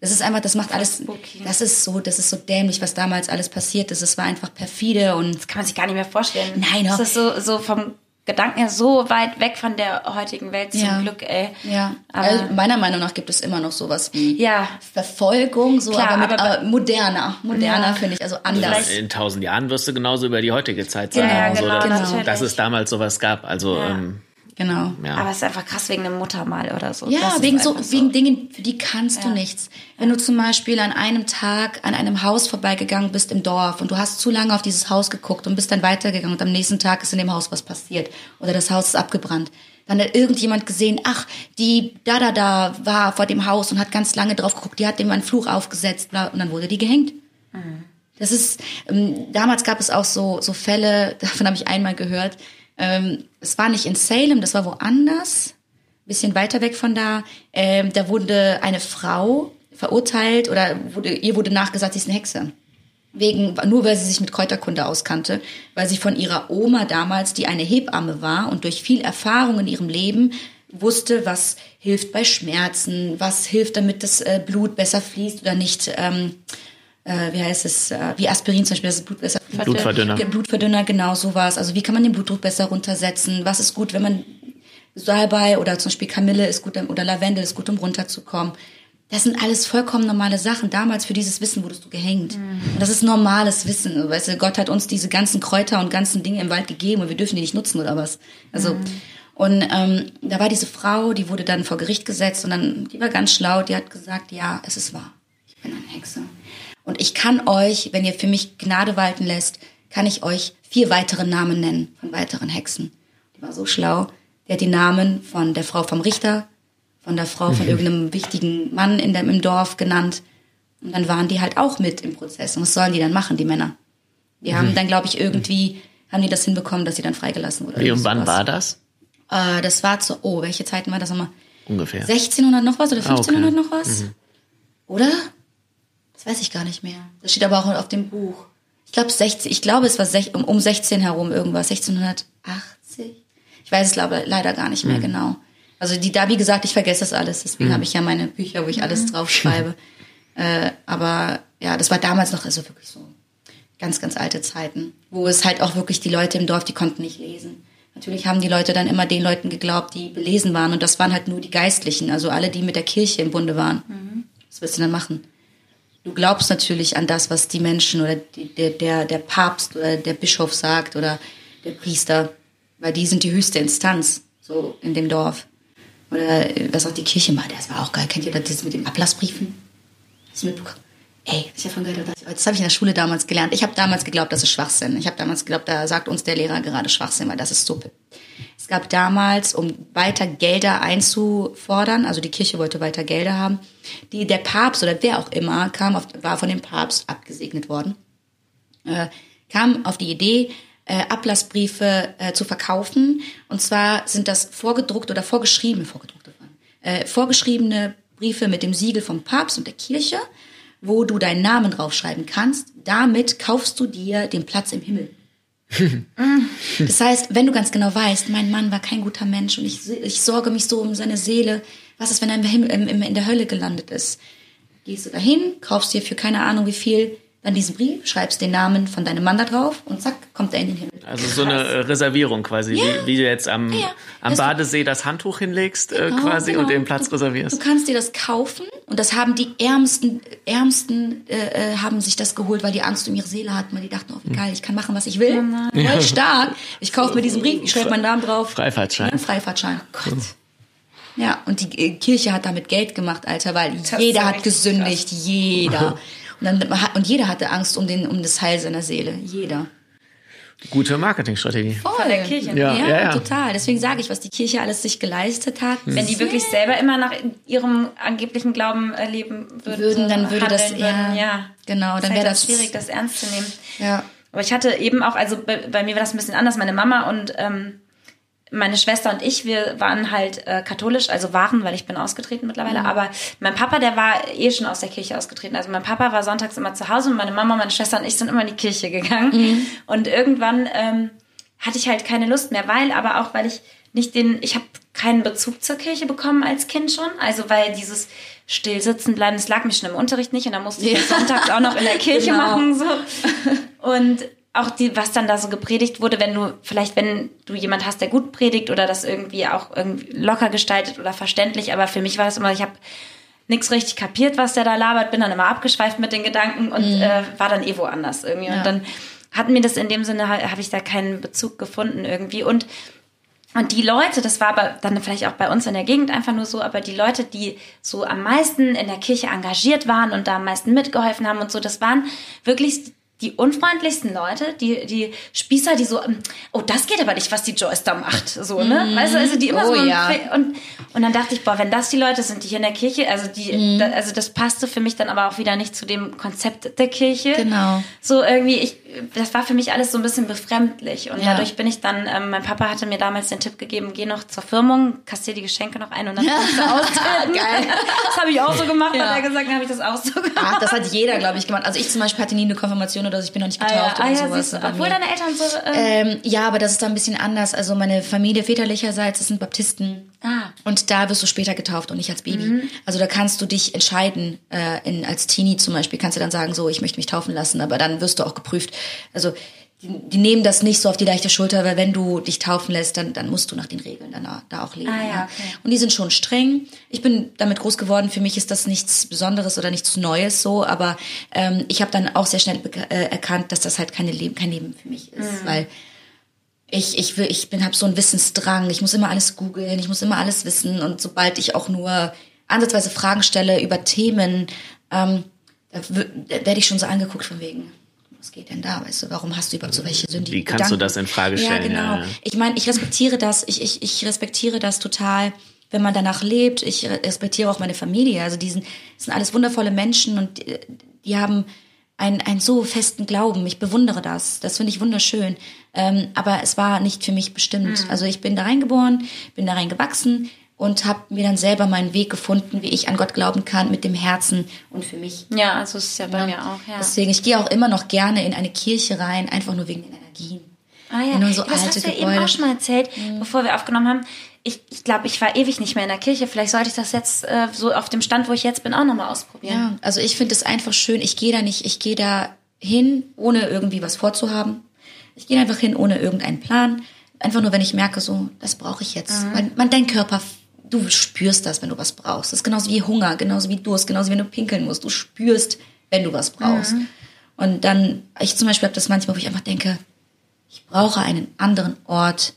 Das ist einfach, das macht alles, das ist so, das ist so dämlich, was damals alles passiert ist. Es war einfach perfide und. Das kann man sich gar nicht mehr vorstellen. Nein, Das ist so, so vom Gedanken her so weit weg von der heutigen Welt zum ja. Glück, ey. Ja. Aber also meiner Meinung nach gibt es immer noch sowas wie ja. Verfolgung, so, Klar, aber, mit, aber, moderner. Moderner ja. finde ich, also anders. In tausend Jahren wirst du genauso über die heutige Zeit sagen, ja, genau, so, genau. dass es damals sowas gab. Also, ähm, Genau. Ja. Aber es ist einfach krass wegen einem Muttermal oder so. Ja, wegen so, so, wegen Dingen, für die kannst ja. du nichts. Wenn du zum Beispiel an einem Tag an einem Haus vorbeigegangen bist im Dorf und du hast zu lange auf dieses Haus geguckt und bist dann weitergegangen und am nächsten Tag ist in dem Und was passiert oder das Haus ist abgebrannt. Dann hat irgendjemand gesehen, ach, die da da da war vor dem Haus und hat ganz lange drauf geguckt, die hat dem einen Fluch aufgesetzt bla, und dann wurde die gehängt. Mhm. Das ist, ähm, damals gab es auch so, so Fälle, [laughs] davon habe ich einmal gehört, ähm, es war nicht in Salem, das war woanders, bisschen weiter weg von da. Ähm, da wurde eine Frau verurteilt oder wurde, ihr wurde nachgesagt, sie ist eine Hexe. Wegen, nur weil sie sich mit Kräuterkunde auskannte, weil sie von ihrer Oma damals, die eine Hebamme war und durch viel Erfahrung in ihrem Leben wusste, was hilft bei Schmerzen, was hilft, damit das äh, Blut besser fließt oder nicht. Ähm, äh, wie heißt es, äh, wie Aspirin zum Beispiel, das Blut besser Blutverdünner. Blutverdünner, genau sowas. Also wie kann man den Blutdruck besser runtersetzen? Was ist gut, wenn man Salbei oder zum Beispiel Kamille ist gut oder Lavendel ist gut, um runterzukommen. Das sind alles vollkommen normale Sachen. Damals für dieses Wissen wurdest du gehängt. Mhm. Und das ist normales Wissen. Weißt du, Gott hat uns diese ganzen Kräuter und ganzen Dinge im Wald gegeben und wir dürfen die nicht nutzen oder was. Also mhm. und ähm, da war diese Frau, die wurde dann vor Gericht gesetzt und dann die war ganz schlau. Die hat gesagt, ja, es ist wahr. Ich bin eine Hexe. Und ich kann euch, wenn ihr für mich Gnade walten lässt, kann ich euch vier weitere Namen nennen von weiteren Hexen. Die war so schlau. Die hat die Namen von der Frau vom Richter, von der Frau von mhm. irgendeinem wichtigen Mann in dem, im Dorf genannt. Und dann waren die halt auch mit im Prozess. Und was sollen die dann machen, die Männer? Die mhm. haben dann, glaube ich, irgendwie, haben die das hinbekommen, dass sie dann freigelassen wurden. Wie und wann war das? Äh, das war zu, oh, welche Zeiten war das nochmal? Ungefähr. 1600 noch was oder 1500 ah, okay. noch was? Mhm. Oder? Das weiß ich gar nicht mehr. Das steht aber auch auf dem Buch. Ich glaube, 60, ich glaube, es war um, um 16 herum irgendwas, 1680. Ich weiß es glaube leider gar nicht mehr mhm. genau. Also die da, wie gesagt, ich vergesse das alles. Deswegen mhm. habe ich ja meine Bücher, wo ich alles mhm. draufschreibe. [laughs] äh, aber ja, das war damals noch also wirklich so ganz, ganz alte Zeiten, wo es halt auch wirklich die Leute im Dorf, die konnten nicht lesen. Natürlich haben die Leute dann immer den Leuten geglaubt, die belesen waren. Und das waren halt nur die Geistlichen, also alle, die mit der Kirche im Bunde waren. Mhm. Was willst du dann machen? Du glaubst natürlich an das, was die Menschen oder die, der, der, der Papst oder der Bischof sagt oder der Priester, weil die sind die höchste Instanz so in dem Dorf. Oder äh, was auch die Kirche macht, das war auch geil. Kennt ihr das mit den Ablassbriefen? Hast du mitbekommen? Ey, das ist ja von geil. Das habe ich in der Schule damals gelernt. Ich habe damals geglaubt, das ist Schwachsinn. Ich habe damals geglaubt, da sagt uns der Lehrer gerade Schwachsinn, weil das ist so. Gab damals, um weiter Gelder einzufordern, also die Kirche wollte weiter Gelder haben, die, der Papst oder wer auch immer kam auf, war von dem Papst abgesegnet worden, äh, kam auf die Idee, äh, Ablassbriefe äh, zu verkaufen. Und zwar sind das vorgedruckt oder vorgeschriebene, vorgedruckte, äh, vorgeschriebene Briefe mit dem Siegel vom Papst und der Kirche wo du deinen Namen draufschreiben kannst. Damit kaufst du dir den Platz im Himmel. Das heißt, wenn du ganz genau weißt, mein Mann war kein guter Mensch und ich, ich sorge mich so um seine Seele, was ist, wenn er im Himmel, im, in der Hölle gelandet ist? Gehst du dahin, kaufst dir für keine Ahnung wie viel dann diesen Brief, schreibst den Namen von deinem Mann da drauf und zack, kommt er in den Himmel. Also so eine äh, Reservierung quasi, ja. wie, wie, du jetzt am, ja. am Badesee das Handtuch hinlegst äh, genau, quasi genau. und den Platz reservierst. Du kannst dir das kaufen und das haben die Ärmsten, Ärmsten äh, äh haben sich das geholt, weil die Angst um ihre Seele hatten, weil die dachten, oh wie geil, ich kann machen, was ich will. Voll stark. Ich kaufe mir diesen Brief, ich schreibe meinen Namen drauf. Freifahrtschein. Freifahrtschein. Oh Gott. Ja, und die Kirche hat damit Geld gemacht, Alter, weil das jeder hat gesündigt, krass. jeder. [laughs] Und, dann, und jeder hatte Angst um, den, um das Heil seiner Seele. Jeder. Gute Marketingstrategie. Voll. Von der Kirche. Ja, ja, ja, ja. total. Deswegen sage ich, was die Kirche alles sich geleistet hat. Wenn die wirklich selber immer nach ihrem angeblichen Glauben leben würden, würden dann würde das würden, ja, genau, dann wäre halt das schwierig, das ernst zu nehmen. Ja. Aber ich hatte eben auch, also bei, bei mir war das ein bisschen anders. Meine Mama und ähm, meine Schwester und ich, wir waren halt äh, katholisch, also waren, weil ich bin ausgetreten mittlerweile, mhm. aber mein Papa, der war eh schon aus der Kirche ausgetreten. Also mein Papa war sonntags immer zu Hause und meine Mama, meine Schwester und ich sind immer in die Kirche gegangen. Mhm. Und irgendwann ähm, hatte ich halt keine Lust mehr, weil, aber auch weil ich nicht den, ich habe keinen Bezug zur Kirche bekommen als Kind schon, also weil dieses Stillsitzen bleiben, das lag mir schon im Unterricht nicht und dann musste ich ja. sonntags auch noch in der [laughs] Kirche genau. machen so. [laughs] Und auch die, was dann da so gepredigt wurde, wenn du, vielleicht wenn du jemand hast, der gut predigt oder das irgendwie auch irgendwie locker gestaltet oder verständlich, aber für mich war das immer, ich habe nichts richtig kapiert, was der da labert, bin dann immer abgeschweift mit den Gedanken und mhm. äh, war dann eh woanders irgendwie. Ja. Und dann hat mir das in dem Sinne, habe ich da keinen Bezug gefunden irgendwie. Und und die Leute, das war aber dann vielleicht auch bei uns in der Gegend einfach nur so, aber die Leute, die so am meisten in der Kirche engagiert waren und da am meisten mitgeholfen haben und so, das waren wirklich die unfreundlichsten Leute, die, die Spießer, die so, ähm, oh, das geht aber nicht, was die Joyce da macht, so, ne? Mhm. Weißt du, also die immer oh, so, ja. und, und dann dachte ich, boah, wenn das die Leute sind, die hier in der Kirche, also die, mhm. da, also das passte für mich dann aber auch wieder nicht zu dem Konzept der Kirche. Genau. So irgendwie, ich, das war für mich alles so ein bisschen befremdlich und ja. dadurch bin ich dann, ähm, mein Papa hatte mir damals den Tipp gegeben, geh noch zur Firmung, kassier die Geschenke noch ein und dann kannst du austreten. [laughs] Geil. Das habe ich auch so gemacht, ja. hat er gesagt, dann habe ich das auch so gemacht. Ach, das hat jeder, glaube ich, gemacht. Also ich zum Beispiel hatte nie eine Konfirmation oder ich bin noch nicht getauft ah, ja. oder ah, sowas. Ja, Obwohl deine Eltern so... Ähm, ähm, ja, aber das ist da ein bisschen anders. Also meine Familie väterlicherseits, das sind Baptisten. Ah. Und da wirst du später getauft und nicht als Baby. Mhm. Also da kannst du dich entscheiden, äh, in, als Teenie zum Beispiel, kannst du dann sagen, so, ich möchte mich taufen lassen, aber dann wirst du auch geprüft. Also die, nehmen das nicht so auf die leichte Schulter, weil wenn du dich taufen lässt, dann, dann musst du nach den Regeln dann da auch leben. Ah, ja, okay. Und die sind schon streng. Ich bin damit groß geworden. Für mich ist das nichts Besonderes oder nichts Neues so, aber ähm, ich habe dann auch sehr schnell äh, erkannt, dass das halt keine Leben, kein Leben für mich ist, mhm. weil ich, ich, will, ich bin, habe so einen Wissensdrang. Ich muss immer alles googeln, ich muss immer alles wissen. Und sobald ich auch nur ansatzweise Fragen stelle über Themen, ähm, da, da werde ich schon so angeguckt von wegen, was geht denn da? Weißt du, warum hast du überhaupt so welche Sünden? Wie kannst Gedanken? du das in Frage stellen? Ja, genau. Ja, ja. Ich meine, ich respektiere das, ich, ich, ich respektiere das total, wenn man danach lebt. Ich respektiere auch meine Familie. Also die sind, das sind alles wundervolle Menschen und die, die haben einen, einen so festen Glauben. Ich bewundere das. Das finde ich wunderschön. Ähm, aber es war nicht für mich bestimmt. Mhm. Also ich bin da reingeboren, bin da reingewachsen und habe mir dann selber meinen Weg gefunden, wie ich an Gott glauben kann mit dem Herzen und für mich. Ja, also ist ja bei ja. mir auch. Ja. Deswegen, ich gehe auch immer noch gerne in eine Kirche rein, einfach nur wegen den Energien. Ah ja, in so das alte hast du ja Gebäude. eben auch schon mal erzählt, mhm. bevor wir aufgenommen haben. Ich, ich glaube, ich war ewig nicht mehr in der Kirche. Vielleicht sollte ich das jetzt äh, so auf dem Stand, wo ich jetzt bin, auch nochmal ausprobieren. Ja, also ich finde es einfach schön. Ich gehe da nicht, ich gehe da hin, ohne irgendwie was vorzuhaben. Ich gehe einfach hin, ohne irgendeinen Plan. Einfach nur, wenn ich merke, so, das brauche ich jetzt. Mhm. Weil man, dein Körper, du spürst das, wenn du was brauchst. Das ist genauso wie Hunger, genauso wie Durst, genauso wie wenn du pinkeln musst. Du spürst, wenn du was brauchst. Mhm. Und dann, ich zum Beispiel habe das manchmal, wo ich einfach denke, ich brauche einen anderen Ort,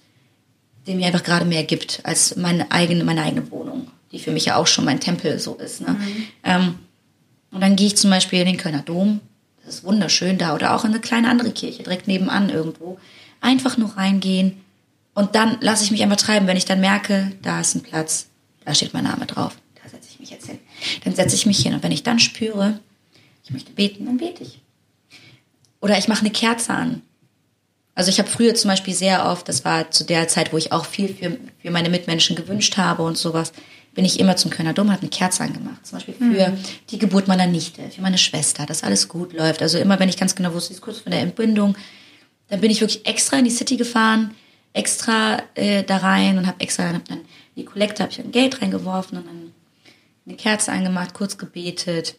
der mir einfach gerade mehr gibt als meine eigene, meine eigene Wohnung, die für mich ja auch schon mein Tempel so ist. Ne? Mhm. Ähm, und dann gehe ich zum Beispiel in den Kölner Dom, das ist wunderschön da, oder auch in eine kleine andere Kirche, direkt nebenan irgendwo. Einfach nur reingehen und dann lasse ich mich einfach treiben, wenn ich dann merke, da ist ein Platz, da steht mein Name drauf, da setze ich mich jetzt hin. Dann setze ich mich hin und wenn ich dann spüre, ich möchte beten, dann bete ich. Oder ich mache eine Kerze an also ich habe früher zum Beispiel sehr oft, das war zu der Zeit, wo ich auch viel für, für meine Mitmenschen gewünscht habe und sowas, bin ich immer zum Kölner Dom, habe eine Kerze angemacht. Zum Beispiel für mhm. die Geburt meiner Nichte, für meine Schwester, dass alles gut läuft. Also immer, wenn ich ganz genau wusste, ist kurz vor der Entbindung, dann bin ich wirklich extra in die City gefahren, extra äh, da rein und habe extra hab dann die Kollekte, habe ich ein Geld reingeworfen und dann eine Kerze angemacht, kurz gebetet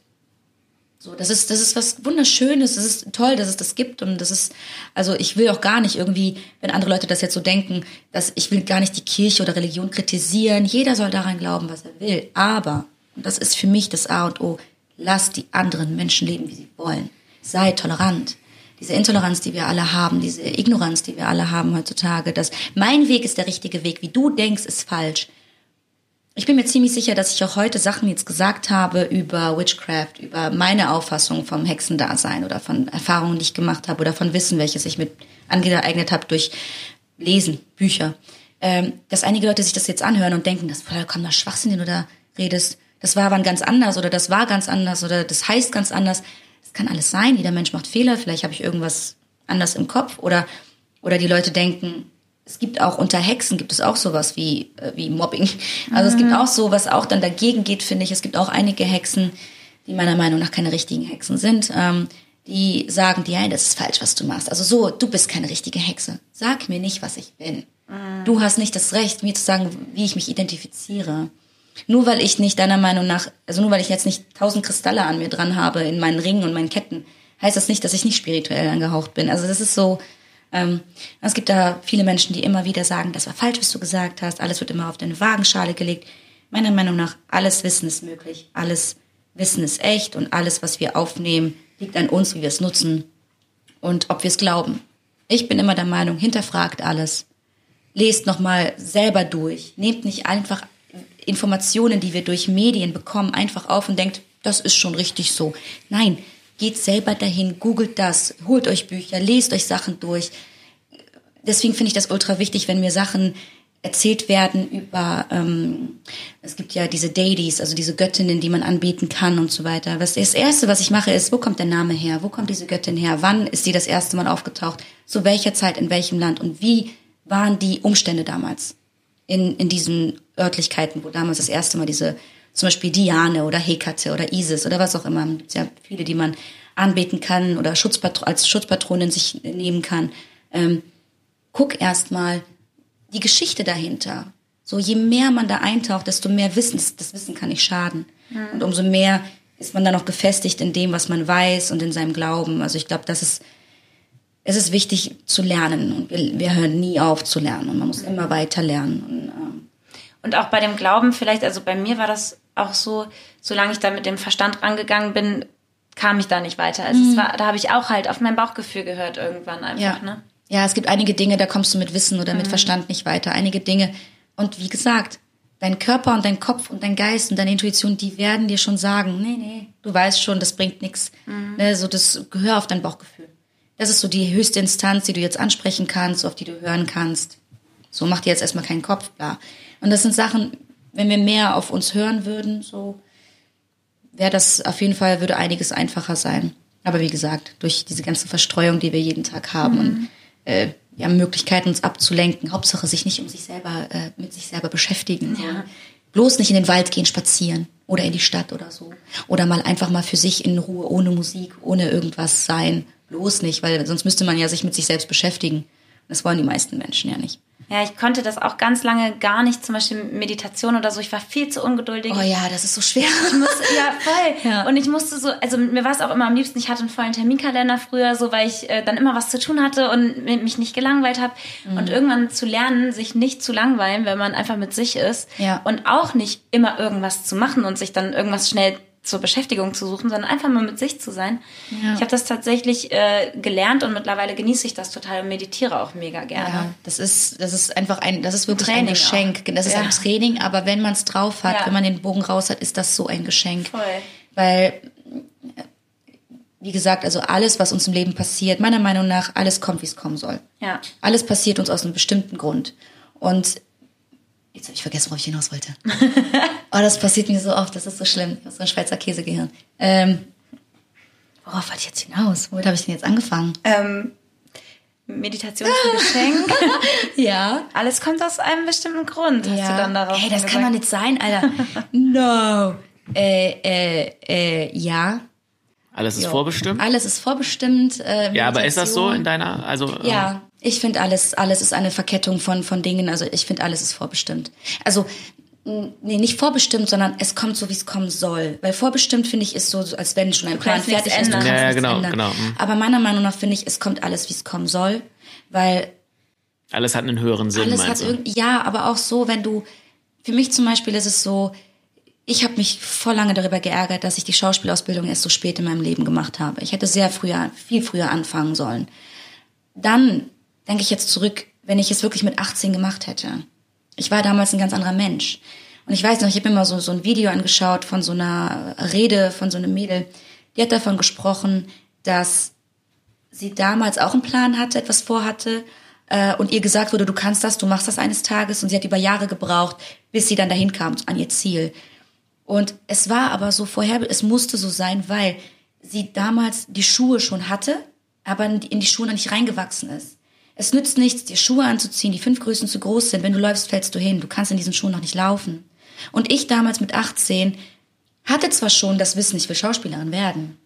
so, das ist, das ist was Wunderschönes, das ist toll, dass es das gibt und das ist, also ich will auch gar nicht irgendwie, wenn andere Leute das jetzt so denken, dass ich will gar nicht die Kirche oder Religion kritisieren. Jeder soll daran glauben, was er will. Aber, und das ist für mich das A und O, lass die anderen Menschen leben, wie sie wollen. Sei tolerant. Diese Intoleranz, die wir alle haben, diese Ignoranz, die wir alle haben heutzutage, dass mein Weg ist der richtige Weg, wie du denkst, ist falsch ich bin mir ziemlich sicher, dass ich auch heute Sachen jetzt gesagt habe über Witchcraft, über meine Auffassung vom Hexendasein oder von Erfahrungen, die ich gemacht habe oder von Wissen, welches ich mit angeeignet habe durch Lesen, Bücher. Ähm, dass einige Leute sich das jetzt anhören und denken, das ist vollkommener Schwachsinn, den du da redest. Das war wann ganz anders oder das war ganz anders oder das heißt ganz anders. Das kann alles sein. Jeder Mensch macht Fehler. Vielleicht habe ich irgendwas anders im Kopf oder, oder die Leute denken, es gibt auch unter Hexen gibt es auch sowas wie, äh, wie Mobbing. Also mhm. es gibt mhm. auch so, was auch dann dagegen geht, finde ich. Es gibt auch einige Hexen, die meiner Meinung nach keine richtigen Hexen sind, ähm, die sagen dir, hey, das ist falsch, was du machst. Also so, du bist keine richtige Hexe. Sag mir nicht, was ich bin. Mhm. Du hast nicht das Recht, mir zu sagen, wie ich mich identifiziere. Nur weil ich nicht deiner Meinung nach, also nur weil ich jetzt nicht tausend Kristalle an mir dran habe in meinen Ringen und meinen Ketten, heißt das nicht, dass ich nicht spirituell angehaucht bin. Also das ist so, ähm, es gibt da viele Menschen, die immer wieder sagen, das war falsch, was du gesagt hast, alles wird immer auf deine Wagenschale gelegt. Meiner Meinung nach, alles Wissen ist möglich, alles Wissen ist echt und alles, was wir aufnehmen, liegt an uns, wie wir es nutzen und ob wir es glauben. Ich bin immer der Meinung, hinterfragt alles. Lest nochmal selber durch. Nehmt nicht einfach Informationen, die wir durch Medien bekommen, einfach auf und denkt, das ist schon richtig so. Nein, Geht selber dahin, googelt das, holt euch Bücher, lest euch Sachen durch. Deswegen finde ich das ultra wichtig, wenn mir Sachen erzählt werden über, ähm, es gibt ja diese Deities, also diese Göttinnen, die man anbieten kann und so weiter. Was, das Erste, was ich mache, ist, wo kommt der Name her? Wo kommt diese Göttin her? Wann ist sie das erste Mal aufgetaucht? Zu welcher Zeit, in welchem Land? Und wie waren die Umstände damals in, in diesen Örtlichkeiten, wo damals das erste Mal diese zum Beispiel Diane oder Hekate oder Isis oder was auch immer. Ja viele, die man anbeten kann oder Schutzpatro als Schutzpatronin sich nehmen kann. Ähm, guck erstmal die Geschichte dahinter. So, je mehr man da eintaucht, desto mehr Wissen, das Wissen kann nicht schaden. Mhm. Und umso mehr ist man dann auch gefestigt in dem, was man weiß und in seinem Glauben. Also ich glaube, das ist, es ist wichtig zu lernen und wir, wir hören nie auf zu lernen und man muss immer weiter lernen. Und, ähm, und auch bei dem Glauben vielleicht, also bei mir war das auch so, solange ich da mit dem Verstand rangegangen bin, kam ich da nicht weiter. Also mhm. war, da habe ich auch halt auf mein Bauchgefühl gehört irgendwann einfach, ja. ne? Ja, es gibt einige Dinge, da kommst du mit Wissen oder mit mhm. Verstand nicht weiter. Einige Dinge. Und wie gesagt, dein Körper und dein Kopf und dein Geist und deine Intuition, die werden dir schon sagen, nee, nee, du weißt schon, das bringt nichts. Mhm. Ne, so das gehör auf dein Bauchgefühl. Das ist so die höchste Instanz, die du jetzt ansprechen kannst, auf die du hören kannst. So mach dir jetzt erstmal keinen Kopf, bla. Und das sind Sachen, wenn wir mehr auf uns hören würden, so wäre das auf jeden Fall, würde einiges einfacher sein. Aber wie gesagt, durch diese ganze Verstreuung, die wir jeden Tag haben mhm. und äh, wir haben Möglichkeiten, uns abzulenken. Hauptsache sich nicht um sich selber, äh, mit sich selber beschäftigen. Ja. Bloß nicht in den Wald gehen, spazieren oder in die Stadt oder so. Oder mal einfach mal für sich in Ruhe, ohne Musik, ohne irgendwas sein. Bloß nicht, weil sonst müsste man ja sich mit sich selbst beschäftigen. Das wollen die meisten Menschen ja nicht. Ja, ich konnte das auch ganz lange gar nicht, zum Beispiel Meditation oder so. Ich war viel zu ungeduldig. Oh ja, das ist so schwer. Ich musste, ja, voll. [laughs] Ja. Und ich musste so, also mir war es auch immer am liebsten, ich hatte einen vollen Terminkalender früher, so weil ich äh, dann immer was zu tun hatte und mich nicht gelangweilt habe. Mhm. Und irgendwann zu lernen, sich nicht zu langweilen, wenn man einfach mit sich ist. Ja. Und auch nicht immer irgendwas zu machen und sich dann irgendwas schnell zur Beschäftigung zu suchen, sondern einfach mal mit sich zu sein. Ja. Ich habe das tatsächlich äh, gelernt und mittlerweile genieße ich das total und meditiere auch mega gerne. Ja, das ist, das ist einfach ein, das ist wirklich ein, ein Geschenk. Auch. Das ist ja. ein Training, aber wenn man es drauf hat, ja. wenn man den Bogen raus hat, ist das so ein Geschenk. Voll. Weil, wie gesagt, also alles, was uns im Leben passiert, meiner Meinung nach, alles kommt, wie es kommen soll. Ja. Alles passiert uns aus einem bestimmten Grund. Und Jetzt habe ich vergessen, worauf ich hinaus wollte. [laughs] oh, das passiert mir so oft, das ist so schlimm. Ich habe so ein Schweizer Käsegehirn. Ähm, worauf wollte ich jetzt hinaus? Womit habe ich denn jetzt angefangen? Ähm, Meditation zum [laughs] Geschenk. ja. Alles kommt aus einem bestimmten Grund. Hast ja. du dann darauf Hey, das gesagt? kann doch nicht sein, Alter. [laughs] no. Äh, äh, äh, ja. Alles ist jo. vorbestimmt? Alles ist vorbestimmt. Äh, ja, aber ist das so in deiner, also? Ja, ich finde alles, alles ist eine Verkettung von, von Dingen. Also ich finde alles ist vorbestimmt. Also nee, nicht vorbestimmt, sondern es kommt so, wie es kommen soll. Weil vorbestimmt finde ich ist so, als wenn schon ein Plan fertig ist. Du kannst ja, ja, genau, ändern. genau. Mhm. Aber meiner Meinung nach finde ich, es kommt alles, wie es kommen soll, weil alles hat einen höheren Sinn. Alles hat irgendwie, ja, aber auch so, wenn du, für mich zum Beispiel ist es so, ich habe mich voll lange darüber geärgert, dass ich die Schauspielausbildung erst so spät in meinem Leben gemacht habe. Ich hätte sehr früher, viel früher anfangen sollen. Dann denke ich jetzt zurück, wenn ich es wirklich mit 18 gemacht hätte. Ich war damals ein ganz anderer Mensch. Und ich weiß noch, ich habe mir mal so, so ein Video angeschaut von so einer Rede von so einem Mädel. Die hat davon gesprochen, dass sie damals auch einen Plan hatte, etwas vorhatte äh, und ihr gesagt wurde, du kannst das, du machst das eines Tages. Und sie hat über Jahre gebraucht, bis sie dann dahin kam an ihr Ziel. Und es war aber so vorher, es musste so sein, weil sie damals die Schuhe schon hatte, aber in die Schuhe noch nicht reingewachsen ist. Es nützt nichts, dir Schuhe anzuziehen, die fünf Größen zu groß sind. Wenn du läufst, fällst du hin. Du kannst in diesen Schuhen noch nicht laufen. Und ich damals mit 18 hatte zwar schon das Wissen, ich will Schauspielerin werden.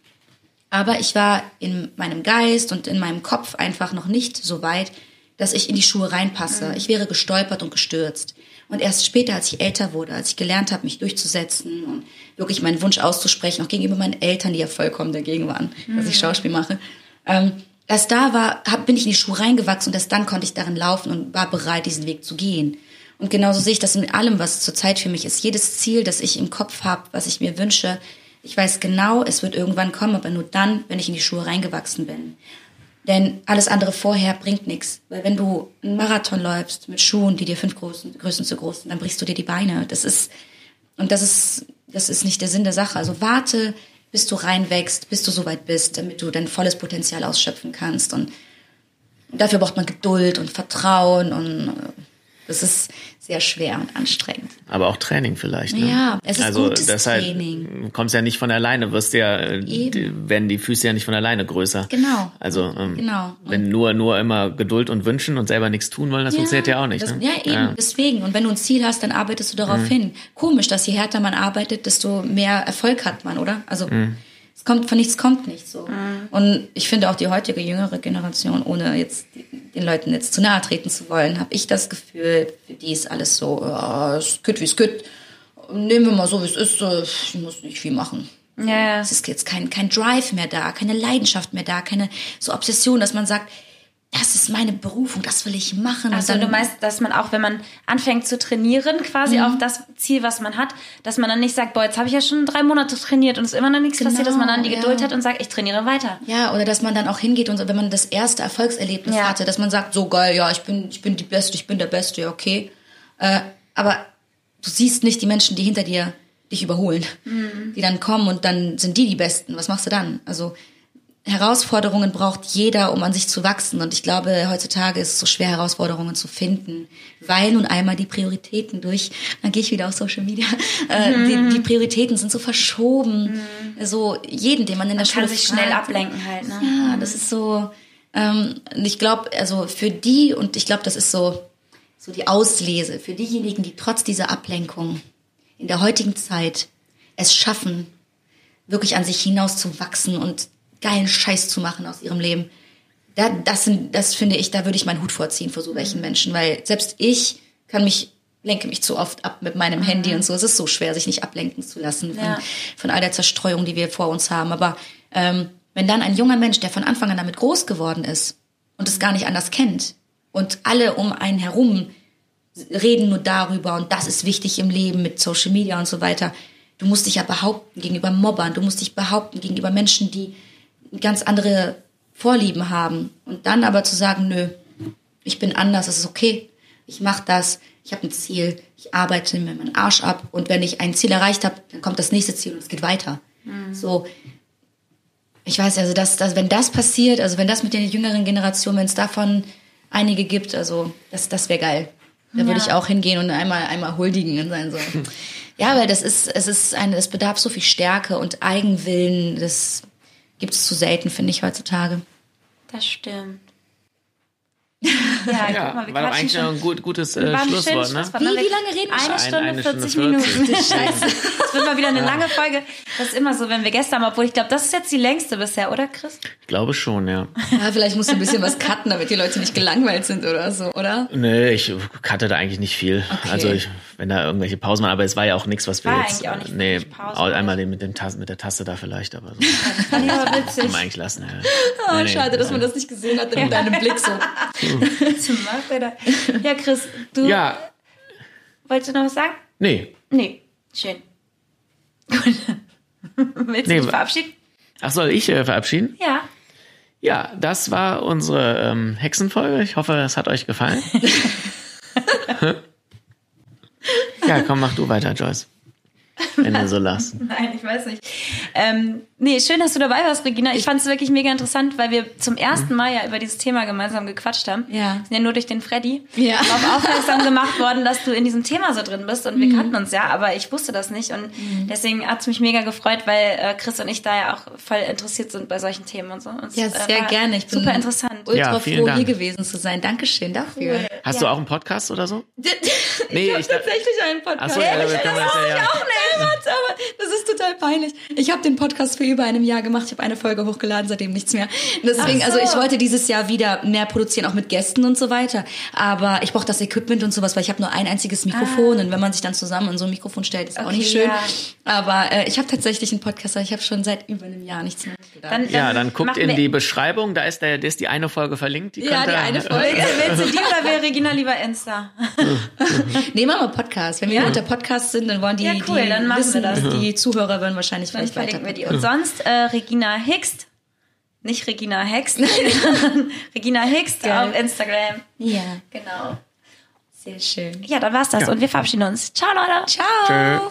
Aber ich war in meinem Geist und in meinem Kopf einfach noch nicht so weit, dass ich in die Schuhe reinpasse. Mhm. Ich wäre gestolpert und gestürzt. Und erst später, als ich älter wurde, als ich gelernt habe, mich durchzusetzen und wirklich meinen Wunsch auszusprechen, auch gegenüber meinen Eltern, die ja vollkommen dagegen waren, dass ich mhm. Schauspiel mache, ähm, erst da war, hab, bin ich in die Schuhe reingewachsen und erst dann konnte ich darin laufen und war bereit, diesen Weg zu gehen. Und genauso sehe ich das in allem, was zurzeit für mich ist. Jedes Ziel, das ich im Kopf habe, was ich mir wünsche, ich weiß genau, es wird irgendwann kommen, aber nur dann, wenn ich in die Schuhe reingewachsen bin. Denn alles andere vorher bringt nichts. Weil wenn du einen Marathon läufst mit Schuhen, die dir fünf Größen, Größen zu groß sind, dann brichst du dir die Beine. Das ist, und das ist, das ist nicht der Sinn der Sache. Also warte, bis du reinwächst, bis du soweit bist, damit du dein volles Potenzial ausschöpfen kannst. Und dafür braucht man Geduld und Vertrauen und äh, das ist sehr schwer und anstrengend. Aber auch Training vielleicht. Ne? Ja, es ist also gutes deshalb Training. Kommst ja nicht von alleine, wirst ja, die, werden die Füße ja nicht von alleine größer. Genau. Also ähm, genau. wenn nur nur immer Geduld und wünschen und selber nichts tun wollen, das ja, funktioniert ja auch nicht. Das, ne? Ja, eben, ja. deswegen. Und wenn du ein Ziel hast, dann arbeitest du darauf mhm. hin. Komisch, dass je härter man arbeitet, desto mehr Erfolg hat man, oder? Also mhm es kommt von nichts kommt nichts so. Mhm. Und ich finde auch die heutige jüngere Generation, ohne jetzt den Leuten jetzt zu nahe treten zu wollen, habe ich das Gefühl, für die ist alles so, ja, es geht wie es geht. Nehmen wir mal so, wie es ist. Ich muss nicht viel machen. Ja. Es ist jetzt kein, kein Drive mehr da, keine Leidenschaft mehr da, keine so Obsession, dass man sagt, das ist meine Berufung, das will ich machen. Also du meinst, dass man auch, wenn man anfängt zu trainieren, quasi mhm. auf das Ziel, was man hat, dass man dann nicht sagt, boah, jetzt habe ich ja schon drei Monate trainiert und es ist immer noch nichts genau, passiert, dass man dann die Geduld ja. hat und sagt, ich trainiere weiter. Ja, oder dass man dann auch hingeht und wenn man das erste Erfolgserlebnis ja. hatte, dass man sagt, so geil, ja, ich bin, ich bin die Beste, ich bin der Beste, ja, okay. Äh, aber du siehst nicht die Menschen, die hinter dir dich überholen, mhm. die dann kommen und dann sind die die Besten. Was machst du dann? Also Herausforderungen braucht jeder, um an sich zu wachsen. Und ich glaube, heutzutage ist es so schwer, Herausforderungen zu finden, weil nun einmal die Prioritäten durch, dann gehe ich wieder auf Social Media, äh, mhm. die, die, Prioritäten sind so verschoben. Mhm. So jeden, den man in der man Schule kann sich fragt, schnell ablenken halt. Ne? Ja, das ist so. Ähm, ich glaube, also für die und ich glaube, das ist so so die Auslese für diejenigen, die trotz dieser Ablenkung in der heutigen Zeit es schaffen, wirklich an sich hinaus zu wachsen und geilen Scheiß zu machen aus ihrem Leben. Da, das, sind, das finde ich, da würde ich meinen Hut vorziehen vor so welchen Menschen, weil selbst ich kann mich lenke mich zu oft ab mit meinem Handy und so. Es ist so schwer, sich nicht ablenken zu lassen von, ja. von all der Zerstreuung, die wir vor uns haben. Aber ähm, wenn dann ein junger Mensch, der von Anfang an damit groß geworden ist und es gar nicht anders kennt und alle um einen herum reden nur darüber und das ist wichtig im Leben mit Social Media und so weiter, Du musst dich ja behaupten gegenüber Mobbern, du musst dich behaupten gegenüber Menschen, die ganz andere Vorlieben haben. Und dann aber zu sagen, nö, ich bin anders, das ist okay, ich mache das, ich habe ein Ziel, ich arbeite mir meinen Arsch ab und wenn ich ein Ziel erreicht habe, dann kommt das nächste Ziel und es geht weiter. Mhm. So, ich weiß also, dass, dass wenn das passiert, also wenn das mit den jüngeren Generationen, wenn es davon einige gibt, also das, das wäre geil. Da würde ich auch hingehen und einmal einmal huldigen und sein so. [laughs] Ja, weil das ist es ist eine es bedarf so viel Stärke und Eigenwillen, das gibt es zu selten, finde ich heutzutage. Das stimmt. Ja, ja guck mal, wir war doch eigentlich schon ein gut, gutes äh, Schlusswort, ne? Wie, wie lange reden wir? Eine Stunde, eine 40 Stunde 40. Minuten. [laughs] Scheiße. Das wird mal wieder eine ja. lange Folge. Das ist immer so, wenn wir Gäste haben, obwohl ich glaube, das ist jetzt die längste bisher, oder Chris? Ich glaube schon, ja. Ja, vielleicht musst du ein bisschen was cutten, damit die Leute nicht gelangweilt sind oder so, oder? Nee, ich cutte da eigentlich nicht viel. Okay. Also ich, wenn da irgendwelche Pausen waren, aber es war ja auch nichts, was wir war jetzt. Eigentlich auch nicht nee, Pause, einmal den, mit, dem Tasse, mit der Tasse da vielleicht, aber so. Das fand ich aber witzig. Kann man eigentlich lassen, ja. Oh, nee, schade, nee, dass man das nicht gesehen hat in deinem Blick so. [laughs] [laughs] Ja, Chris, du. Ja. Wolltest du noch was sagen? Nee. Nee. Schön. [laughs] Gut. Willst du nee, dich verabschieden? Ach, soll ich äh, verabschieden? Ja. Ja, das war unsere ähm, Hexenfolge. Ich hoffe, es hat euch gefallen. [laughs] ja, komm, mach du weiter, Joyce. Wenn du so lachst. Nein, ich weiß nicht. Ähm, nee, schön, dass du dabei warst, Regina. Ich fand es wirklich mega interessant, weil wir zum ersten Mal ja über dieses Thema gemeinsam gequatscht haben. Ja. Sind ja nur durch den Freddy ja. [laughs] darauf aufmerksam gemacht worden, dass du in diesem Thema so drin bist. Und wir mhm. kannten uns ja, aber ich wusste das nicht. Und mhm. deswegen hat es mich mega gefreut, weil äh, Chris und ich da ja auch voll interessiert sind bei solchen Themen und so. Und ja, sehr äh, gerne. Ich bin super interessant. Ultra ja, froh, Dank. hier gewesen zu sein. Dankeschön dafür. Cool. Hast ja. du auch einen Podcast oder so? [laughs] nee, ich habe tatsächlich einen Podcast. Achso, ja, ja, ich, das ja, ja. auch nicht. Aber das ist total peinlich. Ich habe den Podcast für über einem Jahr gemacht. Ich habe eine Folge hochgeladen, seitdem nichts mehr. Deswegen, so. also ich wollte dieses Jahr wieder mehr produzieren, auch mit Gästen und so weiter. Aber ich brauche das Equipment und sowas, weil ich habe nur ein einziges Mikrofon ah. und wenn man sich dann zusammen in so ein Mikrofon stellt, ist okay, auch nicht schön. Ja. Aber äh, ich habe tatsächlich einen Podcast, aber ich habe schon seit über einem Jahr nichts mehr gedacht. Dann, ja, dann guckt in die Beschreibung, da ist, der, da ist die eine Folge verlinkt. Die ja, die eine [laughs] Folge. Willst du die oder wäre Regina lieber Insta? [laughs] Nehmen wir mal Podcast. Wenn wir ja? unter Podcast sind, dann wollen die, ja, cool, die dann wissen, dass die Zuhörer würden wahrscheinlich dann vielleicht weiter. Wir die. Und sonst äh, Regina Hickst, nicht Regina Hext, [laughs] sondern Regina Hickst auf Instagram. Ja. Genau. Sehr schön. Ja, dann war's das ja. und wir verabschieden uns. Ciao, Leute. Ciao. Tschö.